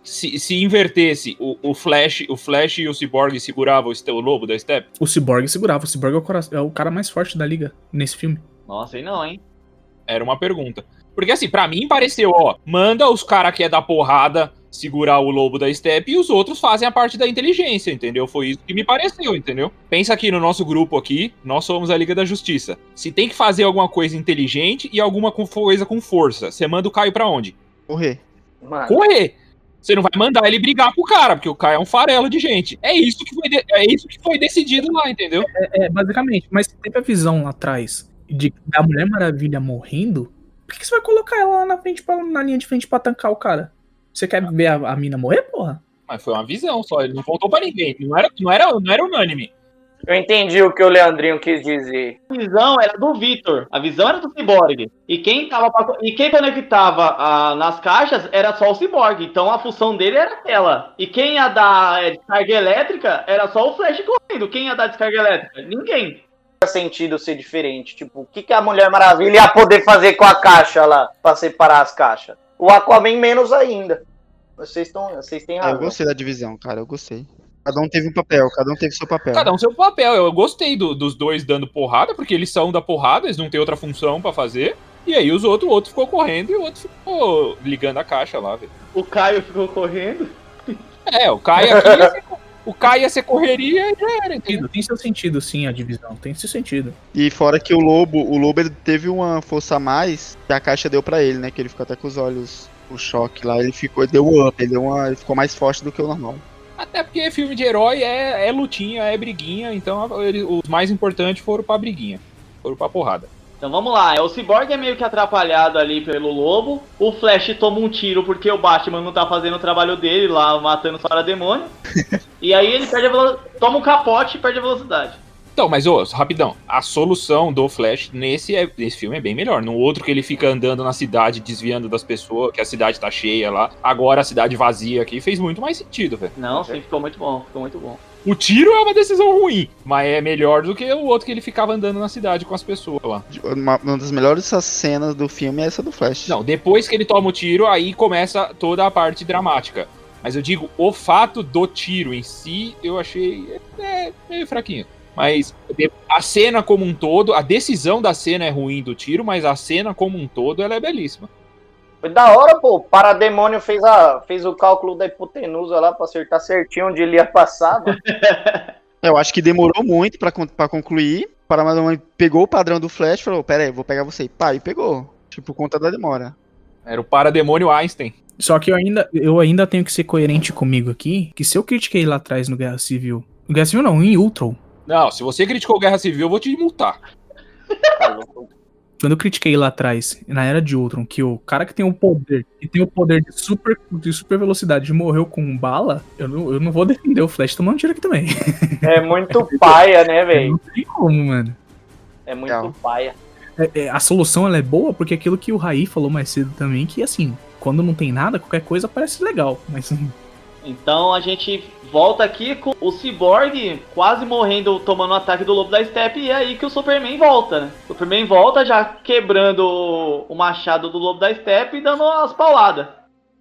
Se, se invertesse o, o Flash, o Flash e o Cyborg seguravam o, o lobo da Step, O Cyborg segurava. O Cyborg é o, cora- é o cara mais forte da liga nesse filme. Nossa, aí não, hein? era uma pergunta. Porque assim, pra mim pareceu, ó, manda os cara que é da porrada segurar o lobo da Step e os outros fazem a parte da inteligência, entendeu? Foi isso que me pareceu, entendeu? Pensa aqui no nosso grupo aqui, nós somos a Liga da Justiça. Se tem que fazer alguma coisa inteligente e alguma coisa com força, você manda o Caio pra onde? Correr. Mano, correr. Você não vai mandar ele brigar com o cara, porque o Caio é um farelo de gente. É isso que foi, de- é isso que foi decidido lá, entendeu? É, basicamente. Mas se teve a visão lá atrás de da Mulher Maravilha morrendo, por que, que você vai colocar ela lá na frente, pra- na linha de frente pra tancar o cara? Você quer ver a, a mina morrer, porra? Mas foi uma visão só, ele não voltou pra ninguém. Não era, não era, não era unânime. eu entendi o que o Leandrinho quis dizer. A visão era do Victor, a visão era do Cyborg. E quem tava pra- e quem conectava ah, nas caixas era só o Cyborg. Então a função dele era aquela. E quem ia dar eh, descarga elétrica era só o Flash correndo. Quem ia dar descarga elétrica? Ninguém. Faz sentido ser diferente. Tipo, o que, que a Mulher Maravilha ia poder fazer com a caixa lá pra separar as caixas? O Aquaman menos ainda. Vocês, estão, vocês têm eu razão. gostei da divisão, cara, eu gostei. Cada um teve um papel, cada um teve seu papel. Cada um seu papel. Eu gostei do- dos dois dando porrada, porque eles são da porrada, eles não têm outra função pra fazer. E aí os outros, o outro ficou correndo e o outro ficou ligando a caixa lá, velho. O Caio ficou correndo. É, o Caio aqui o Caio ia ser correria e já era, entendeu? Tem seu sentido, sim, a divisão. Tem seu sentido. E fora que o Lobo, o Lobo ele teve uma força a mais que a caixa deu pra ele, né? Que ele ficou até com os olhos, o choque lá, ele ficou, ele deu um up, ele, deu uma, ele ficou mais forte do que o normal. Até porque filme de herói é, é lutinha, é briguinha, então ele- os mais importantes foram pra briguinha. Foram pra porrada. Então vamos lá, é, o Cyborg é meio que atrapalhado ali pelo lobo. O Flash toma um tiro porque o Batman não tá fazendo o trabalho dele lá, matando os parademônios. e aí ele perde toma um capote e perde a velocidade. Então, mas ô, rapidão, a solução do Flash nesse, é, nesse filme é bem melhor. No outro que ele fica andando na cidade, desviando das pessoas, que a cidade tá cheia lá. Agora a cidade vazia aqui fez muito mais sentido, velho. Não, sim, ficou muito bom, ficou muito bom. O tiro é uma decisão ruim, mas é melhor do que o outro que ele ficava andando na cidade com as pessoas lá. Uma, uma das melhores cenas do filme é essa do Flash. Não, depois que ele toma o tiro, aí começa toda a parte dramática. Mas eu digo, o fato do tiro em si, eu achei é, meio fraquinho. Mas a cena como um todo, a decisão da cena é ruim do tiro, mas a cena como um todo, ela é belíssima. Foi da hora, pô. O Parademônio fez, a, fez o cálculo da hipotenusa lá pra acertar certinho onde ele ia passar, mano. Eu acho que demorou muito pra, pra concluir. O Paramount pegou o padrão do Flash e falou: Pera aí, vou pegar você. E pá, e pegou. Tipo, conta da demora. Era o parademônio Einstein. Só que eu ainda, eu ainda tenho que ser coerente comigo aqui, que se eu critiquei lá atrás no Guerra Civil... No Guerra Civil não, em Ultron. Não, se você criticou Guerra Civil, eu vou te multar. Tá louco. Quando eu critiquei lá atrás, na Era de Ultron, que o cara que tem o poder, que tem o poder de super, de super velocidade morreu com bala, eu não, eu não vou defender o Flash tomando tiro aqui também. É muito paia, né, velho? Não tem como, mano. É muito Legal. paia. É- é, a solução ela é boa porque aquilo que o Raí falou mais cedo também, que assim, quando não tem nada, qualquer coisa parece legal. Mas Então a gente volta aqui com o Cyborg quase morrendo, tomando o ataque do Lobo da Steppe, e é aí que o Superman volta, né? O Superman volta já quebrando o machado do Lobo da Steppe e dando umas pauladas.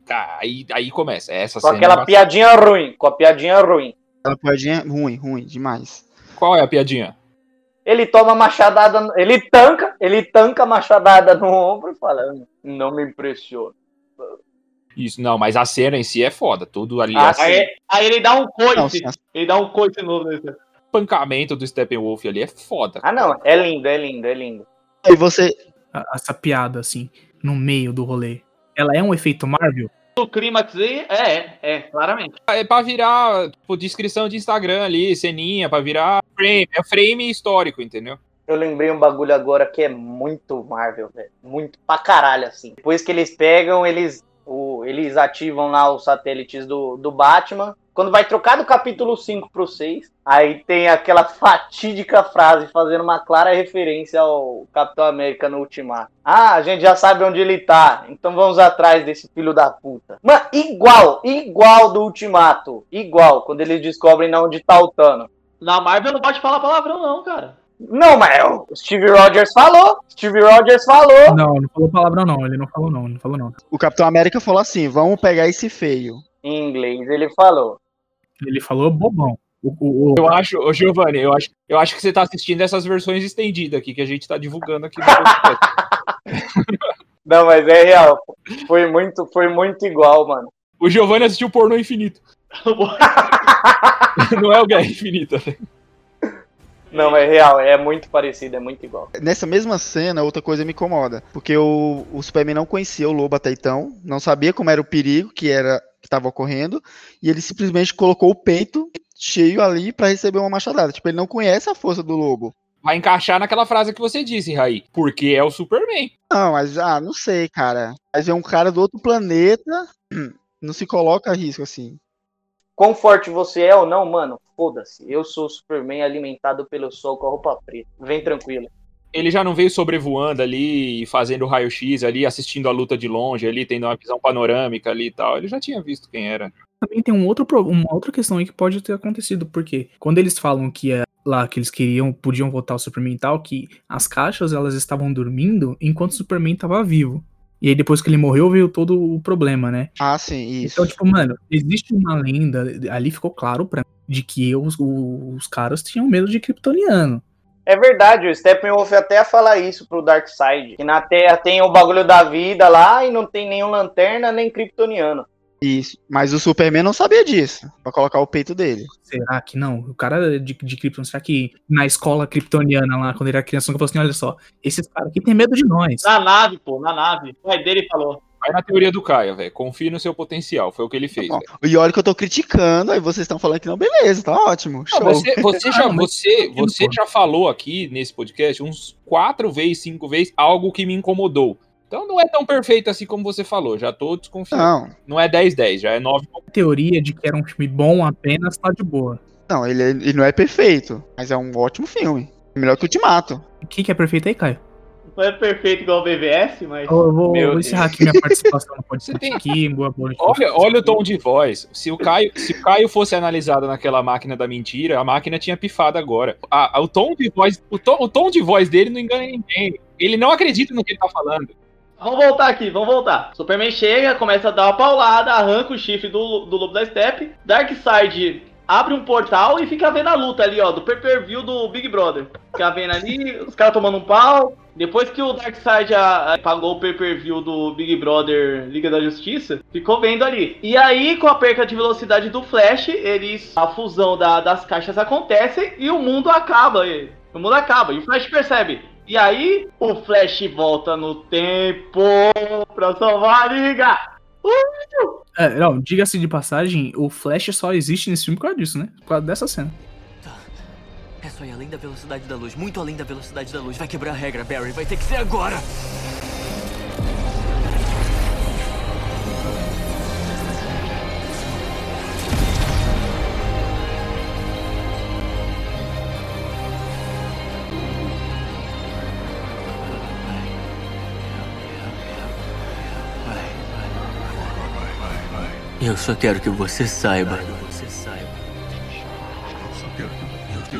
Tá, aí, aí começa. Essa Com cena. aquela piadinha ruim. Com a piadinha ruim. Aquela piadinha ruim, ruim, demais. Qual é a piadinha? Ele toma machadada. Ele tanca, ele tanca a machadada no ombro e fala: Não me impressiona. Isso, não, mas a cena em si é foda. Tudo ali, Ah, esse Aí, aí ele dá um coice, ele dá um coice novo nesse. pancamento do Steppenwolf ali é foda. Ah, não. É lindo, é lindo, é lindo. E você. essa piada, assim, no meio do rolê, ela é um efeito Marvel? O clímax aí, é, é, é, claramente. É pra virar, tipo, descrição de Instagram ali, ceninha, pra virar frame. É frame histórico, entendeu? Eu lembrei um bagulho agora que é muito Marvel, velho. Muito pra caralho, assim. Depois que eles pegam, eles, eles ativam lá os satélites do, do Batman. Quando vai trocar do capítulo 5 pro 6, aí tem aquela fatídica frase fazendo uma clara referência ao Capitão América no Ultimato. Ah, a gente já sabe onde ele tá, então vamos atrás desse filho da puta. Mano, igual, igual do Ultimato. Igual, quando eles descobrem onde tá o Thanos. Na Marvel não pode falar palavrão, não, cara. Não, mas o Steve Rogers falou. Steve Rogers falou. Não, não falou palavrão não, ele não falou não, não falou não. O Capitão América falou assim: vamos pegar esse feio. Em inglês ele falou. Ele falou bobão. O, o, o- Eu acho, ô Giovanni, eu acho, eu acho que você tá assistindo essas versões estendidas aqui, que a gente tá divulgando aqui no. Não, mas é real. Foi muito, foi muito igual, mano. O Giovanni assistiu pornô infinito. Não é o Guerra Infinita. né? Não, é real, é muito parecido, é muito igual. Nessa mesma cena, outra coisa me incomoda. Porque o, o Superman não conhecia o lobo até então, não sabia como era o perigo que era que estava ocorrendo, e ele simplesmente colocou o peito cheio ali pra receber uma machadada. Tipo, ele não conhece a força do lobo. Vai encaixar naquela frase que você disse, Raí. Porque é o Superman. Não, mas ah, não sei, cara. Mas é um cara do outro planeta, não se coloca a risco assim. Quão forte você é ou não, mano, foda-se. Eu sou o Superman alimentado pelo sol com a roupa preta. Vem tranquilo. Ele já não veio sobrevoando ali, e fazendo raio-x ali, assistindo a luta de longe ali, tendo uma visão panorâmica ali e tal. Ele já tinha visto quem era. também tem um outro, uma outra questão aí que pode ter acontecido, porque quando eles falam que é lá que eles queriam, podiam voltar ao Superman e tal, que as caixas elas estavam dormindo enquanto o Superman estava vivo. E aí depois que ele morreu veio todo o problema, né? Ah, sim, isso. Então, tipo, mano, existe uma lenda, ali ficou claro pra mim, de que os, os caras tinham medo de kryptoniano. É verdade, o Steppenwolf até ia falar isso pro Darkseid. Que na Terra tem o bagulho da vida lá e não tem nenhum lanterna nem kryptoniano. Isso. Mas o Superman não sabia disso. Pra colocar o peito dele. Será que não? O cara de, de Krypton, será que na escola kryptoniana lá, quando ele era criança, nunca falou assim, olha só, esses caras aqui tem medo de nós. Na nave, pô, na nave. O pai dele falou. Vai na teoria do Caia, velho. Confie no seu potencial. Foi o que ele fez. Velho. e olha que eu tô criticando, aí vocês estão falando que não, beleza, tá ótimo. Show. Não, você, você já, Ah, mas- você, você já falou aqui nesse podcast uns quatro vezes, cinco vezes, algo que me incomodou. Então não é tão perfeito assim como você falou. Já tô desconfiando. Não, Não é 10-10, já é 9. A teoria de que era um filme bom apenas tá de boa. não, ele, é- ele não é perfeito, mas é um ótimo filme. Melhor que o Ultimato. O que, que é perfeito aí, Caio? Não é perfeito igual o BVS, mas. Eu, vou, Meu vou encerrar aqui minha participação no podcast tem- aqui. Boa noite. Olha, olha o tom de voz. Se o, Caio, se o Caio fosse analisado naquela máquina da mentira, a máquina tinha pifado agora. A- a- o, tom de voz, o, tom, o tom de voz dele não engana ninguém. Ele não acredita no que ele tá falando. Vamos voltar aqui, vamos voltar. Superman chega, começa a dar uma paulada, arranca o chifre do, do lobo da Steppe. Darkseid abre um portal e fica vendo a luta ali, ó, do pay-per-view do Big Brother. Fica vendo ali, os caras tomando um pau. Depois que o Darkseid a- a- pagou o pay-per-view do Big Brother Liga da Justiça, ficou vendo ali. E aí, com a perca de velocidade do Flash, eles. A fusão da- das caixas acontece e o mundo acaba. O mundo acaba. E o Flash percebe. E aí, o Flash volta no tempo pra salvar a liga. É, não, diga-se de passagem, o Flash só existe nesse filme por causa disso, né? Por causa dessa cena. É só ir além da velocidade da luz, muito além da velocidade da luz. Vai quebrar a regra, Barry. Vai ter que ser agora. Só quero que você saiba.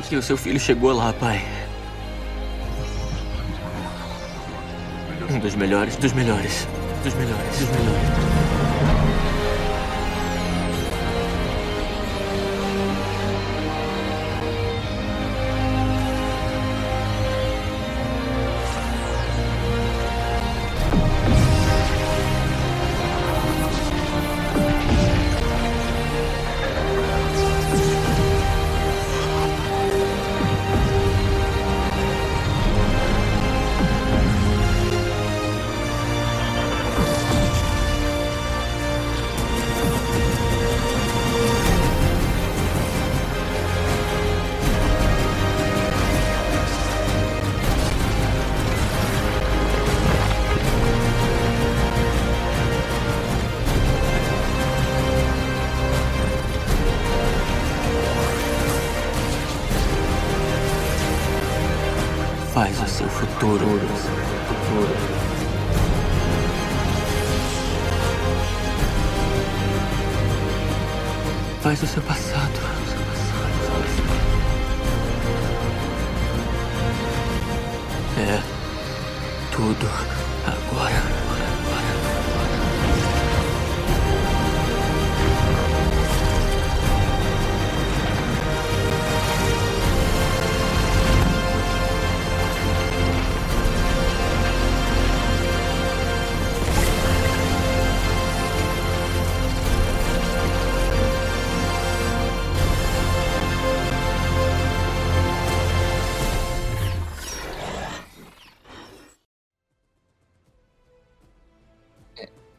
Que o seu filho chegou lá, pai. Um dos melhores, dos melhores, dos melhores, dos melhores.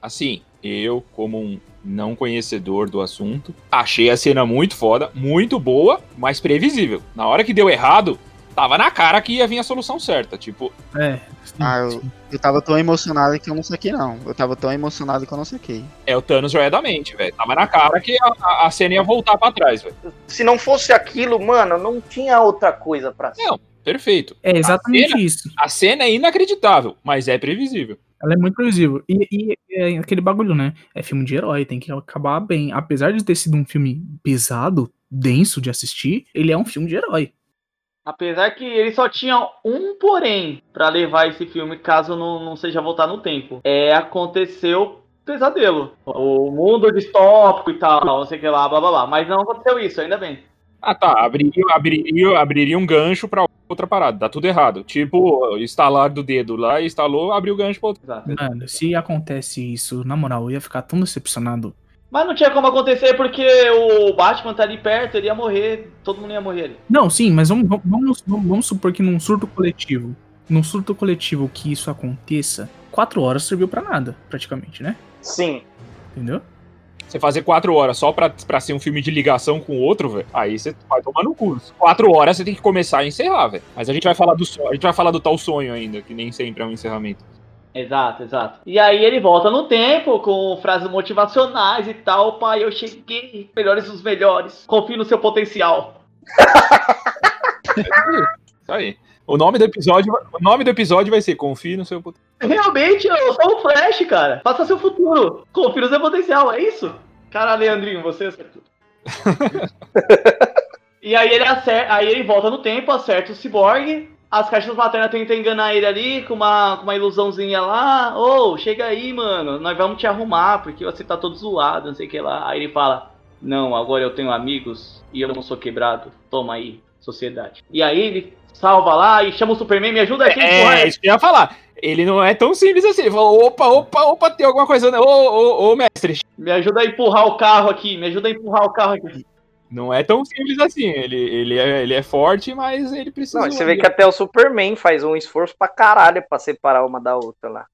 Assim, eu, como um não conhecedor do assunto, achei a cena muito foda, muito boa, mas previsível. Na hora que deu errado, tava na cara que ia vir a solução certa. Tipo, É. sim, Ah, eu, eu tava tão emocionado que eu não saquei, não. Eu tava tão emocionado que eu não saquei. é o Thanos joia da mente, velho. Tava na cara que a- a, a cena ia voltar pra trás, velho. Se não fosse aquilo, mano, não tinha outra coisa pra ser. Não. Perfeito. É exatamente cena- isso. A cena é inacreditável, mas é previsível. Ela é muito previsível. E, e é aquele bagulho, né? É filme de herói, tem que acabar bem. Apesar de ter sido um filme pesado, denso de assistir, ele é um filme de herói. Apesar que ele só tinha um porém pra levar esse filme, caso não, não seja voltar no tempo. É, aconteceu pesadelo. O mundo distópico e tal, não sei o que lá, blá blá blá. Mas não aconteceu isso, ainda bem. Ah, tá. Abriria, abriria, abriria um gancho pra outra parada. Dá tudo errado. Tipo, estalar do dedo lá, instalou, abriu o gancho pra outra. Mano, se acontece isso, na moral, eu ia ficar tão decepcionado. Mas não tinha como acontecer porque o Batman tá ali perto, ele ia morrer, todo mundo ia morrer ali. Não, sim, mas vamos, vamos, vamos, vamos supor que num surto coletivo, num surto coletivo que isso aconteça, quatro horas serviu pra nada, praticamente, né? Sim. Entendeu? Você fazer quatro horas só pra, pra ser um filme de ligação com o outro, velho, aí você vai tomar no curso. Quatro horas você tem que começar e encerrar, velho. Mas a gente vai falar do a gente vai falar do tal sonho ainda, que nem sempre é um encerramento. Exato, exato. E aí ele volta no tempo com frases motivacionais e tal. Pai, eu cheguei, melhores dos melhores. Confie no seu potencial. Isso aí. O nome do episódio, o nome do episódio vai ser Confie no seu potencial. Realmente, eu sou o Flash, cara. Faça seu futuro. Confie no seu potencial, é isso? Cara, Leandrinho, você acertou. e aí ele, acerta, aí ele volta no tempo, acerta o Cyborg. As caixas maternas tentam enganar ele ali com uma, com uma ilusãozinha lá. Ô, chega aí, mano. Nós vamos te arrumar, porque você tá todo zoado, não sei o que lá. Aí ele fala: Não, agora eu tenho amigos e eu não sou quebrado. Toma aí, sociedade. E aí ele salva lá e chama o Superman, me ajuda aqui, porra. É, isso que eu ia falar. Ele não é tão simples assim. Ele falou: opa, opa, opa, tem alguma coisa. Ô, ô, ô, mestre. Me ajuda a empurrar o carro aqui, me ajuda a empurrar o carro aqui. Não é tão simples assim. Ele, ele, é, ele é forte, mas ele precisa. Não, você vê que até o Superman faz um esforço pra caralho pra separar uma da outra lá.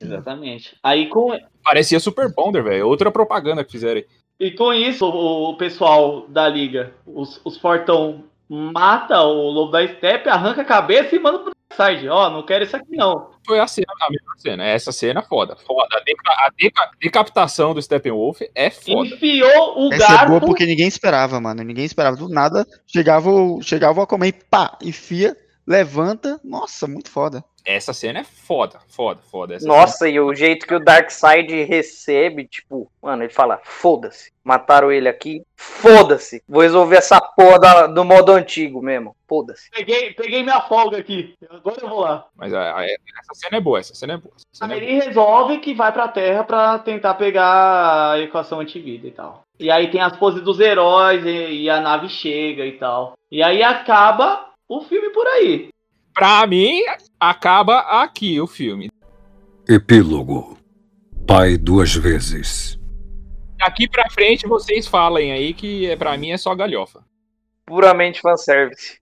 Exatamente. Aí com, Parecia Super Bonder, velho. Outra propaganda que fizeram aí. e com isso, o, o pessoal da liga, os, os Fortão, mata o Lobo da Steppe, arranca a cabeça e manda pro side. Ó, não quero isso aqui não. Foi a cena, a melhor cena. Essa cena é foda. Foda. A, deca- a deca- decapitação do Steppenwolf é foda. Enfiou o Essa é boa garfo. porque ninguém esperava, mano. Ninguém esperava. Do nada, chegava o, chegava o Aquaman e pá, enfia, levanta. Nossa, muito foda. Essa cena é foda, foda, foda. Essa Nossa, e o jeito que o Darkseid recebe, tipo, mano, ele fala, foda-se. Mataram ele aqui, foda-se. Vou resolver essa porra da- do modo antigo mesmo. Foda-se. Peguei, peguei minha folga aqui. Agora eu vou lá. Mas a- a- essa cena é boa, essa cena é boa. Cena é Aí boa. ele resolve que vai pra Terra pra tentar pegar a equação antivida e tal. E aí tem as poses dos heróis e, e a nave chega e tal. E aí acaba o filme por aí. Pra mim, acaba aqui o filme. Epílogo. Pai duas vezes. Daqui pra frente vocês falem aí que é, pra mim é só galhofa. Puramente fanservice.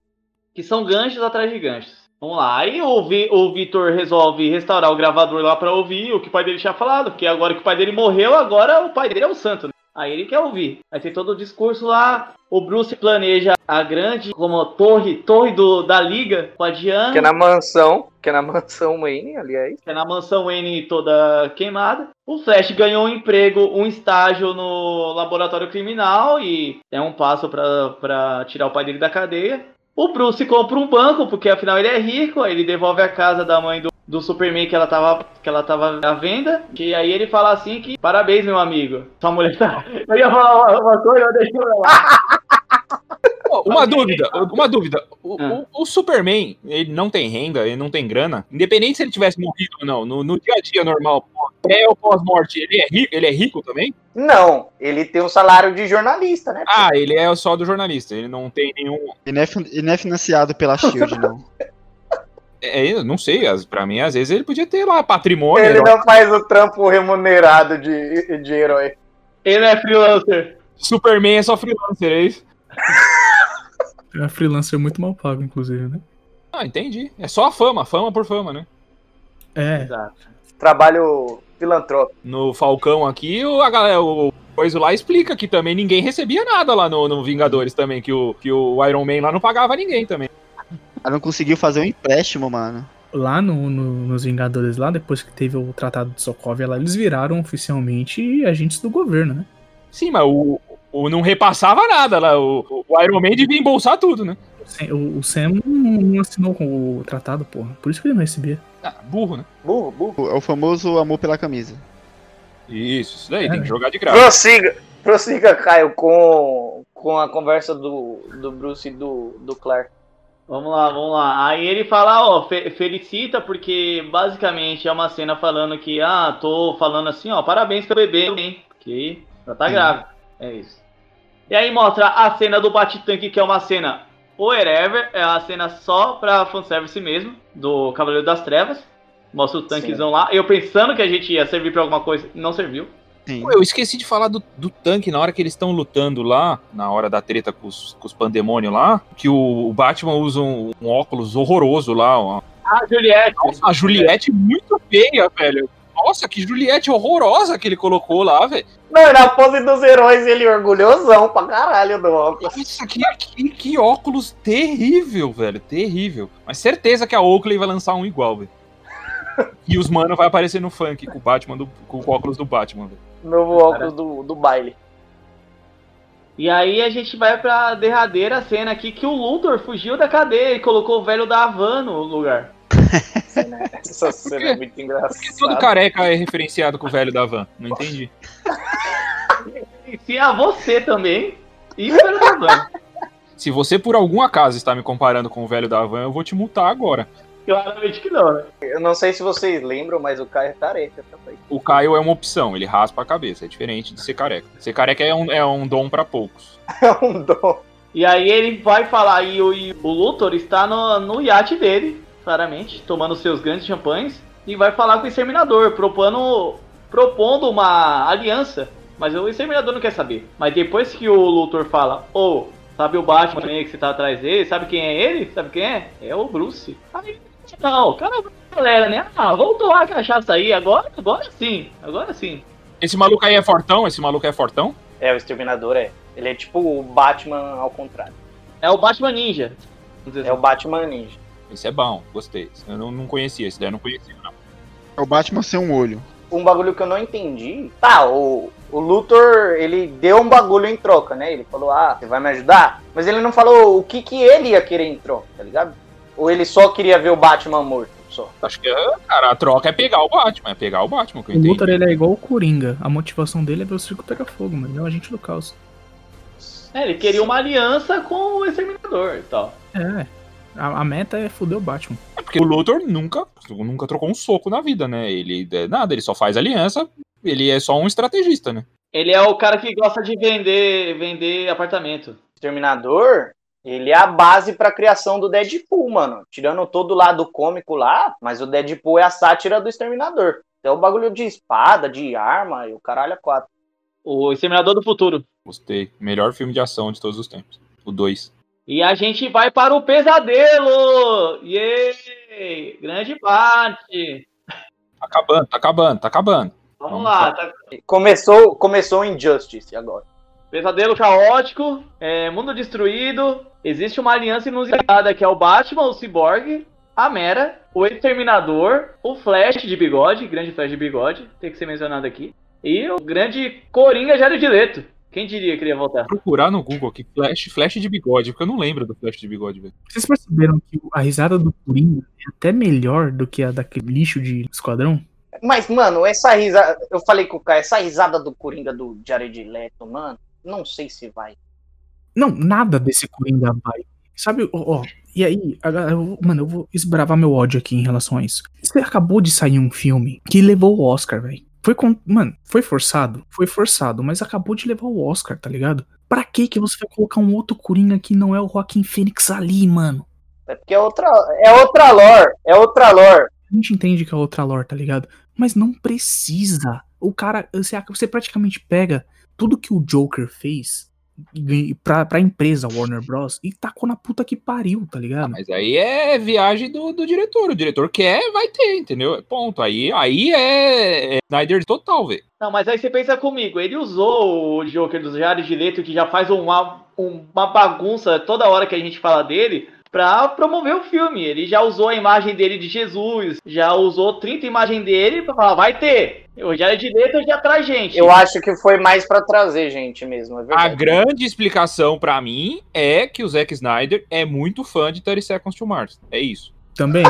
Que são ganchos atrás de ganchos. Vamos lá. Aí o, Vi, o Vitor resolve restaurar o gravador lá pra ouvir o que o pai dele tinha falado. Porque agora que o pai dele morreu, agora o pai dele é o santo. Né? Aí ele quer ouvir. Aí tem todo o discurso lá. O Bruce planeja a grande como torre, torre do, da liga com a Diana. Que é na mansão, que é na mansão Wayne, aliás. que é na mansão N toda queimada. O Flash ganhou um emprego, um estágio no laboratório criminal e é um passo pra tirar o pai dele da cadeia. O Bruce compra um banco, porque afinal ele é rico, aí ele devolve a casa da mãe do, do Superman que ela, tava, que ela tava à venda. E aí ele fala assim que, parabéns, meu amigo. Sua mulher tá... Eu ia falar uma, uma coisa, eu deixei lá. Uma dúvida, uma dúvida. O, Ah. o- o Superman, ele não tem renda, ele não tem grana. Independente se ele tivesse morrido ou não, no, no dia a dia normal, pré ou pós-morte, ele é rico, ele é rico também? Não, ele tem um salário de jornalista, né? Ah, ele é só do jornalista, ele não tem nenhum. E não é, fin- e não é financiado pela Shield, não. É, eu não sei, pra mim, às vezes ele podia ter lá patrimônio. Ele herói. não faz o trampo remunerado de, de herói. Ele é freelancer. Superman é só freelancer, é isso? É freelancer muito mal pago, inclusive, né? Ah, entendi. É só a fama, fama por fama, né? É, Exato. Trabalho filantrópico. No Falcão aqui, o, a galera, o coisa lá explica que também ninguém recebia nada lá no, no Vingadores também, que o, que o Iron Man lá não pagava ninguém também. Ela não conseguiu fazer um empréstimo, mano. lá no, no- nos Vingadores, lá depois que teve o Tratado de Sokovia, lá eles viraram oficialmente agentes do governo, né? Sim, mas o, o não repassava nada lá. O, o Iron Man devia embolsar tudo, né? O Sam- O, Sam não, não assinou com o tratado, porra. Por isso que ele não recebia. Ah, burro, né? Burro, burro. É o famoso amor pela camisa. Isso, isso daí, É. tem que jogar de graça. Prossiga, prossiga, Caio, com, com a conversa do, do Bruce e do, do Clark. Vamos lá, vamos lá. Aí ele fala, ó, fe- felicita, porque basicamente é uma cena falando que, ah, tô falando assim, ó, parabéns pelo bebê, hein? Que já tá Sim. grávida. É isso. E aí mostra a cena do bate-tanque, que é uma cena wherever, é a cena só pra fanservice mesmo, do Cavaleiro das Trevas. Mostra o tanquezão lá. Eu pensando que a gente ia servir pra alguma coisa, não serviu. Sim. Pô, Eu esqueci de falar do, do tanque na hora que eles estão lutando lá, na hora da treta com os, com os pandemônios lá, que o, o Batman usa um, um óculos horroroso lá. uma- Ah, Juliette. Nossa, a Juliette muito feia, velho. Nossa, que Juliette horrorosa que ele colocou lá, velho. Não, na pose dos heróis, ele orgulhosão pra caralho do óculos. Nossa, que, que, que óculos terrível, velho. Terrível. Mas certeza que a Oakley vai lançar um igual, velho. E os mano vai aparecer no funk com o Batman, do, com o óculos do Batman, velho. Novo óculos do, do baile. E aí a gente vai pra derradeira cena aqui que o Luthor fugiu da cadeia e colocou o velho da Havan no lugar. Essa cena é muito Por que todo engraçada. careca é referenciado com o velho da van? Não entendi. Se a você também. E o velho da Havan. Se você por algum acaso está me comparando com o velho da van, eu vou te multar agora. Claramente que não, né? Eu não sei se vocês lembram, mas o Caio é careca também. O Caio é uma opção, ele raspa a cabeça, é diferente de ser careca. Ser careca é um, é um dom pra poucos. É um dom. E aí ele vai falar, e o, e o Luthor está no, no iate dele, claramente, tomando seus grandes champanhes, e vai falar com o Exterminador, propondo, propondo uma aliança. Mas o Exterminador não quer saber. Mas depois que o Luthor fala, ô, sabe o Batman aí que você tá atrás dele? Sabe quem é ele? Sabe quem é? É o Bruce. Aí, não, cara, galera, né? Ah, vamos tomar a cachaça aí, agora, agora sim, agora sim. Esse maluco aí é fortão? Esse maluco é fortão? É, o Exterminador é. Ele é tipo o Batman ao contrário. É o Batman Ninja. É o assim. Batman Ninja. Esse é bom, gostei. Eu não, não conhecia, esse daí eu não conhecia, não. É o Batman sem um olho. Um bagulho que eu não entendi. Tá, o, o Luthor, ele deu um bagulho em troca, né? Ele falou, ah, você vai me ajudar? Mas ele não falou o que, que ele ia querer em troca, tá ligado? Ou ele só queria ver o Batman morto, só. Acho que, cara, a troca é pegar o Batman, é pegar o Batman, que eu O entendi. Luthor, ele é igual o Coringa. A motivação dele é ver o circo pegar fogo, mano. Ele é um agente do caos. É, ele queria uma aliança com o Exterminador e tal. É. A, a meta é foder o Batman. É porque o Luthor nunca, nunca trocou um soco na vida, né? Ele é nada, ele só faz aliança, ele é só um estrategista, né? Ele é o cara que gosta de vender, vender apartamento. Exterminador, ele é a base pra criação do Deadpool, mano. Tirando todo o lado cômico lá, mas o Deadpool é a sátira do Exterminador. É o bagulho de espada, de arma e o caralho é quatro. O Exterminador do Futuro. Gostei. Melhor filme de ação de todos os tempos. O 2. E a gente vai para o pesadelo! Yay! Grande parte! Tá acabando, tá acabando, tá acabando. Vamos Vamos lá, lá. tá Começou, começou o Injustice agora. Pesadelo caótico, é, mundo destruído. Existe uma aliança inusitada que é o Batman, o Cyborg, a Mera, o Exterminador, o Flash de bigode, grande Flash de bigode, tem que ser mencionado aqui. E o grande Coringa Jared Leto. Quem diria que ele ia voltar? Procurar no Google aqui, Flash, Flash de bigode, porque eu não lembro do Flash de bigode, velho. Vocês perceberam que a risada do Coringa é até melhor do que a daquele lixo de esquadrão? Mas, mano, essa risada. Eu falei com o cara, essa risada do Coringa do Jared Leto, mano, não sei se vai. Não, nada desse Coringa vai. Sabe, ó, e aí, eu- mano, eu vou esbravar meu ódio aqui em relação a isso. Você acabou de sair um filme que levou o Oscar, velho. Foi com, mano, foi forçado, foi forçado, mas acabou de levar o Oscar, tá ligado? Pra que que você vai colocar um outro Coringa que não é o Joaquin Phoenix ali, mano? É porque é outra, é outra lore, é outra lore. A gente entende que é outra lore, tá ligado? Mas não precisa. O cara, você, você praticamente pega tudo que o Joker fez pra, pra empresa Warner Bros. e tacou na puta que pariu, tá ligado? Mas aí é viagem do, do diretor. O diretor quer, vai ter, entendeu? Ponto. Aí, aí é, é Snyder total, velho. Não, mas aí você pensa comigo, ele usou o Joker do Jared Leto, que já faz uma, uma bagunça toda hora que a gente fala dele, pra promover o filme. Ele já usou a imagem dele de Jesus, já usou 30 imagens dele pra falar, vai ter. O Jared Leto já traz gente. Eu acho que foi mais pra trazer gente mesmo, é A grande explicação pra mim é que o Zack Snyder é muito fã de 30 Seconds to Mars. É isso. Também.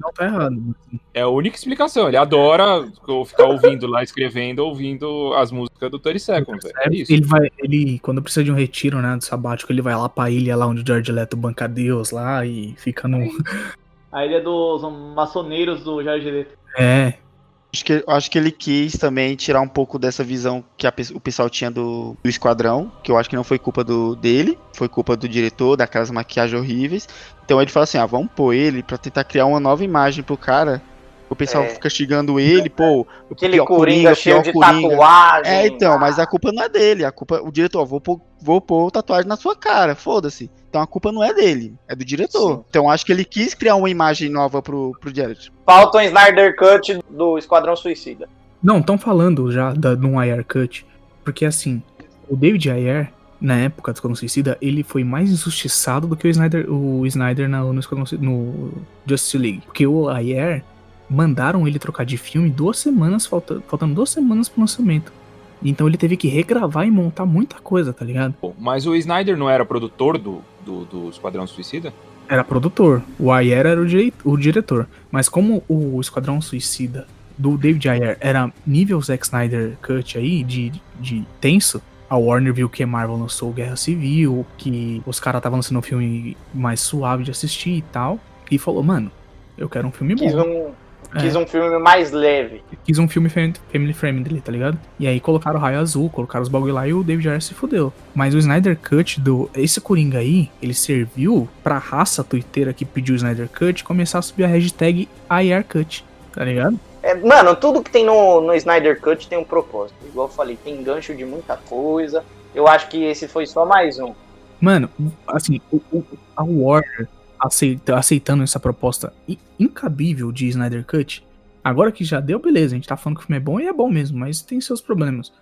não tá errado. É a única explicação. Ele adora ficar ouvindo lá, escrevendo, ouvindo as músicas do 30 Seconds. É isso. Ele vai, ele, quando precisa de um retiro, né, do sabático, ele vai lá pra ilha lá onde o George Leto banca Deus lá e fica no. A ilha dos maçoneiros do Jared Leto. É. Acho que, acho que ele quis também tirar um pouco dessa visão que a o pessoal tinha do, do esquadrão, que eu acho que não foi culpa do, dele, foi culpa do diretor, daquelas maquiagens horríveis. Então ele fala assim: ah, vamos pôr ele pra tentar criar uma nova imagem pro cara. O pessoal É. fica xingando ele, pô, o Aquele pior Coringa, cheio de Coringa. tatuagem. É, então, mas a culpa não é dele. A culpa, o diretor, ó, vou pôr, vou pôr tatuagem na sua cara, foda-se. Então a culpa não é dele, é do diretor. Sim. Então acho que ele quis criar uma imagem nova pro, pro Jared. Falta um Snyder Cut do Esquadrão Suicida. Não, estão falando já da, de um Ayer Cut. Porque assim, o David Ayer, na época do Esquadrão Suicida, ele foi mais injustiçado do que o Snyder, o Snyder na- no, Sui- no Justice League. Porque o Ayer mandaram ele trocar de filme duas semanas, falta, faltando duas semanas pro lançamento. Então ele teve que regravar e montar muita coisa, tá ligado? Bom, Mas o Snyder não era produtor do, do, do Esquadrão Suicida? Era produtor. O Ayer era o, direi- o diretor. Mas como o Esquadrão Suicida do David Ayer era nível Zack Snyder Cut aí, de, de tenso, a Warner viu que a Marvel lançou Guerra Civil, que os caras estavam lançando um filme mais suave de assistir e tal, e falou, mano, eu quero um filme Quis bom. um, quis um filme mais leve. Quis um filme fam- family friendly, tá ligado? E aí colocaram o raio azul, colocaram os bagulho lá e o David Ayer se fudeu. Mas o Snyder Cut do. Esse Coringa aí, ele serviu pra raça twitteira que pediu o Snyder Cut começar a subir a hashtag AYerCut, tá ligado? É, mano, tudo que tem no, no Snyder Cut tem um propósito. Igual eu falei, tem gancho de muita coisa. Eu acho que esse foi só mais um. Mano, assim, o, o- a Warner aceita- aceitando essa proposta incabível de Snyder Cut, agora que já deu, beleza, a gente tá falando que o filme é bom e é bom mesmo, mas tem seus problemas.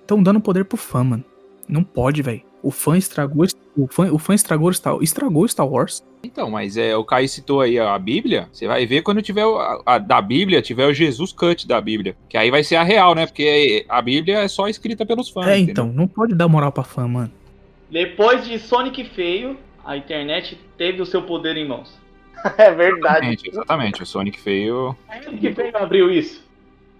Estão dando poder pro fã, mano. Não pode, velho. O fã estragou o fã, o fã estragou Star, estragou Star Wars. Então, mas é, o Caio citou aí a Bíblia. Você vai ver quando tiver o- a, a- da Bíblia, tiver o Jesus Cut da Bíblia. Que aí vai ser a real, né? Porque a Bíblia é só escrita pelos fãs. é, entendeu? então, não pode dar moral pra fã, mano. Depois de Sonic feio, a internet teve o seu poder em mãos. É verdade. Exatamente, exatamente. O Sonic feio. Sonic feio abriu isso.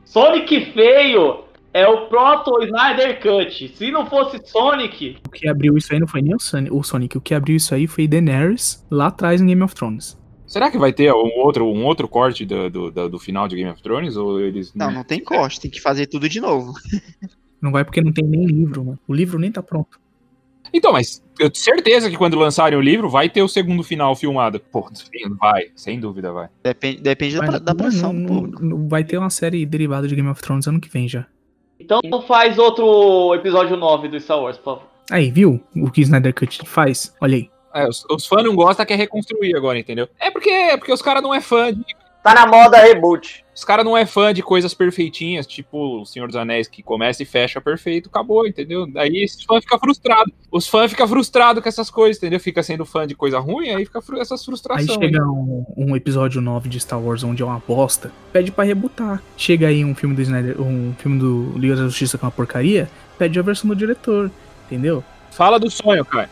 Sonic feio é o proto Snyder Cut. Se não fosse Sonic, O que abriu isso aí não foi nem o Sonic, o Sonic, o que abriu isso aí foi Daenerys lá atrás em Game of Thrones. Será que vai ter um outro, um outro corte do, do, do- do final de Game of Thrones? Ou eles. Não, não tem corte, tem que fazer tudo de novo. Não vai porque não tem nem livro, mano. O livro nem tá pronto. Então, mas eu tenho certeza que quando lançarem o livro, vai ter o segundo final filmado. Pô, vai, sem dúvida vai. Depende, depende da, Mas da pressão não- não- vai ter uma série derivada de Game of Thrones ano que vem já. então faz outro episódio 9 do Star Wars, por favor. Aí, viu o que Snyder Cut faz? Olha aí. É, os, os fãs não gostam, quer reconstruir agora, entendeu? É porque, é porque os caras não é fã de tá na moda reboot. Os caras não é fã de coisas perfeitinhas, tipo o Senhor dos Anéis, que começa e fecha perfeito, acabou, entendeu? Aí os fãs ficam frustrados. Os fãs ficam frustrados com essas coisas, entendeu? Fica sendo fã de coisa ruim, aí fica fru- essas Aí frustrações. chega um, um episódio 9 de Star Wars onde é uma bosta, pede pra rebutar. Chega aí um filme do Snyder, um filme do Liga da Justiça com uma porcaria, pede a versão do diretor, entendeu? Fala do sonho, cara.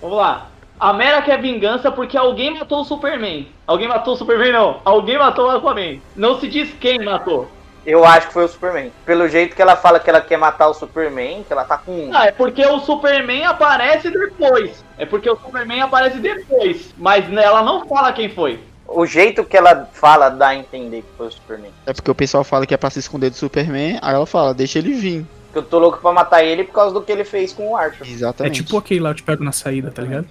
Vamos lá. A Mera quer vingança porque alguém matou o Superman. Alguém matou o Superman, não. Alguém matou o Aquaman. Não se diz quem matou. Eu acho que foi o Superman. Pelo jeito que ela fala que ela quer matar o Superman, que ela tá com. Ah, é porque o Superman aparece depois. É porque o Superman aparece depois. Mas ela não fala quem foi. O jeito que ela fala dá a entender que foi o Superman. É porque o pessoal fala que é pra se esconder do Superman, aí ela fala, deixa ele vir. Que eu tô louco pra matar ele por causa do que ele fez com o Arthur. É Exatamente. tipo aquele lá, eu te pego na saída, tá ligado?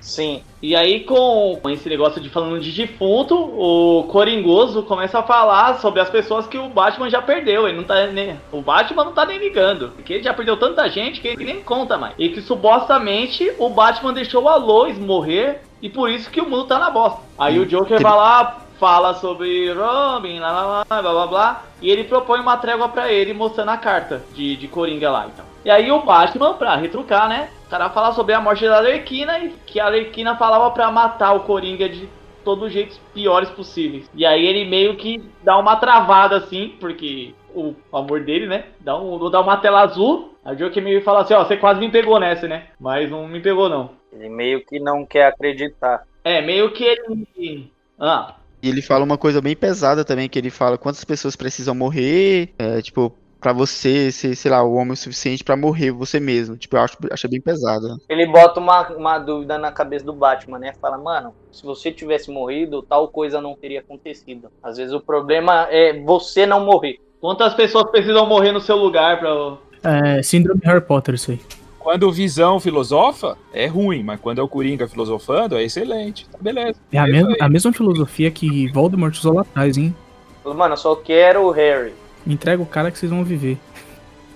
Sim. E aí, com esse negócio de falando de defunto, o Coringoso começa a falar sobre as pessoas que o Batman já perdeu. Ele não tá nem. O Batman não tá nem ligando. Porque ele já perdeu tanta gente que ele nem conta mais. E que supostamente o Batman deixou a Lois morrer. E por isso que o mundo tá na bosta. Aí o Joker Ele- vai lá, fala sobre Robin, lá, lá, lá, blá blá blá. E ele propõe uma trégua pra ele, mostrando a carta de, de Coringa lá. Então. E aí o Batman, pra retrucar, né? O cara fala sobre a morte da Arlequina e que a Arlequina falava pra matar o Coringa de todos os jeitos piores possíveis. E aí ele meio que dá uma travada assim, porque o amor dele, né? Dá, um, dá uma tela azul. A Joker meio fala assim, ó, você quase me pegou nessa, né? Mas não me pegou não. Ele meio que não quer acreditar. É, meio que ele. Ah, E ele fala uma coisa bem pesada também, que ele fala quantas pessoas precisam morrer, é, tipo, pra você ser, sei lá, o homem o suficiente pra morrer você mesmo. Tipo, eu acho, acho bem pesado. Ele bota uma, uma dúvida na cabeça do Batman, né? Fala, mano, se você tivesse morrido, tal coisa não teria acontecido. Às vezes o problema é você não morrer. quantas pessoas precisam morrer no seu lugar pra. É, síndrome Harry Potter, isso aí. Quando o Visão filosofa, é ruim, mas quando é o Coringa filosofando, é excelente. Tá beleza. É a, É mesma, a mesma filosofia que Voldemort usou lá atrás, hein? Fala, Mano, eu só quero o Harry. Entrega o cara que vocês vão viver.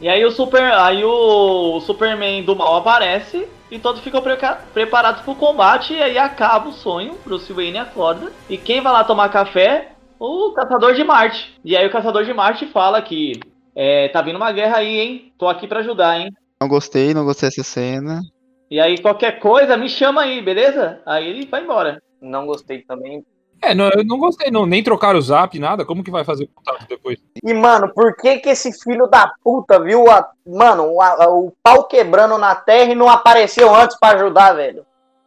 E aí o Super. Aí o Superman do mal aparece e todos ficam preca- preparados pro combate. E aí acaba o sonho. Bruce Wayne acorda. E quem vai lá tomar café? O Caçador de Marte. E aí o Caçador de Marte fala que. É, tá vindo uma guerra aí, hein? Tô aqui pra ajudar, hein? Não gostei, não gostei dessa cena. E aí qualquer coisa me chama aí, beleza? Aí ele vai embora. Não gostei também. É, não, eu não gostei, não. Nem trocar o zap, nada. Como que vai fazer contato depois? E, mano, por que que esse filho da puta viu a, mano, o, a- o pau quebrando na terra e não apareceu antes pra ajudar, velho?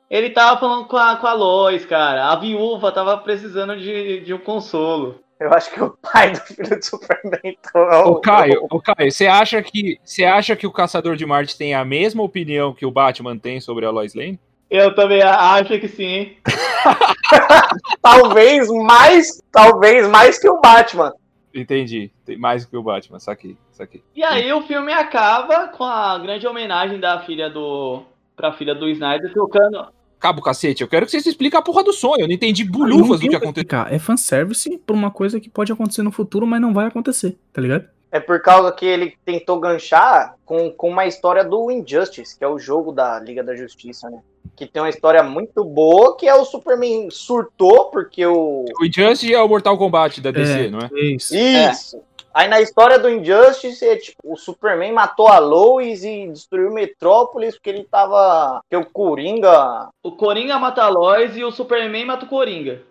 Ele tava falando com a, com a Lois, cara. A viúva tava precisando de, de um consolo. Eu acho que o pai do filho do Superman então, Ô, Caio, ô, Caio, você acha que você acha que o Caçador de Marte tem a mesma opinião que o Batman tem sobre a Lois Lane? Eu também acho que sim, talvez mais, talvez mais que o Batman. Entendi. Tem mais que o Batman, saquei, saquei. E aí o filme acaba com a grande homenagem da filha do. pra filha do Snyder tocando. Cabo cacete, eu quero que vocês expliquem a porra do sonho. Eu não entendi bulhufas do que aconteceu. É fanservice por uma coisa que pode acontecer no futuro, mas não vai acontecer, tá ligado? É por causa que ele tentou ganchar com, com uma história do Injustice, que é o jogo da Liga da Justiça, né? Que tem uma história muito boa, que é o Superman surtou, porque o. O Injustice é o Mortal Kombat da DC, É. não é? É isso. Isso! Aí na história do Injustice, é, tipo, o Superman matou a Lois e destruiu Metrópolis porque ele tava. Porque o Coringa. O Coringa mata a Lois e o Superman mata o Coringa.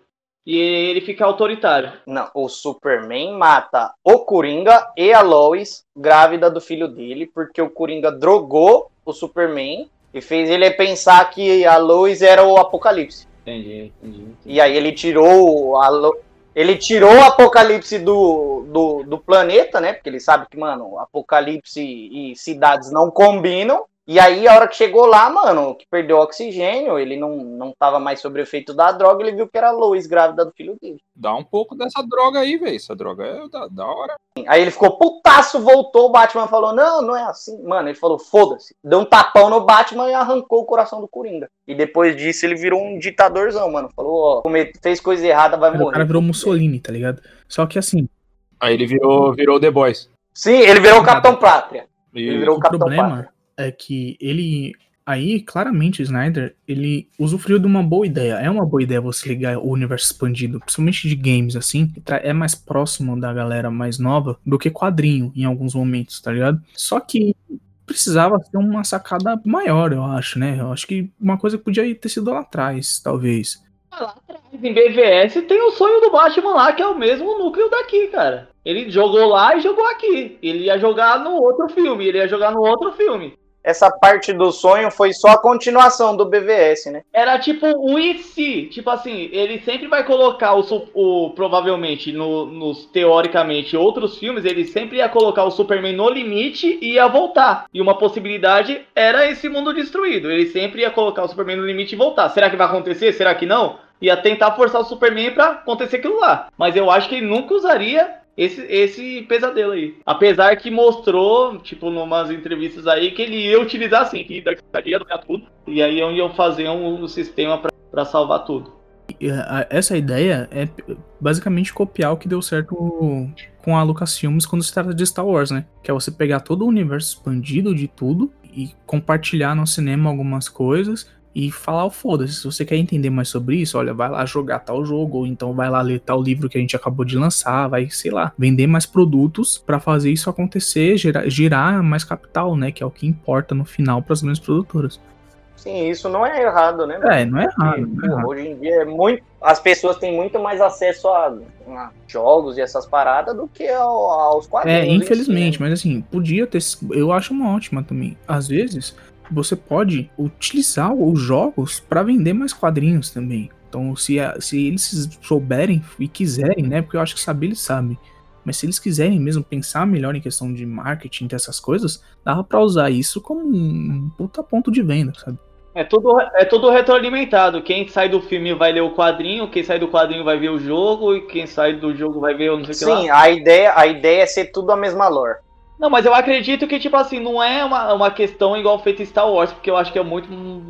E ele fica autoritário. Não, o Superman mata o Coringa e a Lois, grávida do filho dele, porque o Coringa drogou o Superman e fez ele pensar que a Lois era o Apocalipse. Entendi, entendi. E aí ele tirou a Lo- ele tirou o Apocalipse do, do, do planeta, né? Porque ele sabe que, mano, Apocalipse e cidades não combinam. E aí, a hora que chegou lá, mano, que perdeu o oxigênio, ele não, não tava mais sob efeito da droga, ele viu que era a Lois grávida do filho dele. Dá um pouco dessa droga aí, velho. Essa droga é da, da hora. Aí ele ficou putaço, voltou, o Batman falou, não, não é assim. Mano, ele falou, foda-se. Deu um tapão no Batman e arrancou o coração do Coringa. E depois disso ele virou um ditadorzão, mano. Falou, ó, fez coisa errada, vai O morrer. cara virou Mussolini, tá ligado? Só que assim, Aí ele virou, virou The Boys. Sim, ele virou o Capitão Pátria. E- Ele virou o o Capitão problema Pátria. É que ele aí, claramente, Snyder, ele usufruiu de uma boa ideia. É uma boa ideia você ligar o universo expandido, principalmente de games, assim. É mais próximo da galera mais nova do que quadrinho, em alguns momentos, tá ligado? Só que precisava ser uma sacada maior, eu acho, né? Eu acho que uma coisa que podia ter sido lá atrás, talvez. Lá atrás, em BVS, tem o sonho do Batman lá, que é o mesmo núcleo daqui, cara. Ele jogou lá e jogou aqui. Ele ia jogar no outro filme, ele ia jogar no outro filme. Essa parte do sonho foi só a continuação do BVS, né? Era tipo o e se, tipo assim, ele sempre vai colocar o, o provavelmente no- nos teoricamente outros filmes, ele sempre ia colocar o Superman no limite e ia voltar. E uma possibilidade era esse mundo destruído. Ele sempre ia colocar o Superman no limite e voltar. Será que vai acontecer? Será que não? Ia tentar forçar o Superman pra acontecer aquilo lá. Mas eu acho que ele nunca usaria esse, esse pesadelo aí. Apesar que mostrou, tipo, numas entrevistas aí, que ele ia utilizar assim, que ia dominar tudo. E aí iam fazer um, sistema pra, pra salvar tudo. Essa ideia é basicamente copiar o que deu certo com a Lucasfilmes quando se trata de Star Wars, né? Que é você pegar todo o universo expandido de tudo e compartilhar no cinema algumas coisas e falar o foda-se. Se você quer entender mais sobre isso, olha, vai lá jogar tal jogo, ou então vai lá ler tal livro que a gente acabou de lançar, vai, sei lá, vender mais produtos pra fazer isso acontecer, gerar, girar mais capital, né? Que é o que importa no final para as grandes produtoras. Sim, isso não é errado, né? É, não é errado, não é errado. Hoje em dia é muito. As pessoas têm muito mais acesso a, a jogos e essas paradas do que ao- aos quadrinhos. É, em si, infelizmente, né? mas assim, podia ter. Eu acho uma ótima também. Às vezes, você pode utilizar os jogos pra vender mais quadrinhos também. Então, se, a- se eles souberem e quiserem, né? Porque eu acho que saber eles sabem. Mas se eles quiserem mesmo pensar melhor em questão de marketing dessas coisas, dava pra usar isso como um puta ponto de venda, sabe? É tudo, é tudo retroalimentado. Quem sai do filme vai ler o quadrinho, quem sai do quadrinho vai ver o jogo, e quem sai do jogo vai ver o não sei o que lá. Sim, a ideia, a ideia é ser tudo a mesma lore. Não, mas eu acredito que, tipo assim, não é uma, uma questão igual feita Star Wars, porque eu acho que é muito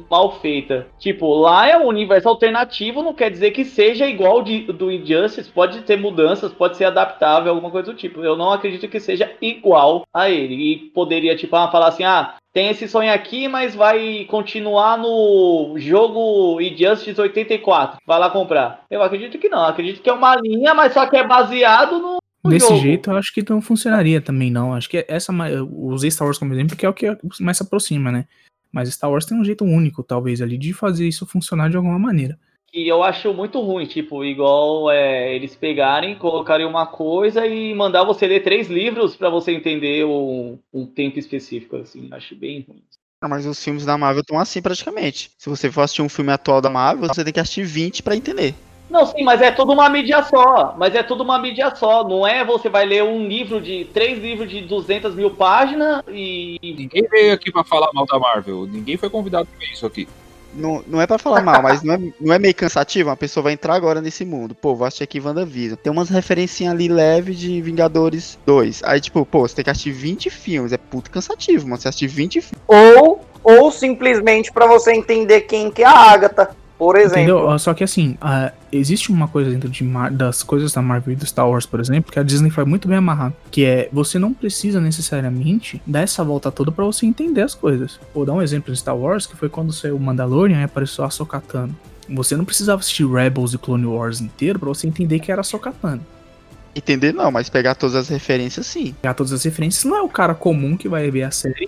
mal feita. Tipo, lá é um universo alternativo, não quer dizer que seja igual de, do Injustice, pode ter mudanças, pode ser adaptável, alguma coisa do tipo. Eu não acredito que seja igual a ele. E poderia, tipo, ah, falar assim, ah, tem esse sonho aqui, mas vai continuar no jogo Injustice 84. Vai lá comprar. Eu acredito que não. Acredito que é uma linha, mas só que é baseado no. Desse jogo. jeito, eu acho que não funcionaria também, não. Acho que essa. usei Star Wars como exemplo porque é o que mais se aproxima, né? Mas Star Wars tem um jeito único, talvez, ali, de fazer isso funcionar de alguma maneira. que eu acho muito ruim, tipo, igual é, eles pegarem, colocarem uma coisa e mandar você ler três livros pra você entender um, um tempo específico, assim, acho bem ruim. Ah, mas os filmes da Marvel estão assim praticamente. Se você for assistir um filme atual da Marvel, você tem que assistir 20 pra entender. Não, sim, mas é tudo uma mídia só, mas é tudo uma mídia só, não é você vai ler um livro de, três livros de 200 mil páginas e... Ninguém veio aqui pra falar mal da Marvel. Ninguém foi convidado pra isso aqui. Não, não é pra falar mal, mas não é, não é meio cansativo? Uma pessoa vai entrar agora nesse mundo. Pô, vou assistir aqui WandaVision. Tem umas referencinhas ali leve de Vingadores 2. Aí, tipo, pô, você tem que assistir 20 filmes. É puto cansativo, mano. Você assistir 20 filmes. Ou, ou simplesmente pra você entender quem que é a Agatha, por exemplo. Entendeu? Ah, Só que assim, ah, existe uma coisa dentro de Mar- das coisas da Marvel e do Star Wars, por exemplo, que a Disney faz muito bem amarrado. Que é, você não precisa necessariamente dar essa volta toda pra você entender as coisas. Vou dar um exemplo de Star Wars, que foi quando saiu o Mandalorian e apareceu a Sokatano. Você não precisava assistir Rebels e Clone Wars inteiro pra você entender que era a Sokatano. Entender não, mas pegar todas as referências sim. Pegar todas as referências não é o cara comum que vai ver a série.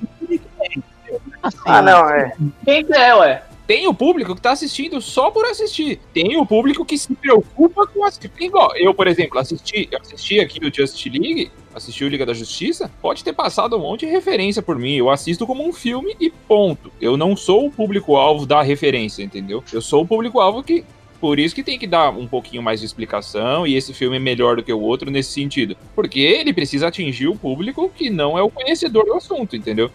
Ah, não, é. Quem que é, ué? Tem o público que tá assistindo só por assistir. Tem o público que se preocupa com assistir. Igual, eu, por exemplo, assisti, assisti aqui o Justice League, assisti o Liga da Justiça, pode ter passado um monte de referência por mim. Eu assisto como um filme e ponto. Eu não sou o público-alvo da referência, entendeu? Eu sou o público-alvo que. Por isso que tem que dar um pouquinho mais de explicação e esse filme é melhor do que o outro nesse sentido. Porque ele precisa atingir o público que não é o conhecedor do assunto, entendeu?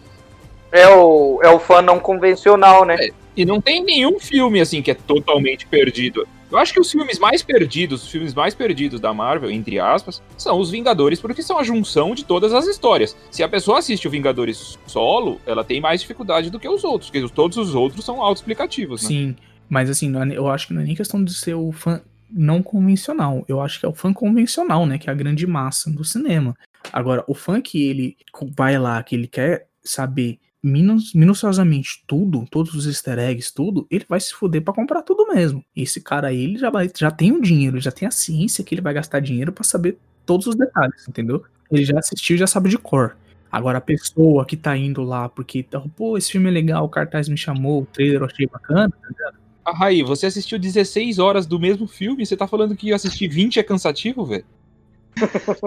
É o, é o fã não convencional, né? É. E não tem nenhum filme assim que é totalmente perdido. Eu acho que os filmes mais perdidos, os filmes mais perdidos da Marvel, entre aspas, são os Vingadores, porque são a junção de todas as histórias. Se a pessoa assiste o Vingadores solo, ela tem mais dificuldade do que os outros, porque todos os outros são autoexplicativos, né? Sim, mas assim, é eu acho que não é nem questão de ser o fã não convencional. Eu acho que é o fã convencional, né? Que é a grande massa do cinema. Agora, o fã que ele vai lá, que ele quer saber minuciosamente tudo, todos os easter eggs, tudo, ele vai se fuder pra comprar tudo mesmo. Esse cara aí, ele já, vai, já tem o dinheiro, já tem a ciência que ele vai gastar dinheiro pra saber todos os detalhes, entendeu? Ele já assistiu, já sabe de cor. Agora a pessoa que tá indo lá porque, pô, esse filme é legal, o cartaz me chamou, o trailer eu achei bacana, tá ligado? Ah, Raí, você assistiu 16 horas do mesmo filme? Você tá falando que assistir 20 é cansativo, velho?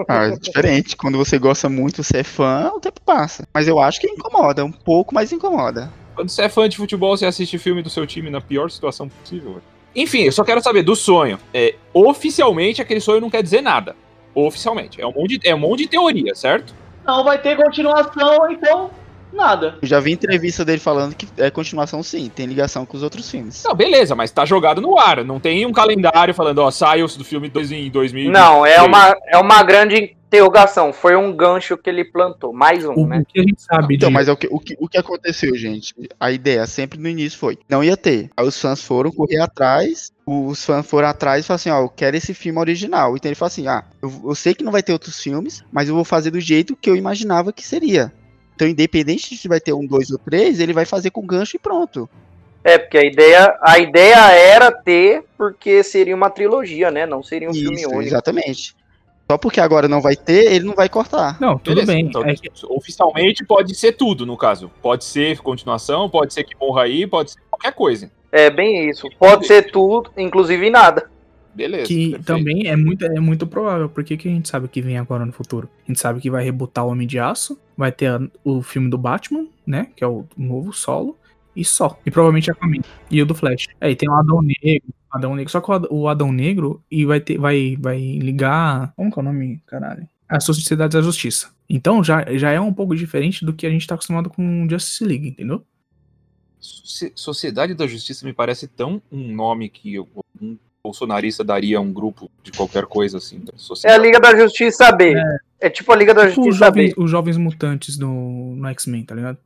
Ah, é diferente. Quando você gosta muito, você é fã, o tempo passa. Mas eu acho que incomoda, um pouco, mas incomoda. Quando você é fã de futebol, você assiste filme do seu time na pior situação possível. Enfim, eu só quero saber do sonho. É, oficialmente, aquele sonho não quer dizer nada. Oficialmente. É um monte de, é um monte de teoria, certo? Não vai ter continuação, então nada. Eu já vi entrevista dele falando que é continuação sim, tem ligação com os outros filmes. Não, beleza, mas tá jogado no ar. Não tem um calendário falando, ó, sai do filme dois- em 2000. Não, é uma, é uma grande interrogação. Foi um gancho que ele plantou. Mais um, O, né? o que a gente sabe Então, de- mas é o que, o, que, o que aconteceu, gente? A ideia sempre no início foi, não ia ter. Aí os fãs foram correr atrás, os fãs foram atrás e falaram assim, ó, eu quero esse filme original. Então ele falou assim, ah, eu, eu sei que não vai ter outros filmes, mas eu vou fazer do jeito que eu imaginava que seria. Então, independente de se vai ter um, dois ou três, ele vai fazer com gancho e pronto. É, porque a ideia, a ideia era ter, porque seria uma trilogia, né? Não seria um filme Isso, único. exatamente. Só porque agora não vai ter, ele não vai cortar. Não, tudo Beleza, bem. então, é oficialmente pode ser tudo, no caso. Pode ser continuação, pode ser que morra aí, pode ser qualquer coisa. É bem isso. Pode ser tudo, inclusive nada. Beleza. que perfeito. também é muito, é muito provável. Por que, a gente sabe que vem agora no futuro? A gente sabe que vai rebutar o Homem de Aço, vai ter a- o filme do Batman, né? Que é o novo solo, e só. E provavelmente Aquaman. E o do Flash. É, e tem o Adão Negro. Adão Negro. Só que o Ad- o Adão Negro e vai ter. Vai, vai ligar. Como que é o nome, caralho? A Sociedade da Justiça. Então já, já é um pouco diferente do que a gente tá acostumado com Justice League, entendeu? Soci- Sociedade da Justiça me parece tão um nome que eu- um bolsonarista daria a um grupo de qualquer coisa assim. né? É a. Liga da Justiça B. É, tipo a Liga da Tipo os Justiça jovens, B. os jovens mutantes do, no X-Men, tá ligado?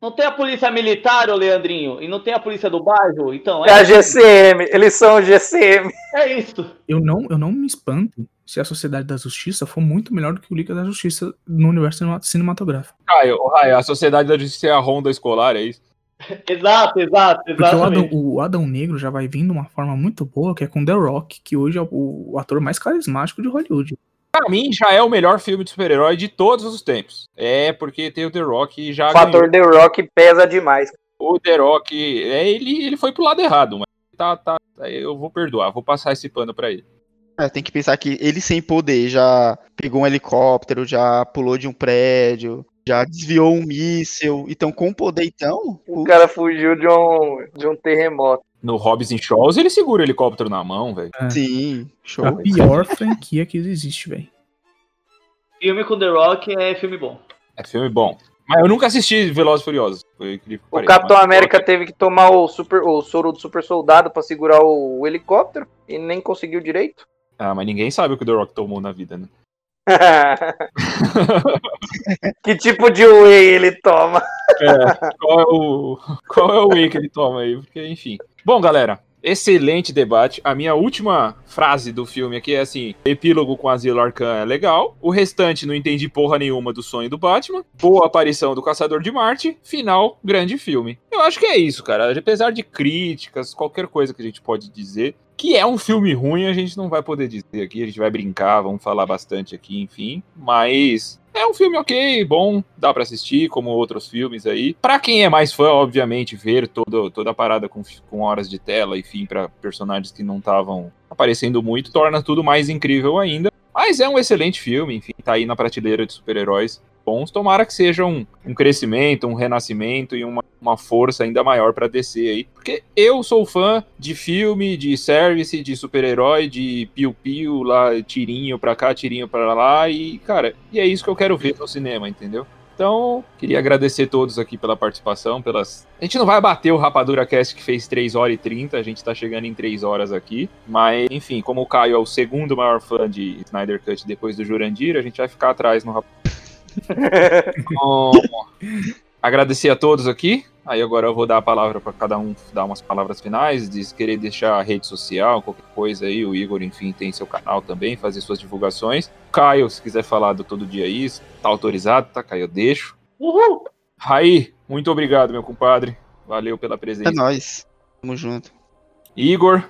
Não tem a polícia militar, ô Leandrinho, e não tem a polícia do bairro, então É a é, GCM. Eles são o GCM. é isso. Eu não, eu não me espanto se a Sociedade da Justiça for muito melhor do que o Liga da Justiça no universo cinema- cinematográfico. Caio, ô, Raio, a Sociedade da Justiça é a Honda escolar, é isso? Exato, exato, Porque o Adão, exatamente. o Adão Negro já vai vindo de uma forma muito boa, que é com The Rock, que hoje é o, o ator mais carismático de Hollywood. Pra mim, já é o melhor filme de super-herói de todos os tempos. É, porque tem o The Rock e já O fator The Rock pesa demais. O The Rock, é, ele, ele foi pro lado errado, mas tá, tá, eu vou perdoar, vou passar esse pano pra ele. É, tem que pensar que ele sem poder já pegou um helicóptero, já pulou de um prédio, já desviou um míssil. Então, com poder, então. O cara fugiu de um, de um terremoto. No Hobbs and Shaws, ele segura o helicóptero na mão, velho. Sim, show. A pior franquia que existe, velho. Filme com The Rock é filme bom. É filme bom. Mas eu nunca assisti Velozes e Furiosos. Foi que O pareça, Capitão mas- América teve que tomar o, super, o soro do super soldado pra segurar o, o helicóptero e nem conseguiu direito. Ah, mas ninguém sabe o que o The Rock tomou na vida, né? que tipo de whey ele toma? É, qual é o qual é o whey que ele toma aí? Porque, enfim. Bom, galera, excelente debate. A minha última frase do filme aqui é assim: epílogo com Asilo Arcan é legal. O restante não entendi porra nenhuma do sonho do Batman. Boa aparição do Caçador de Marte. Final, grande filme. Eu acho que é isso, cara. Apesar de críticas, qualquer coisa que a gente pode dizer. Que é um filme ruim, a gente não vai poder dizer aqui, a gente vai brincar, vamos falar bastante aqui, enfim. Mas é um filme ok, bom, dá pra assistir, como outros filmes aí. Pra quem é mais fã, obviamente, ver todo, toda a parada com, com horas de tela, enfim, pra personagens que não estavam aparecendo muito, torna tudo mais incrível ainda. Mas é um excelente filme, enfim, tá aí na prateleira de super-heróis bons. Tomara que seja um, um crescimento, um renascimento e uma, uma força ainda maior pra descer aí. Porque eu sou fã de filme, de service, de super-herói, de piu-piu, lá, tirinho pra cá, tirinho pra lá. E, cara, e é isso que eu quero ver no cinema, entendeu? Então, queria agradecer todos aqui pela participação, pelas... A gente não vai bater o Rapadura Cast que fez 3 horas e 30, a gente tá chegando em 3 horas aqui, mas, enfim, como o Caio é o segundo maior fã de Snyder Cut depois do Jurandir, a gente vai ficar atrás no Rapadura. Bom, agradecer a todos aqui. Aí agora eu vou dar a palavra para cada um dar umas palavras finais, de se querer deixar a rede social, qualquer coisa aí. O Igor, enfim, tem seu canal também, fazer suas divulgações. Caio, se quiser falar do todo dia isso, tá autorizado, tá, Caio? Eu deixo. Uhul! Raí, muito obrigado, meu compadre. Valeu pela É presença. nóis. Tamo junto. Igor,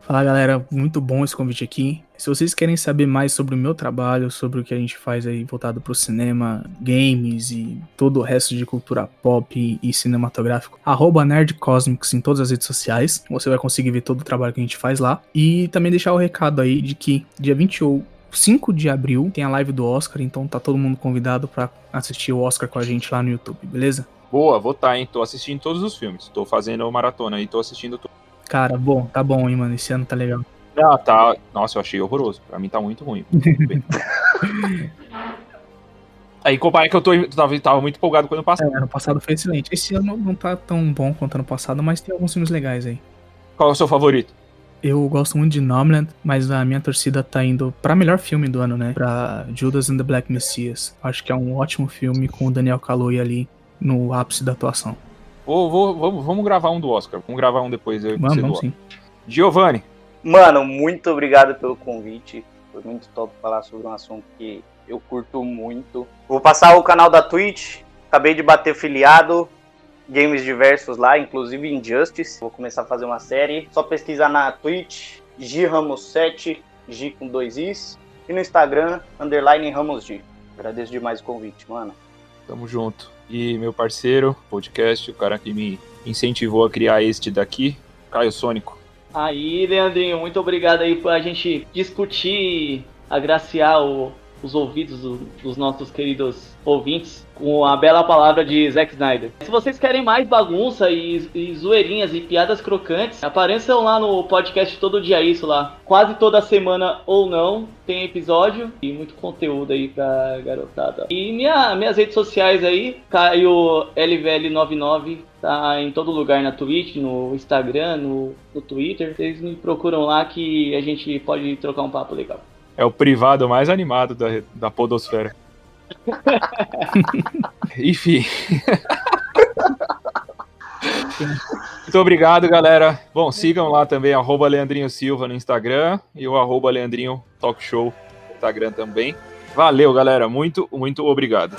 Fala galera, muito bom esse convite aqui. Se vocês querem saber mais sobre o meu trabalho, sobre o que a gente faz aí voltado pro cinema, games e todo o resto de cultura pop e, e cinematográfico, arroba nerdcosmics em todas as redes sociais. Você vai conseguir ver todo o trabalho que a gente faz lá. E também deixar o recado aí de que dia 25 de abril tem a live do Oscar, então tá todo mundo convidado pra assistir o Oscar com a gente lá no YouTube, beleza? boa, vou tá, hein? Tô assistindo todos os filmes. Tô fazendo maratona aí, tô assistindo tudo. Cara, bom, tá bom, hein, mano. Esse ano tá legal. Ah, tá. Nossa, eu achei horroroso. Pra mim tá muito ruim. Aí, comparar que eu tô, tava, tava muito empolgado com o ano passado. É, ano passado foi excelente. Esse ano não tá tão bom quanto ano passado, mas tem alguns filmes legais aí. Qual é o seu favorito? Eu gosto muito de Nomadland, mas a minha torcida tá indo pra melhor filme do ano, né? Pra Judas and the Black Messiah. Acho que é um ótimo filme com o Daniel Kaluuya ali no ápice da atuação. Vou, vou, vamos, vamos gravar um do Oscar. Vamos gravar um depois. Eu, Vamos, você vamos sim. Giovanni, Mano, muito obrigado pelo convite. Foi muito top falar sobre um assunto que eu curto muito. Vou passar o canal da Twitch. Acabei de bater filiado. Games diversos lá, inclusive Injustice. Vou começar a fazer uma série. Só pesquisar na Twitch, G Ramos 7, G com dois Is. E no Instagram, underline Ramos G. Agradeço demais o convite, mano. tamo junto. E meu parceiro, podcast, o cara que me incentivou a criar este daqui, Caio Sônico. Aí, Leandrinho, muito obrigado aí pra gente discutir, agraciar o- os ouvidos do- dos nossos queridos ouvintes com a bela palavra de Zack Snyder. Se vocês querem mais bagunça e, e zoeirinhas e piadas crocantes, apareçam lá no podcast Todo Dia Isso lá. Quase toda semana ou não tem episódio e muito conteúdo aí pra garotada. E minha, minhas redes sociais aí, Caio LVL99, tá em todo lugar na Twitch, no Instagram, no, no Twitter. Vocês me procuram lá que a gente pode trocar um papo legal. É o privado mais animado da, da podosfera. Enfim. Muito obrigado, galera. Bom, sigam lá também, arroba Leandrinho Silva no Instagram e o arroba Leandrinho Talk Show no Instagram também. Valeu, galera. Muito, muito obrigado.